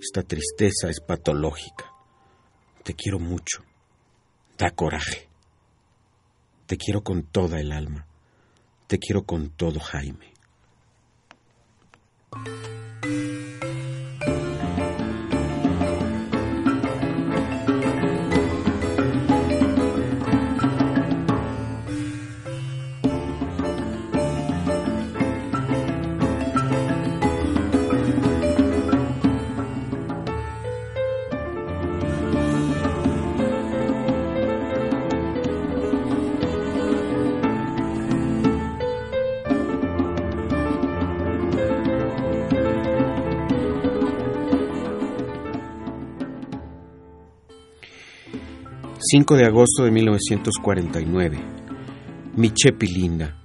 Esta tristeza es patológica. Te quiero mucho. Da coraje. Te quiero con toda el alma. Te quiero con todo, Jaime. 5 de agosto de 1949. Mi Chepi linda.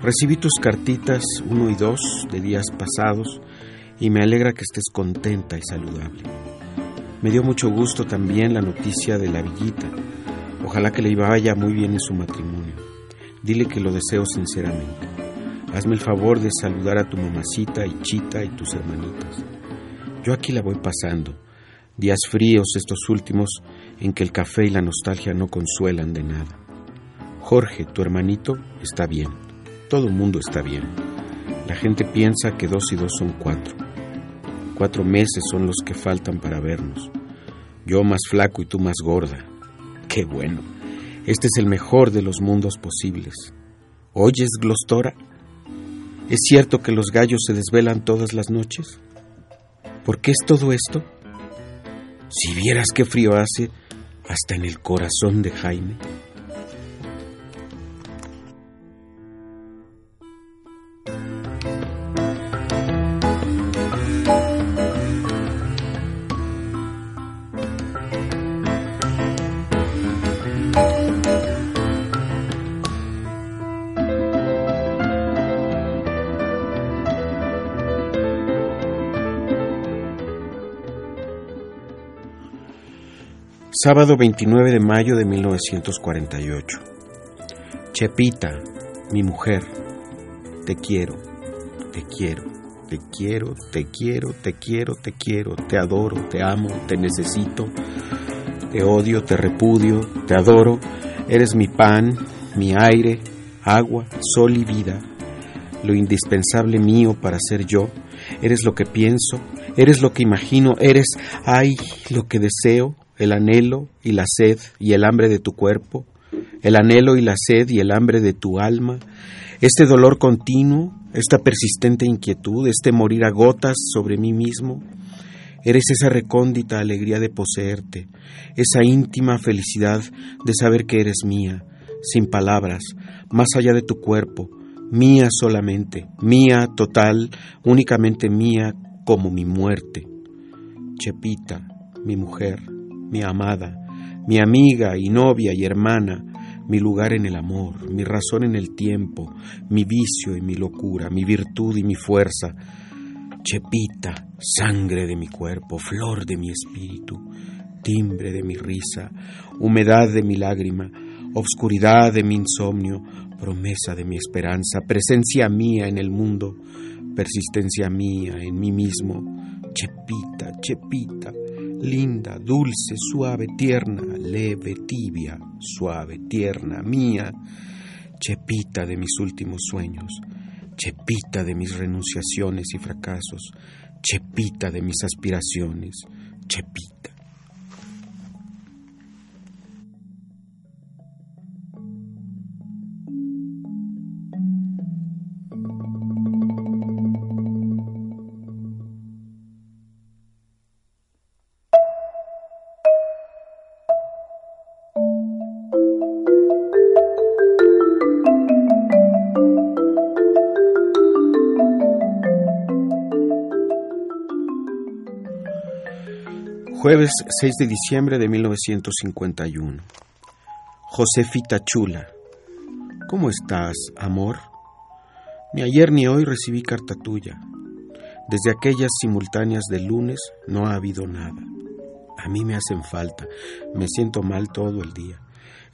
Recibí tus cartitas 1 y 2 de días pasados y me alegra que estés contenta y saludable. Me dio mucho gusto también la noticia de la villita. Ojalá que le vaya muy bien en su matrimonio. Dile que lo deseo sinceramente. Hazme el favor de saludar a tu mamacita y Chita y tus hermanitas. Yo aquí la voy pasando. Días fríos estos últimos en que el café y la nostalgia no consuelan de nada. Jorge, tu hermanito, está bien. Todo mundo está bien. La gente piensa que dos y dos son cuatro. Cuatro meses son los que faltan para vernos. Yo más flaco y tú más gorda. Qué bueno. Este es el mejor de los mundos posibles. ¿Oyes, Glostora? ¿Es cierto que los gallos se desvelan todas las noches? ¿Por qué es todo esto? Si vieras qué frío hace, hasta en el corazón de Jaime. Sábado 29 de mayo de 1948. Chepita, mi mujer, te quiero, te quiero, te quiero, te quiero, te quiero, te quiero, te adoro, te amo, te necesito, te odio, te repudio, te adoro, eres mi pan, mi aire, agua, sol y vida, lo indispensable mío para ser yo, eres lo que pienso, eres lo que imagino, eres, ay, lo que deseo, el anhelo y la sed y el hambre de tu cuerpo, el anhelo y la sed y el hambre de tu alma, este dolor continuo, esta persistente inquietud, este morir a gotas sobre mí mismo, eres esa recóndita alegría de poseerte, esa íntima felicidad de saber que eres mía, sin palabras, más allá de tu cuerpo, mía solamente, mía total, únicamente mía como mi muerte. Chepita, mi mujer, mi amada, mi amiga y novia y hermana, mi lugar en el amor, mi razón en el tiempo, mi vicio y mi locura, mi virtud y mi fuerza, chepita, sangre de mi cuerpo, flor de mi espíritu, timbre de mi risa, humedad de mi lágrima, obscuridad de mi insomnio, promesa de mi esperanza, presencia mía en el mundo, persistencia mía en mí mismo, chepita, chepita, linda, dulce, suave, tierna, leve, tibia, suave, tierna, mía, chepita de mis últimos sueños, Chepita de mis renunciaciones y fracasos, Chepita de mis aspiraciones, Chepita. Jueves 6 de diciembre de 1951. Josefita Chula. ¿Cómo estás, amor? Ni ayer ni hoy recibí carta tuya. Desde aquellas simultáneas del lunes no ha habido nada. A mí me hacen falta. Me siento mal todo el día.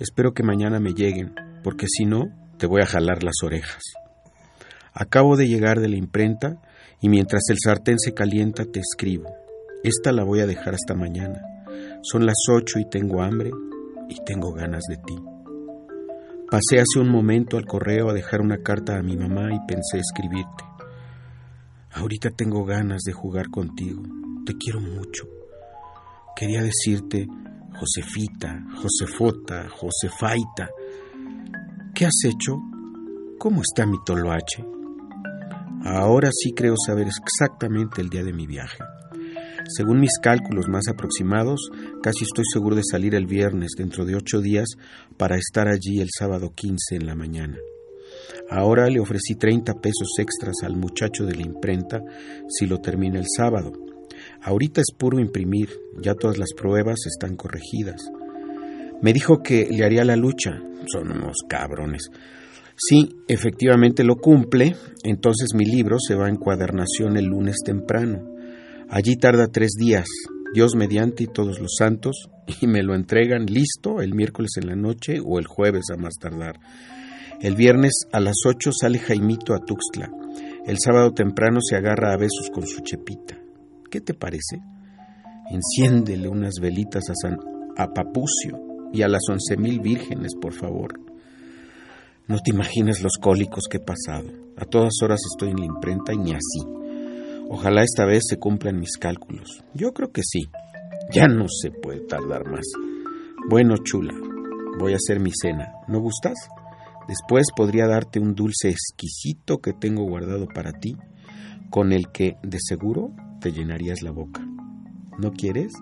Espero que mañana me lleguen, porque si no, te voy a jalar las orejas. Acabo de llegar de la imprenta y mientras el sartén se calienta te escribo. Esta la voy a dejar hasta mañana. Son las ocho y tengo hambre y tengo ganas de ti. Pasé hace un momento al correo a dejar una carta a mi mamá y pensé escribirte. Ahorita tengo ganas de jugar contigo. Te quiero mucho. Quería decirte Josefita, Josefota, Josefaita. ¿Qué has hecho? ¿Cómo está mi toloache? Ahora sí creo saber exactamente el día de mi viaje. Según mis cálculos más aproximados, casi estoy seguro de salir el viernes dentro de ocho días para estar allí el sábado 15 en la mañana. Ahora le ofrecí 30 pesos extras al muchacho de la imprenta si lo termina el sábado. Ahorita es puro imprimir, ya todas las pruebas están corregidas. Me dijo que le haría la lucha. Son unos cabrones. Si efectivamente lo cumple, entonces mi libro se va a encuadernación el lunes temprano. Allí tarda tres días, Dios mediante y todos los santos, y me lo entregan listo el miércoles en la noche o el jueves a más tardar. El viernes a las ocho sale Jaimito a Tuxtla. El sábado temprano se agarra a besos con su chepita. ¿Qué te parece? Enciéndele unas velitas a San Apapucio y a las once mil vírgenes, por favor. No te imaginas los cólicos que he pasado. A todas horas estoy en la imprenta y ni así. Ojalá esta vez se cumplan mis cálculos. Yo creo que sí. Ya no se puede tardar más. Bueno, chula, voy a hacer mi cena. ¿No gustas? Después podría darte un dulce exquisito que tengo guardado para ti, con el que de seguro te llenarías la boca. ¿No quieres?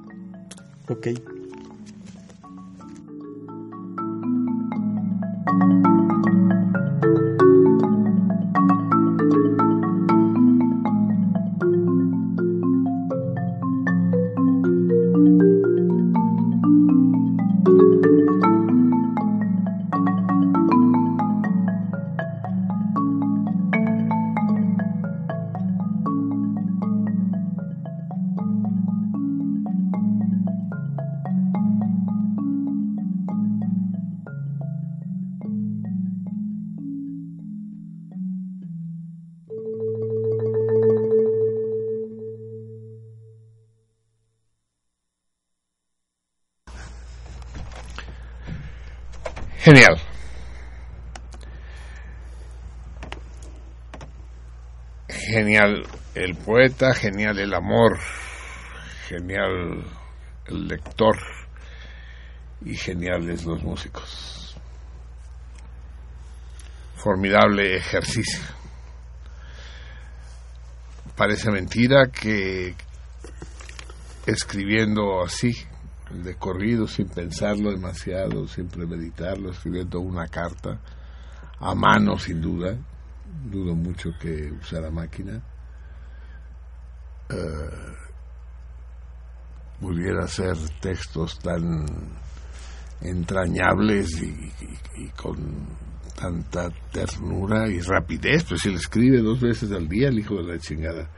Ok. Genial. Genial el poeta, genial el amor, genial el lector y geniales los músicos. Formidable ejercicio. Parece mentira que escribiendo así, de corrido, sin pensarlo demasiado, sin premeditarlo, escribiendo una carta, a mano sin duda, dudo mucho que usara máquina, eh, pudiera ser textos tan entrañables y, con tanta ternura y rapidez, pues él escribe dos veces al día el hijo de la chingada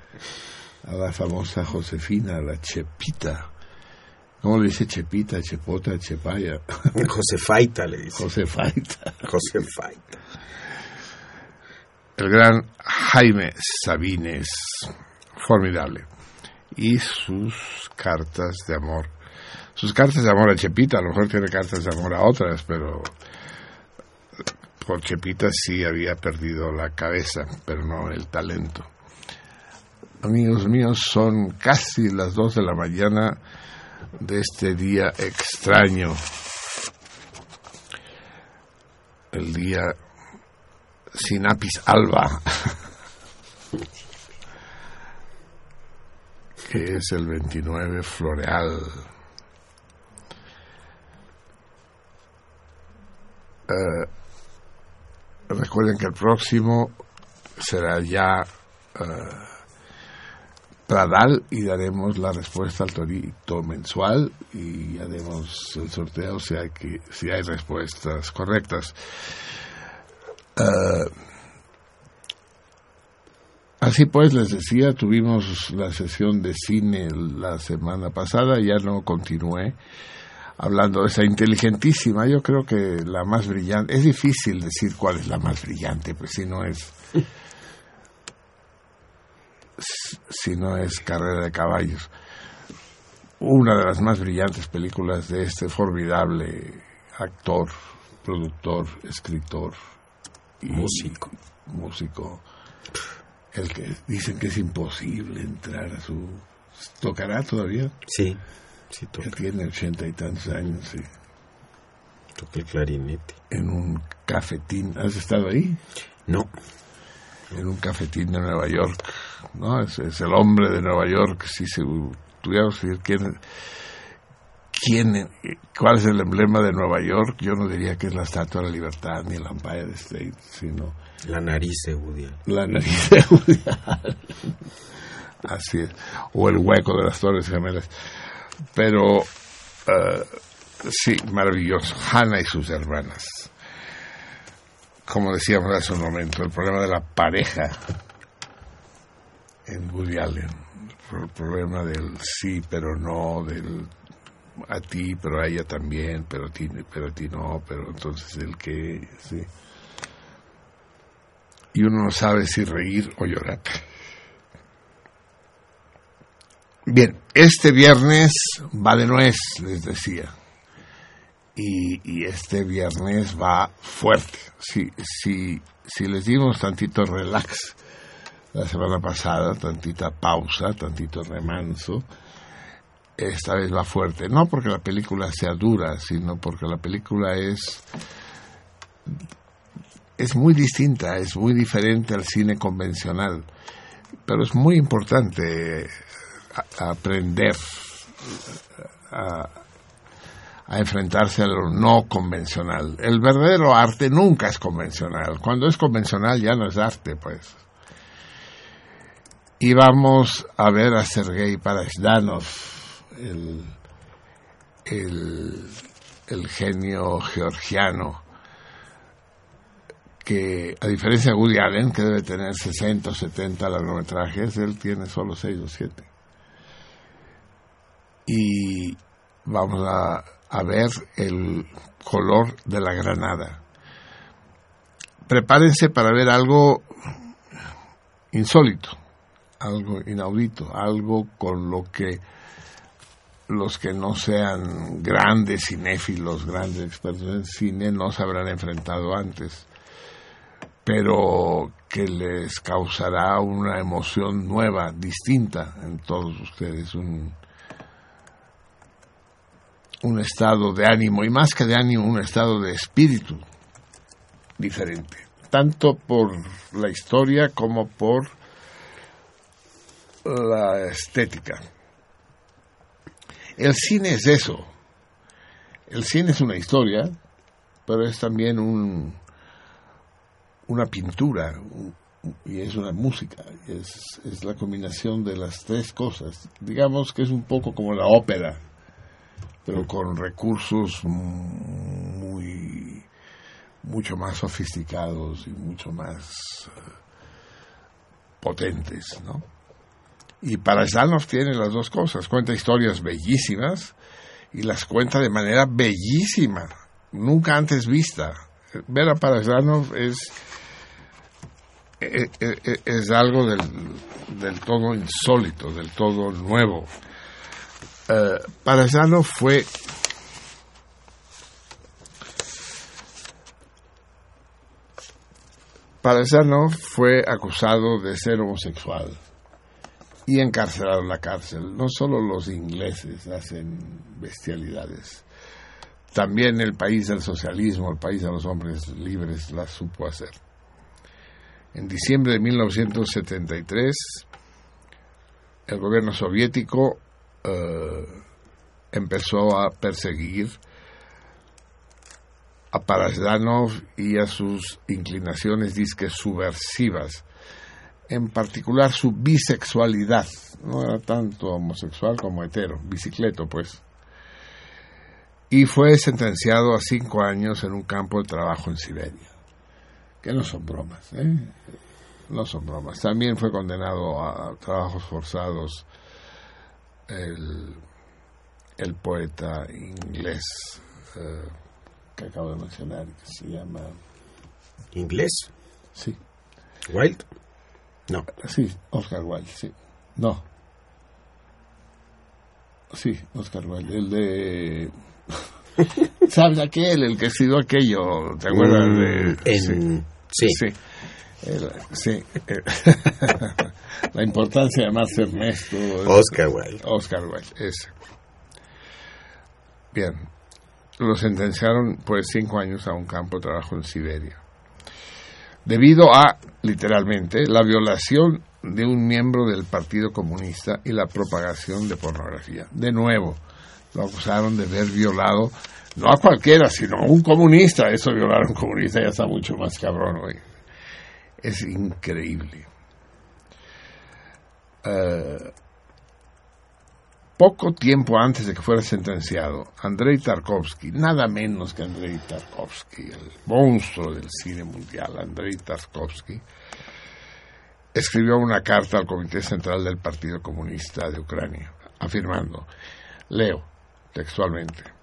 a la famosa Josefina, la Chepita, ¿Cómo le dice Chepita, Chepota, Chepaya? Josefaita le dice. Josefaita. Josefaita. El gran Jaime Sabines, formidable. Y sus cartas de amor. Sus cartas de amor a Chepita, a lo mejor tiene cartas de amor a otras, pero por Chepita sí había perdido la cabeza, pero no el talento. Amigos míos, son casi las dos de la mañana de este día extraño. El día sin apis alba, que es el 29 floreal. Eh, recuerden que el próximo será ya eh, Pradal y daremos la respuesta al torito mensual y haremos el sorteo si hay, que, si hay respuestas correctas. Eh, así pues, les decía, tuvimos la sesión de cine la semana pasada, ya no continué hablando de esa inteligentísima, yo creo que la más brillante, es difícil decir cuál es la más brillante, pues si no es si no es Carrera de Caballos. Una de las más brillantes películas de este formidable actor, productor, escritor y músico. Músico. El que dicen que es imposible entrar a su. ¿Tocará todavía? Sí, sí toca. Tiene ochenta y tantos años, sí. Toca el clarinete. En un cafetín. ¿Has estado ahí? No en un cafetín de Nueva York, ¿no? Es, el hombre de Nueva York, si se tuviera que decir quién, quién, cuál es el emblema de Nueva York, yo no diría que es la Estatua de la Libertad ni el Empire State, sino... La nariz de Woody La nariz de Woody Así es. O el hueco de las Torres Gemelas. Pero, uh, sí, maravilloso. Hannah y sus hermanas como decíamos hace un momento, el problema de la pareja en Woody Allen, el problema del sí pero no, del a ti pero a ella también, pero a ti, pero a ti no, pero entonces el que, sí. Y uno no sabe si reír o llorar. Bien, este viernes va de nuez, les decía y, este viernes va fuerte. Si, si, si les dimos tantito relax la semana pasada, tantita pausa, tantito remanso, esta vez va fuerte. No porque la película sea dura, sino porque la película es es muy distinta, es muy diferente al cine convencional, pero es muy importante aprender a, a enfrentarse a lo no convencional. El verdadero arte nunca es convencional. Cuando es convencional ya no es arte, pues. Y vamos a ver a Sergei Parashdanov, el, el, el genio georgiano, que a diferencia de Woody Allen, que debe tener 60 o 70 largometrajes, él tiene solo 6 o 7. Y vamos a a ver el color de la granada. Prepárense para ver algo insólito, algo inaudito, algo con lo que los que no sean grandes cinéfilos, grandes expertos en cine, no se habrán enfrentado antes, pero que les causará una emoción nueva, distinta en todos ustedes, un, un estado de ánimo, y más que de ánimo, un estado de espíritu diferente, tanto por la historia como por la estética. El cine es eso. El cine es una historia, pero es también un, una pintura y es una música. Es, es la combinación de las tres cosas. Digamos que es un poco como la ópera pero con recursos muy mucho más sofisticados y mucho más eh, potentes, ¿no? Y para tiene las dos cosas, cuenta historias bellísimas y las cuenta de manera bellísima, nunca antes vista. Ver a Parasdanov es, es, e, e, es, algo del, del todo insólito, del todo nuevo. Eh, Parasano fue Parasano fue acusado de ser homosexual y encarcelado en la cárcel. No solo los ingleses hacen bestialidades, también el país del socialismo, el país de los hombres libres, las supo hacer. En diciembre de 1973, el gobierno soviético eh, empezó a perseguir a Parasdanov y a sus inclinaciones disque subversivas, en particular su bisexualidad, no era tanto homosexual como hetero, bicicleto pues, y fue sentenciado a cinco años en un campo de trabajo en Siberia, que no son bromas, ¿eh? no son bromas. También fue condenado a trabajos forzados el, el poeta inglés. Eh, que acabo de mencionar, que se llama... ¿Inglés? Sí. ¿Wilde? No. Sí, Oscar Wilde, sí. No. Sí, Oscar Wilde, el de... ¿Sabes aquel, el que escribió aquello? ¿Te acuerdas Mm, de...? en- sí. Sí. El- sí. La importancia de llamarse Ernesto. Oscar Wilde. Oscar Wilde, ese. Bien. Lo sentenciaron pues cinco años a un campo de trabajo en Siberia. Debido a, literalmente, la violación de un miembro del Partido Comunista y la propagación de pornografía. De nuevo, lo acusaron de haber violado, no a cualquiera, sino a un comunista. Eso violar a un comunista ya está mucho más cabrón hoy. Es increíble. Eh, poco tiempo antes de que fuera sentenciado, Andrei Tarkovsky, nada menos que Andrei Tarkovsky, el monstruo del cine mundial, Andrei Tarkovsky, escribió una carta al Comité Central del Partido Comunista de Ucrania, afirmando, leo textualmente,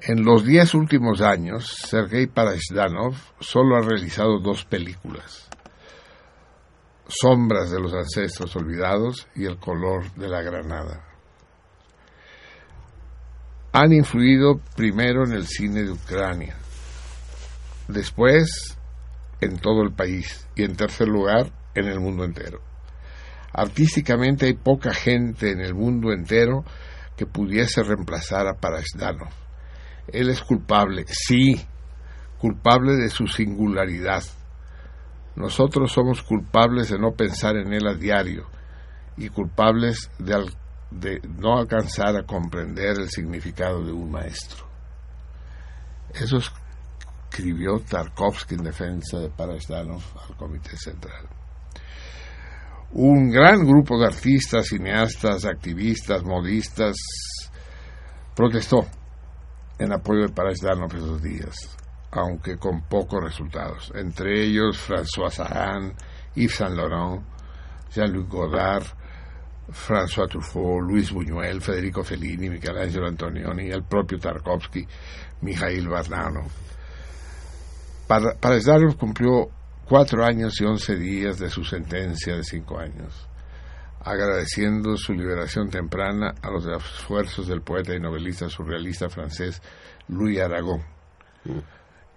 en los diez últimos años, Sergei Parashdanov solo ha realizado dos películas, Sombras de los ancestros olvidados y El color de la granada. Han influido primero en el cine de Ucrania, después en todo el país y en tercer lugar en el mundo entero. Artísticamente hay poca gente en el mundo entero que pudiese reemplazar a Parashdanov. Él es culpable, sí, culpable de su singularidad. Nosotros somos culpables de no pensar en él a diario y culpables de, no alcanzar a comprender el significado de un maestro. Eso escribió Tarkovsky en defensa de Parashdanov al Comité Central. Un gran grupo de artistas, cineastas, activistas, modistas protestó en apoyo de Parashdanov esos días, aunque con pocos resultados. Entre ellos François Sagan, Yves Saint Laurent, Jean-Luc Godard, François Truffaut, Luis Buñuel, Federico Fellini, Michelangelo Antonioni el propio Tarkovsky, Mikhail Barnano. Para, Parashdanov cumplió cuatro años y once días de su sentencia de cinco años, agradeciendo su liberación temprana a los esfuerzos del poeta y novelista surrealista francés Louis Aragon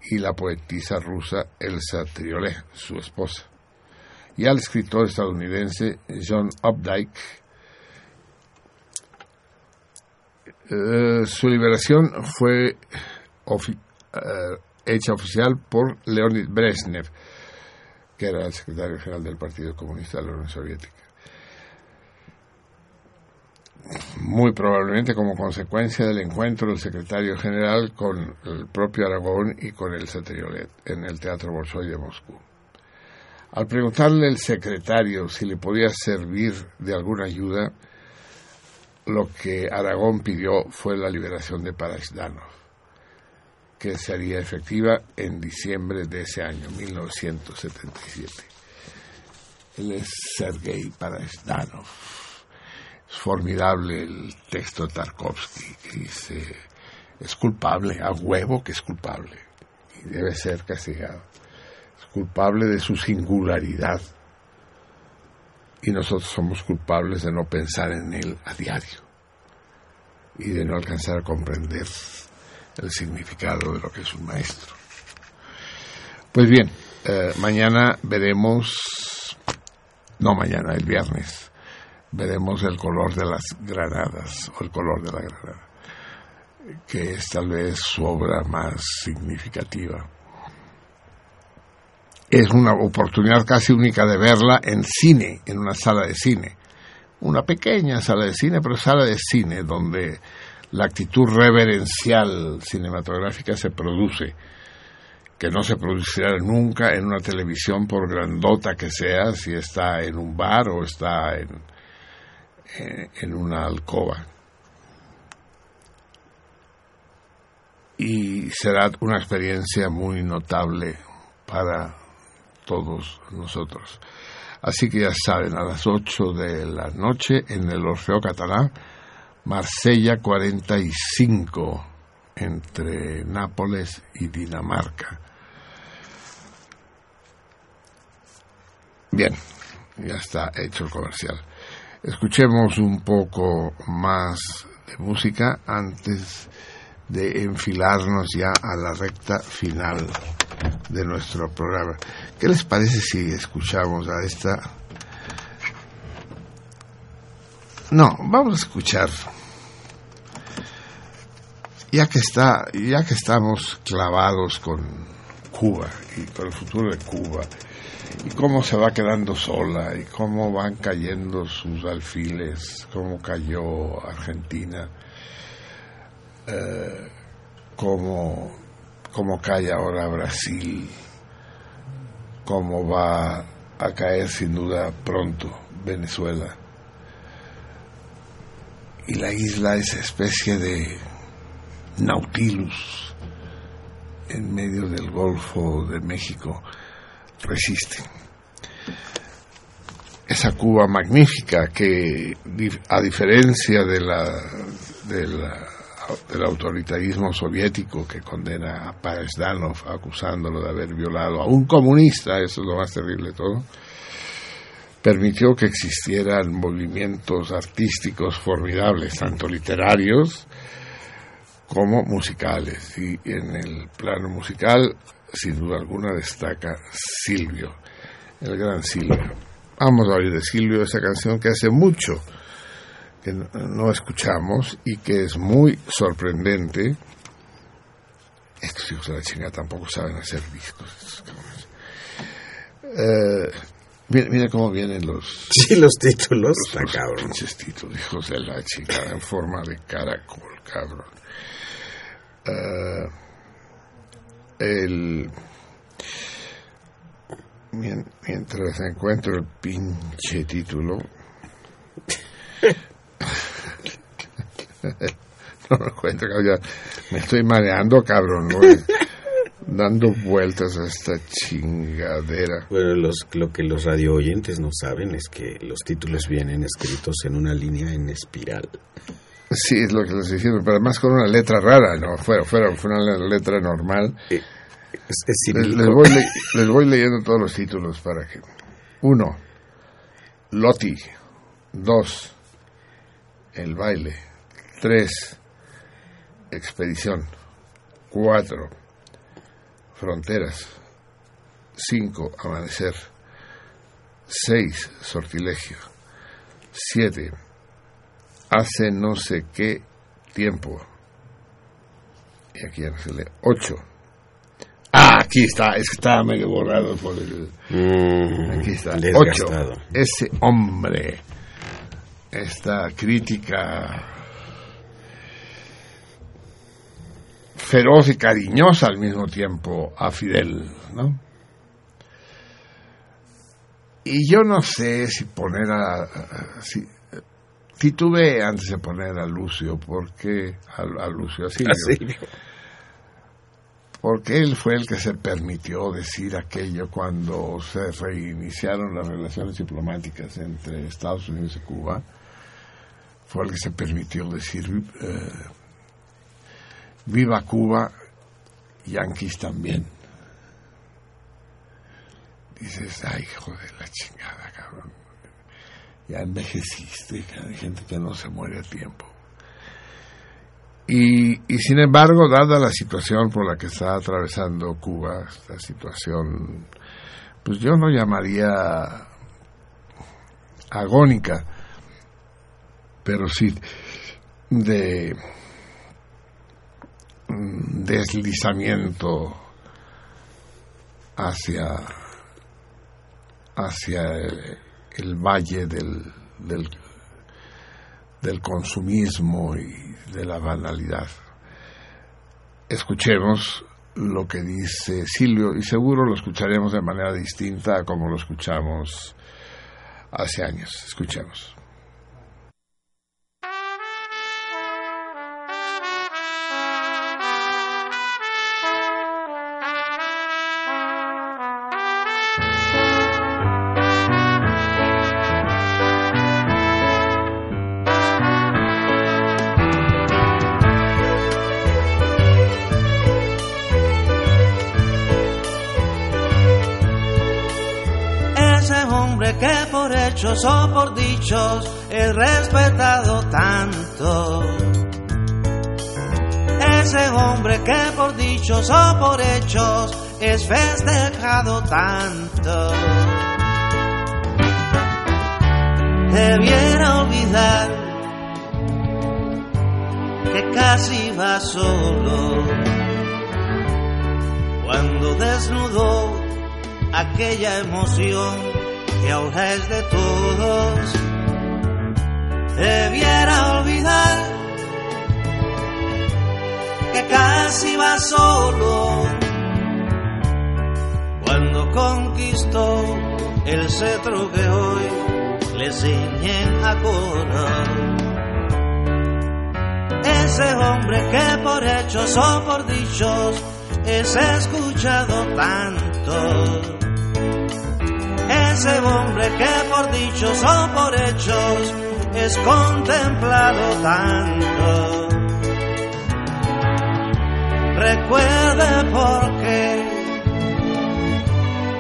y la poetisa rusa Elsa Triolet, su esposa, y al escritor estadounidense John Updike. Eh, su liberación fue eh, hecha oficial por Leonid Brezhnev, que era el secretario general del Partido Comunista de la Unión Soviética. Muy probablemente como consecuencia del encuentro del secretario general con el propio Aragón y con el Satriolet en el Teatro Bolshoi de Moscú. Al preguntarle el secretario si le podía servir de alguna ayuda, lo que Aragón pidió fue la liberación de Parashdanov, que sería efectiva en diciembre de ese año, 1977. Él es Sergei Parashdanov. Es formidable el texto de Tarkovsky, que dice, es culpable, a huevo que es culpable, y debe ser castigado. Es culpable de su singularidad, y nosotros somos culpables de no pensar en él a diario, y de no alcanzar a comprender el significado de lo que es un maestro. Pues bien, Eh, mañana veremos, no mañana, el viernes, veremos el color de las granadas o el color de la granada, que es tal vez su obra más significativa. Es una oportunidad casi única de verla en cine, en una sala de cine. Una pequeña sala de cine, pero sala de cine donde la actitud reverencial cinematográfica se produce que no se producirá nunca en una televisión por grandota que sea, si está en un bar o está en, en una alcoba. Y será una experiencia muy notable para todos nosotros. Así que ya saben, a las 8 de la noche en el Orfeo Catalán, Marsella 45, entre Nápoles y Dinamarca. Bien, ya está hecho el comercial. Escuchemos un poco más de música antes de enfilarnos ya a la recta final de nuestro programa. ¿Qué les parece si escuchamos a esta? No, vamos a escuchar. Ya que está, ya que estamos clavados con Cuba y con el futuro de Cuba y cómo se va quedando sola y cómo van cayendo sus alfiles, cómo cayó Argentina, eh, cómo, cómo cae ahora Brasil, cómo va a caer sin duda pronto Venezuela. Y la isla, esa especie de Nautilus en medio del Golfo de México, resiste. Esa Cuba magnífica que, a diferencia de la, del autoritarismo soviético que condena a Pazdanov acusándolo de haber violado a un comunista, eso es lo más terrible de todo, permitió que existieran movimientos artísticos formidables, tanto literarios como musicales. Y en el plano musical sin duda alguna destaca Silvio, el gran Silvio. Vamos a oír de Silvio esa canción que hace mucho que no escuchamos y que es muy sorprendente. Estos hijos de la chinga tampoco saben hacer discos. Eh, mira, cómo vienen los... Sí, los títulos. Los, cabrón. títulos, hijos de la chica, en forma de caracol, cabrón. Eh, el mientras encuentro el pinche título. No lo encuentro me estoy mareando cabrón dando vueltas a esta chingadera. Bueno los, lo que los radio oyentes no saben es que los títulos vienen escritos en una línea en espiral Sí, es lo que les diciendo, pero además con una letra rara, no, fuera, fuera, fue una letra normal. Eh, les, voy leyendo todos los títulos para que. Uno, Loti. Dos, El baile. Tres, Expedición. Cuatro, Fronteras. Cinco, Amanecer. Seis, Sortilegio. Siete, hace no sé qué tiempo. Y aquí ya se lee. Ocho. Ah, aquí está, es que estaba medio borrado por el. Mm, aquí está. Ocho. Ese hombre. Esta crítica feroz y cariñosa al mismo tiempo a Fidel, ¿no? Y yo no sé si poner a, si, titubeé antes de poner a Lucio, porque a, Lucio Asilio, porque él fue el que se permitió decir aquello cuando se reiniciaron las relaciones diplomáticas entre Estados Unidos y Cuba, fue el que se permitió decir eh, viva Cuba, yanquis también. Dices, ay, joder, la chingada, ya envejeciste, hay gente que no se muere a tiempo. Y, sin embargo, dada la situación por la que está atravesando Cuba, esta situación pues yo no llamaría agónica, pero sí de mm, deslizamiento hacia hacia el, el valle del, del, del consumismo y de la banalidad. Escuchemos lo que dice Silvio y seguro lo escucharemos de manera distinta a como lo escuchamos hace años. Escuchemos. Hechos o por dichos es respetado tanto. Ese hombre que por dichos o por hechos es festejado tanto. Debiera olvidar que casi va solo cuando desnudó aquella emoción que ahora es de todos. Debiera olvidar que casi va solo cuando conquistó el cetro que hoy le ciñen a coro. Ese hombre que por hechos o por dichos es escuchado tanto. Ese hombre que por dichos o por hechos es contemplado tanto. Recuerde por qué,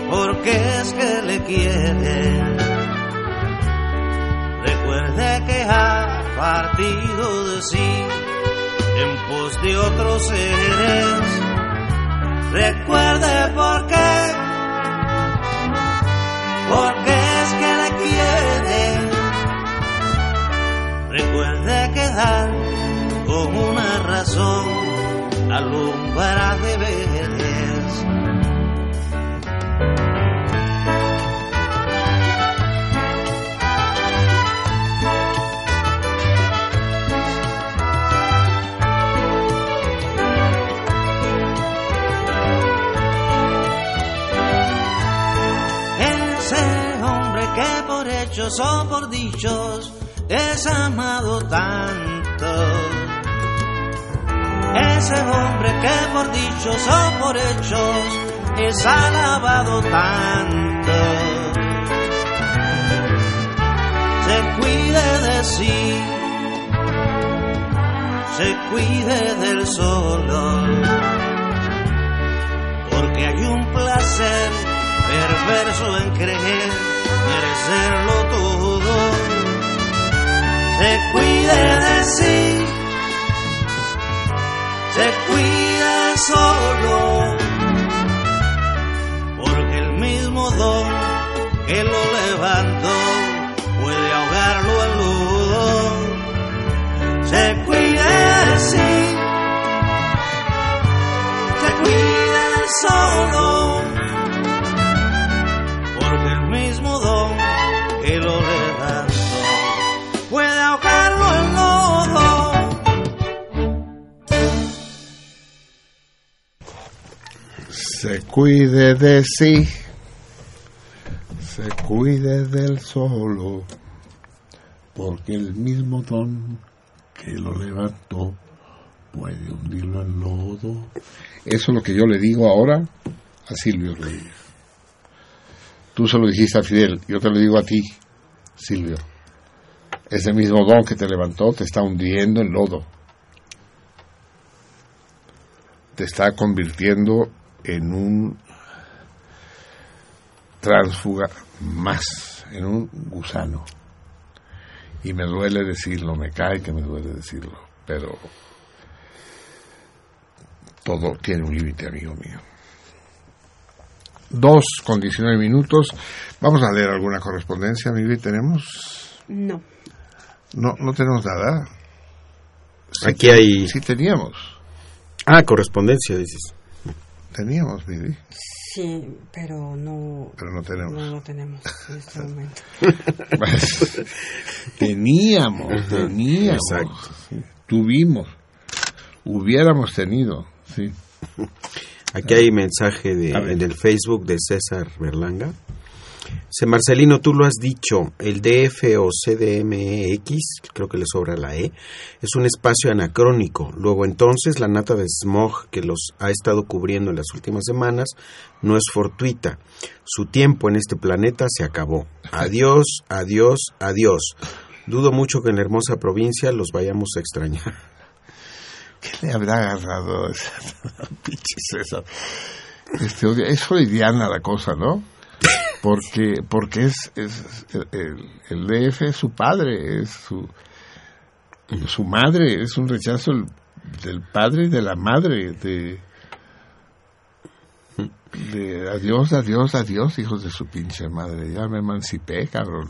porque es que le quieren. Recuerde que ha partido de sí en pos de otros seres. Recuerde por qué, porque es que le quiere. Recuerde quedar con una razón alumbra de o por dichos es amado tanto. Ese hombre que por dichos o por hechos es alabado tanto. Se cuide de sí, se cuide del solo, porque hay un placer perverso en creer merecerlo todo. Se cuide de sí, se cuide solo, porque el mismo don que lo levantó puede ahogarlo en lodo. Se cuide Se cuide de sí, se cuide del solo, porque el mismo don que lo levantó puede hundirlo en lodo. Eso es lo que yo le digo ahora a Silvio Reyes. Tú se lo dijiste a Fidel, yo te lo digo a ti, Silvio. Ese mismo don que te levantó te está hundiendo en lodo. Te está convirtiendo en un transfuga más, en un gusano. Y me duele decirlo, me cae que me duele decirlo, pero todo tiene un límite, amigo mío. 2 con 19 minutos. Vamos a leer alguna correspondencia, Miguel. ¿Tenemos? No. No, no tenemos nada. Aquí hay... Sí teníamos. Ah, correspondencia, dices. Teníamos, Miguel. Sí, pero no. Pero no tenemos. No lo tenemos en este momento. Teníamos, Ajá, teníamos. exacto. sí. Tuvimos. Hubiéramos tenido, sí. Aquí hay mensaje de, ver. del Facebook de César Berlanga. Dice, Marcelino, tú lo has dicho, el DF o CDMX, creo que le sobra la E, es un espacio anacrónico. Luego entonces la nata de smog que los ha estado cubriendo en las últimas semanas no es fortuita. Su tiempo en este planeta se acabó. Adiós, adiós, adiós. Dudo mucho que en la hermosa provincia los vayamos a extrañar. ¿Qué le habrá agarrado a esa? Este, es la cosa, ¿no? Porque, porque es, es el, DF es su padre, es su, su madre, es un rechazo del, padre y de la madre, de, adiós, adiós, adiós, hijos de su pinche madre. Ya me emancipé, cabrón.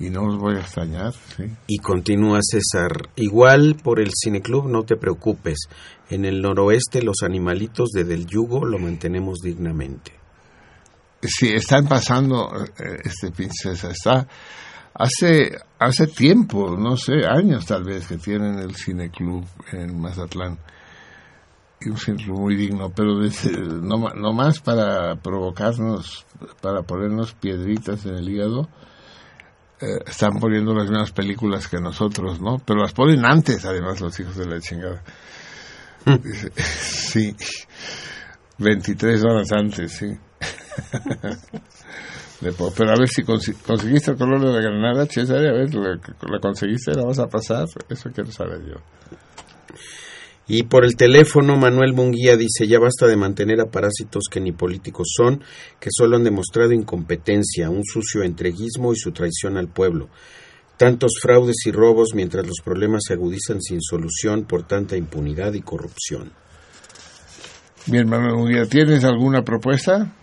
Y no los voy a extrañar, sí. Y continúa César, igual por el cineclub no te preocupes, en el noroeste los animalitos de Del Yugo lo mantenemos dignamente. Sí, están pasando, eh, este pinche César, está, hace, hace tiempo, no sé, años tal vez, que tienen el cineclub en Mazatlán. Y un cineclub muy digno, pero desde- no, no más para provocarnos, para ponernos piedritas en el hígado, eh, están poniendo las mismas películas que nosotros, ¿no? Pero las ponen antes, además, los hijos de la chingada. Dice, Sí, 23 horas antes, sí. Pero a ver si conseguiste el color de la granada, César, a ver, la conseguiste, la vas a pasar, eso quiero saber yo. Y por el teléfono, Manuel Munguía dice, ya basta de mantener a parásitos que ni políticos son, que solo han demostrado incompetencia, un sucio entreguismo y su traición al pueblo. Tantos fraudes y robos mientras los problemas se agudizan sin solución por tanta impunidad y corrupción. Bien, Manuel Munguía, ¿tienes alguna propuesta?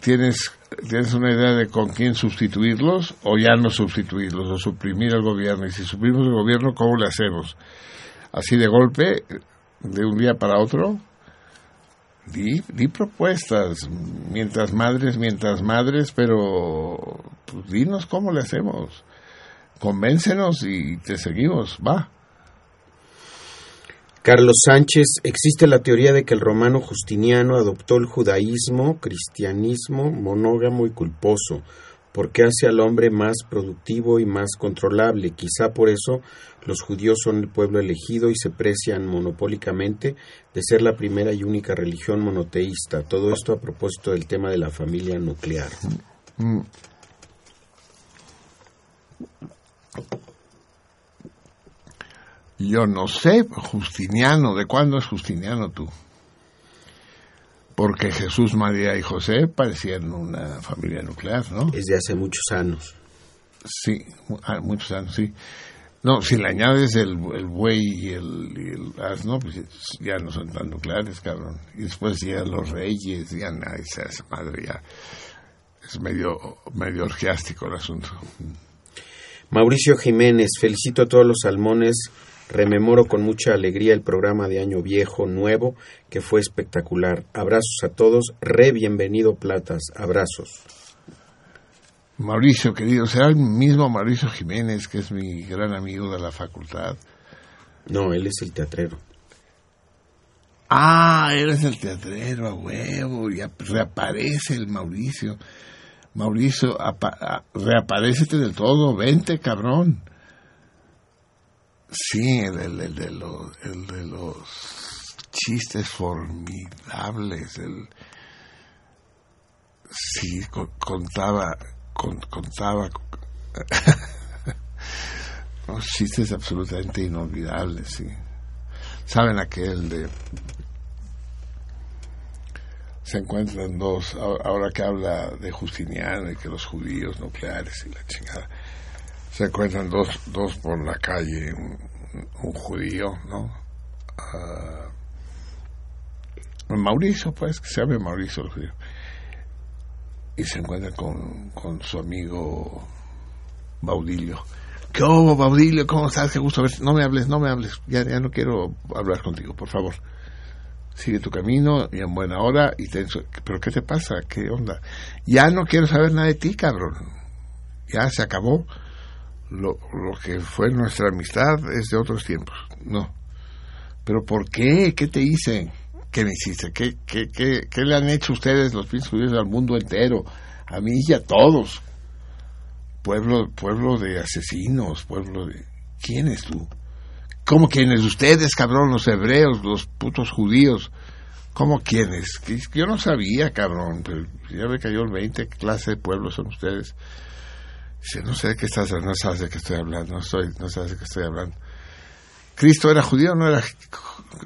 ¿Tienes, ¿Tienes una idea de con quién sustituirlos o ya no sustituirlos o suprimir el gobierno? Y si suprimimos el gobierno, ¿cómo le hacemos? ¿Así de golpe, de un día para otro? Di, di propuestas, mientras madres, mientras madres, pero pues, dinos cómo le hacemos. Convéncenos y te seguimos, va. Carlos Sánchez, existe la teoría de que el romano Justiniano adoptó el judaísmo, cristianismo monógamo y culposo, porque hace al hombre más productivo y más controlable. Quizá por eso los judíos son el pueblo elegido y se precian monopólicamente de ser la primera y única religión monoteísta. Todo esto a propósito del tema de la familia nuclear. Yo no sé, Justiniano, ¿de cuándo es Justiniano tú? Porque Jesús, María y José parecían una familia nuclear, ¿no? Es de hace muchos años. Sí, ah, muchos años, sí. No, si le añades el, el buey y el, y el asno, pues ya no son tan nucleares, cabrón. Y después llegan los reyes, ya se esa madre, ya. Es medio, medio orgiástico el asunto. Mauricio Jiménez, felicito a todos los salmones. Rememoro con mucha alegría el programa de Año Viejo nuevo, que fue espectacular. Abrazos a todos. Re bienvenido, Platas. Abrazos. Mauricio, querido, ¿será el mismo Mauricio Jiménez, que es mi gran amigo de la facultad? No, él es el teatrero. Ah, eres el teatrero, a huevo, ya reaparece el Mauricio. Mauricio, reaparécete del todo, vente, cabrón. Sí, el, de los, el de los chistes formidables, el... Sí, co- contaba, con- contaba unos chistes absolutamente inolvidables, sí. ¿Saben aquel de... Se encuentran dos, ahora que habla de Justiniano y que los judíos nucleares y la chingada, se encuentran dos, dos por la calle, un, judío, ¿no? Ah, Mauricio, pues, que se llame Mauricio el judío. Y se encuentra con, con su amigo Baudilio. ¿Qué hubo, Baudilio? ¿Cómo estás? Qué gusto ver. No me hables, no me hables. Ya, ya no quiero hablar contigo, por favor. Sigue tu camino y en buena hora. ¿Pero qué te pasa? ¿Qué onda? Ya no quiero saber nada de ti, cabrón. Ya se acabó. Lo, lo que fue nuestra amistad es de otros tiempos. No. ¿Pero por qué? ¿Qué te hice? ¿Qué me hiciste? ¿Qué, qué, qué, qué le han hecho ustedes los judíos al mundo entero? A mí y a todos. Pueblo, pueblo de asesinos, pueblo de... ¿Quién es tú? ¿Cómo quiénes? Ustedes, cabrón, los hebreos, los putos judíos. ¿Cómo quiénes? Yo no sabía, cabrón, pero ya me cayó el 20, ¿qué clase de pueblo son ustedes? Dice, no sé de qué estás, no sabes de qué estoy hablando, no, estoy, no sabes qué estoy hablando. ¿Cristo era judío no era,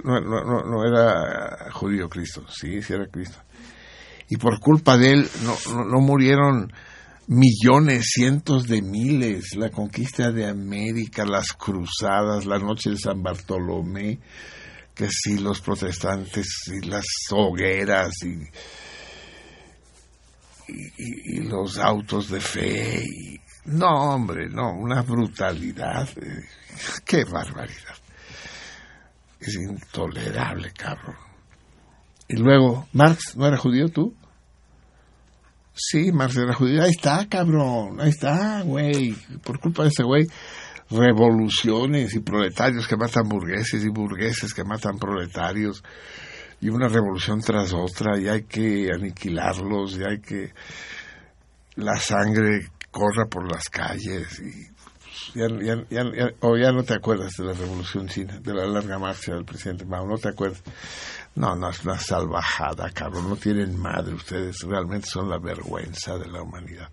no, no, no, era judío Cristo? Sí, sí era Cristo. Y por culpa de él no, murieron millones, cientos de miles, la conquista de América, las cruzadas, la noche de San Bartolomé, que sí, los protestantes y las hogueras y, y, los autos de fe. No, hombre, no, una brutalidad. eh, qué barbaridad. Es intolerable, cabrón. Y luego, Marx, ¿no era judío tú? Sí, Marx era judío. Ahí está, cabrón. Ahí está, güey. Por culpa de ese güey, revoluciones y proletarios que matan burgueses y burgueses que matan proletarios. Y una revolución tras otra. Y hay que aniquilarlos. Y hay que. La sangre corra por las calles. Y ya, ya, o ya no te acuerdas de la revolución china, de la larga marcha del presidente Mao, no te acuerdas. No, no, es una salvajada, cabrón, no tienen madre, ustedes realmente son la vergüenza de la humanidad.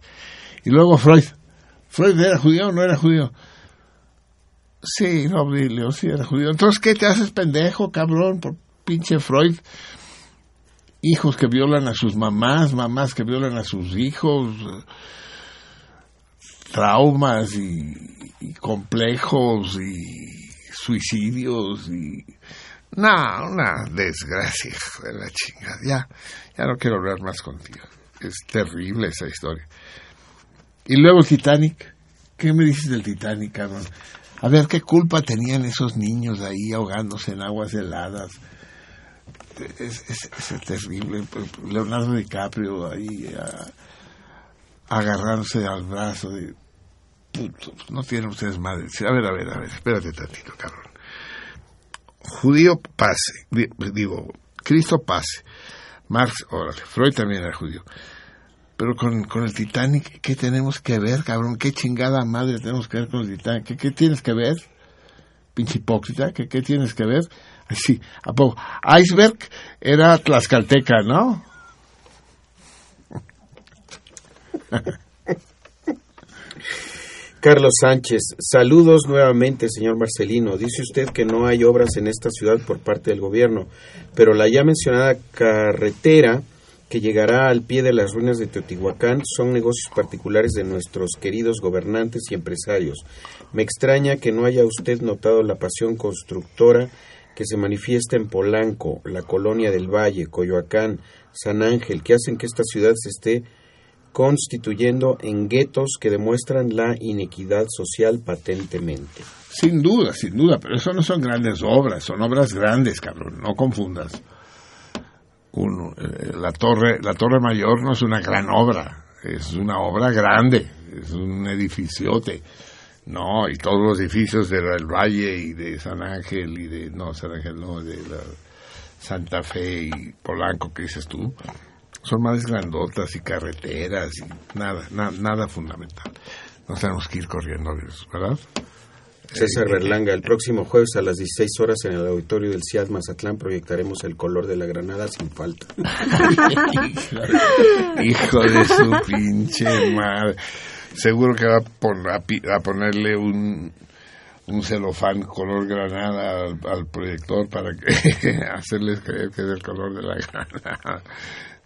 Y luego Freud, ¿Freud era judío o no era judío? Sí, no, Aurelio, sí era judío. Entonces, ¿qué te haces pendejo, cabrón, por pinche Freud? Hijos que violan a sus mamás, mamás que violan a sus hijos, traumas y, complejos y suicidios y no, una desgracia de la chingada. Ya, ya no quiero hablar más contigo. Es terrible esa historia. Y luego el Titanic. ¿Qué me dices del Titanic? A ver, ¿qué culpa tenían esos niños ahí ahogándose en aguas heladas? Es terrible. Leonardo DiCaprio ahí ah, agarrándose al brazo de... Puto, no tienen ustedes madre. A ver, a ver, a ver, espérate tantito, cabrón. Judío pase, di- digo, Cristo pase. Marx, órale, Freud también era judío. Pero con, con el Titanic, ¿qué tenemos que ver, cabrón? ¿Qué chingada madre tenemos que ver con el Titanic? ¿Qué, tienes que ver? Pinche hipócrita, ¿qué, qué tienes que ver? Así, ¿a poco? Iceberg era tlaxcalteca, ¿no? Carlos Sánchez, saludos nuevamente, señor Marcelino. Dice usted que no hay obras en esta ciudad por parte del gobierno, pero la ya mencionada carretera que llegará al pie de las ruinas de Teotihuacán son negocios particulares de nuestros queridos gobernantes y empresarios. Me extraña que no haya usted notado la pasión constructora que se manifiesta en Polanco, la colonia del Valle, Coyoacán, San Ángel, que hacen que esta ciudad se esté constituyendo en guetos que demuestran la inequidad social patentemente. Sin duda, sin duda, pero eso no son grandes obras, son obras grandes, cabrón, no confundas. Uno, eh, la torre, la torre mayor no es una gran obra, es una obra grande, es un edificiote. No, y todos los edificios del Valle y de San Ángel y de, no, San Ángel no, de la Santa Fe y Polanco, que dices tú, son más grandotas y carreteras y nada, na- nada fundamental. Nos tenemos que ir corriendo, ¿verdad? César Eh, Berlanga, el próximo jueves a las 16 horas en el auditorio del CIAD Mazatlán proyectaremos el color de la granada sin falta. Hijo de su pinche madre. Seguro que va a, a a ponerle un, un celofán color granada al, al proyector para que hacerles creer que es el color de la granada.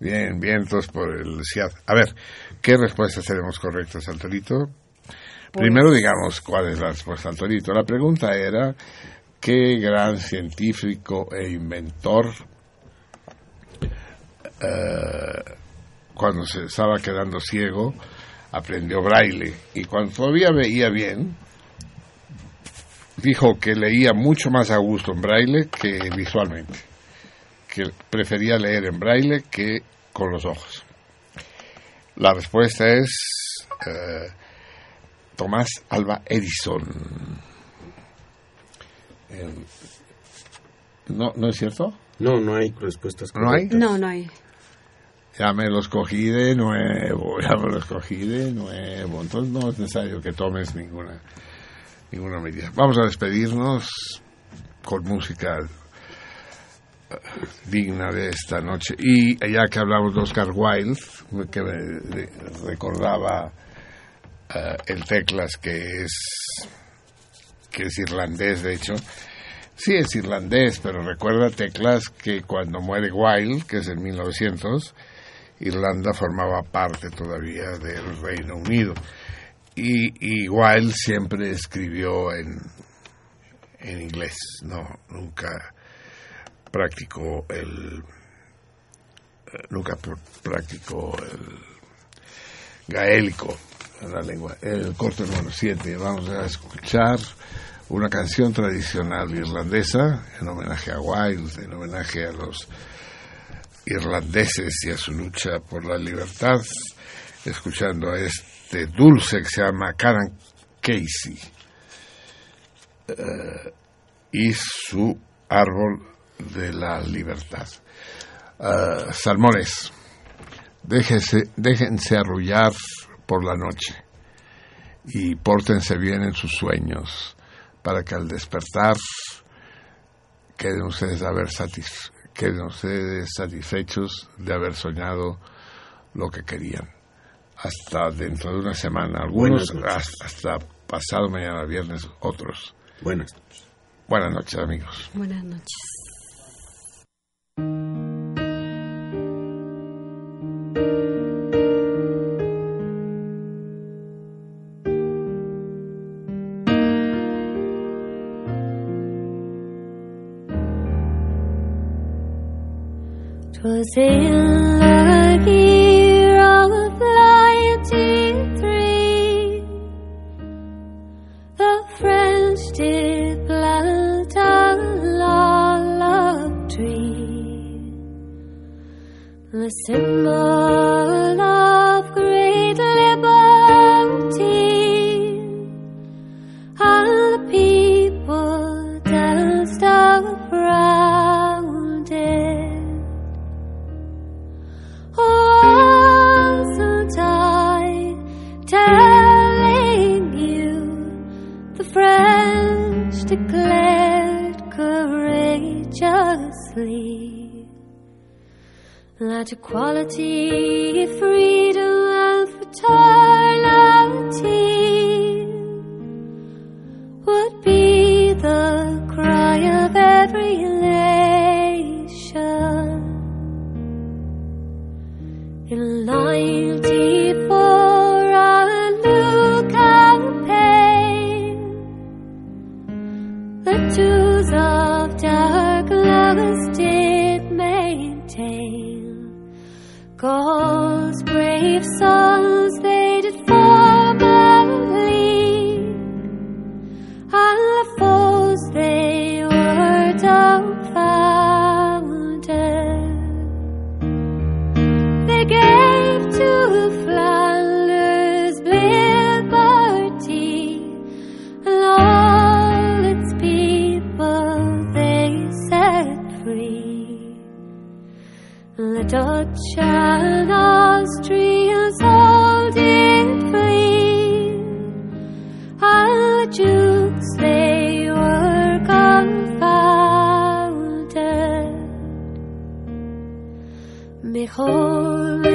Bien, entonces por el CIAD. A ver, ¿qué respuestas tenemos correctas, Antonito? Primero digamos cuál es la respuesta, Antonito. La pregunta era, ¿qué gran científico e inventor eh, cuando se estaba quedando ciego, aprendió braille y cuando todavía veía bien, dijo que leía mucho más a gusto en braille que visualmente, que prefería leer en braille que con los ojos. La respuesta es eh, Tomás Alba Edison. Eh, ¿no, ¿No es cierto? No, no hay respuestas ¿No hay? No, no hay. Ya me los cogí de nuevo, ya me los cogí de nuevo. Entonces no es necesario que tomes ninguna, ninguna medida. Vamos a despedirnos con música digna de esta noche. Y ya que hablamos de Oscar Wilde, que recordaba eh, el Teclas, que es, que es irlandés, de hecho. Sí, es irlandés, pero recuerda Teclas que cuando muere Wilde, que es en 1900, Irlanda formaba parte todavía del Reino Unido. Y, y Wilde siempre escribió en, en inglés, no, nunca practicó el eh, nunca pr- practicó el gaélico la lengua. El corto hermano 7 vamos a escuchar una canción tradicional irlandesa en homenaje a Wilde en homenaje a los irlandeses y a su lucha por la libertad escuchando a este dulce que se llama Caran Casey eh, y su árbol de la libertad. Ah, salmones, déjense, déjense arrullar por la noche y pórtense bien en sus sueños para que al despertar queden ustedes, haber satis- queden ustedes satisfechos de haber soñado lo que querían. Hasta dentro de una semana, algunos hasta, hasta pasado mañana viernes, otros. Buenas Buenas noches, amigos. Buenas noches. Thừa gì hơn? Little child, those dreams old did flee. All the jukes they were confounded. Behold.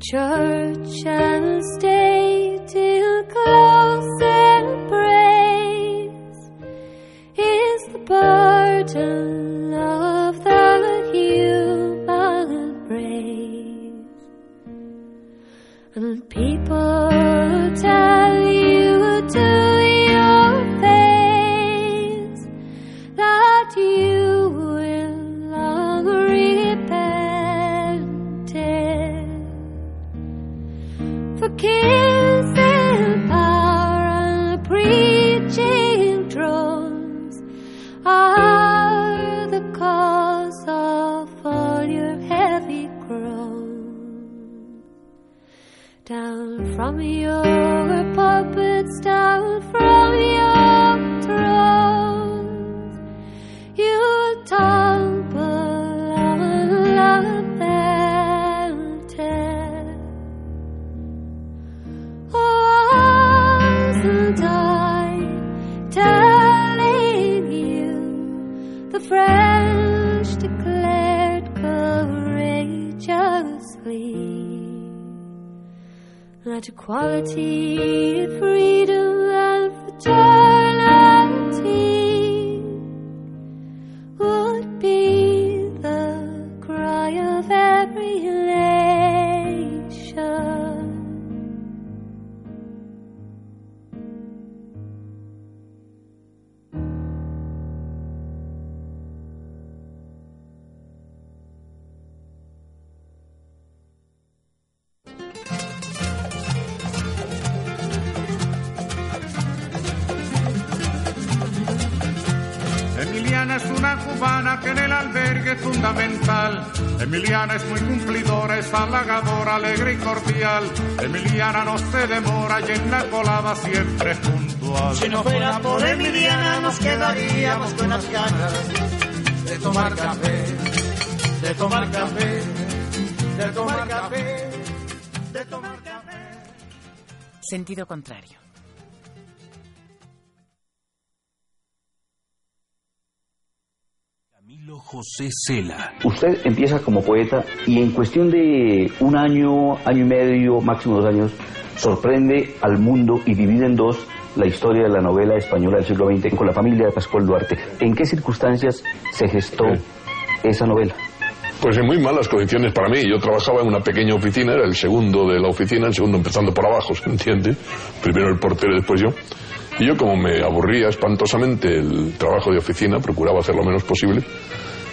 Church and state Emiliana no se demora y en la colada siempre puntual. Si no fuera por Emiliana nos quedaríamos con las ganas de tomar café, de tomar café, de tomar café, de tomar café. Sentido contrario. Camilo José Cela. Usted empieza como poeta y en cuestión de un año, año y medio, máximo dos años, sorprende al mundo y divide en dos la historia de la novela española del siglo XX con la familia de Pascual Duarte. ¿En qué circunstancias se gestó esa novela? Pues en muy malas condiciones para mí. Yo trabajaba en una pequeña oficina, era el segundo de la oficina, el segundo empezando por abajo, ¿se entiende? Primero el portero y después yo. Y yo, como me aburría espantosamente el trabajo de oficina, procuraba hacer lo menos posible,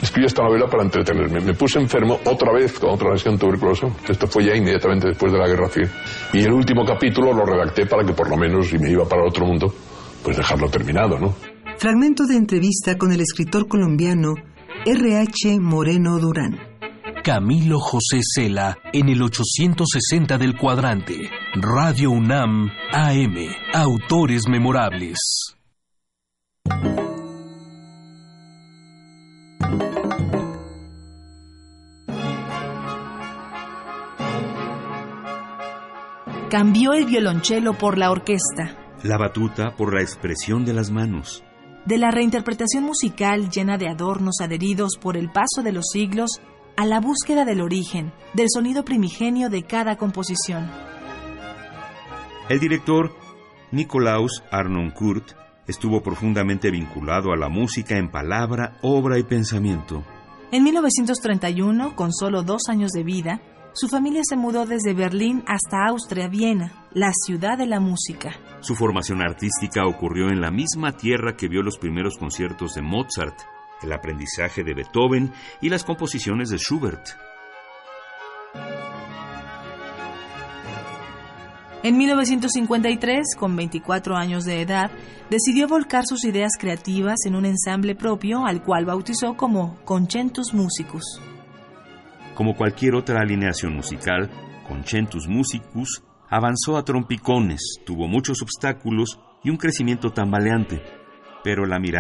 escribí esta novela para entretenerme. Me puse enfermo otra vez con otra lesión tuberculosa. Esto fue ya inmediatamente después de la Guerra Civil. Y el último capítulo lo redacté para que por lo menos, si me iba para otro mundo, pues dejarlo terminado, ¿no? Fragmento de entrevista con el escritor colombiano R.H. Moreno Durán. Camilo José Cela en el 860 del cuadrante. Radio UNAM AM. Autores memorables. Cambió el violonchelo por la orquesta. La batuta por la expresión de las manos. De la reinterpretación musical llena de adornos adheridos por el paso de los siglos a la búsqueda del origen, del sonido primigenio de cada composición. El director Nicolaus Arnoncourt estuvo profundamente vinculado a la música en palabra, obra y pensamiento. En 1931, con solo dos años de vida, su familia se mudó desde Berlín hasta Austria, Viena, la ciudad de la música. Su formación artística ocurrió en la misma tierra que vio los primeros conciertos de Mozart, el aprendizaje de Beethoven y las composiciones de Schubert. En 1953, con 24 años de edad, decidió volcar sus ideas creativas en un ensamble propio al cual bautizó como Concentus Musicus. Como cualquier otra alineación musical, Concentus Musicus avanzó a trompicones, tuvo muchos obstáculos y un crecimiento tambaleante. pero la mirada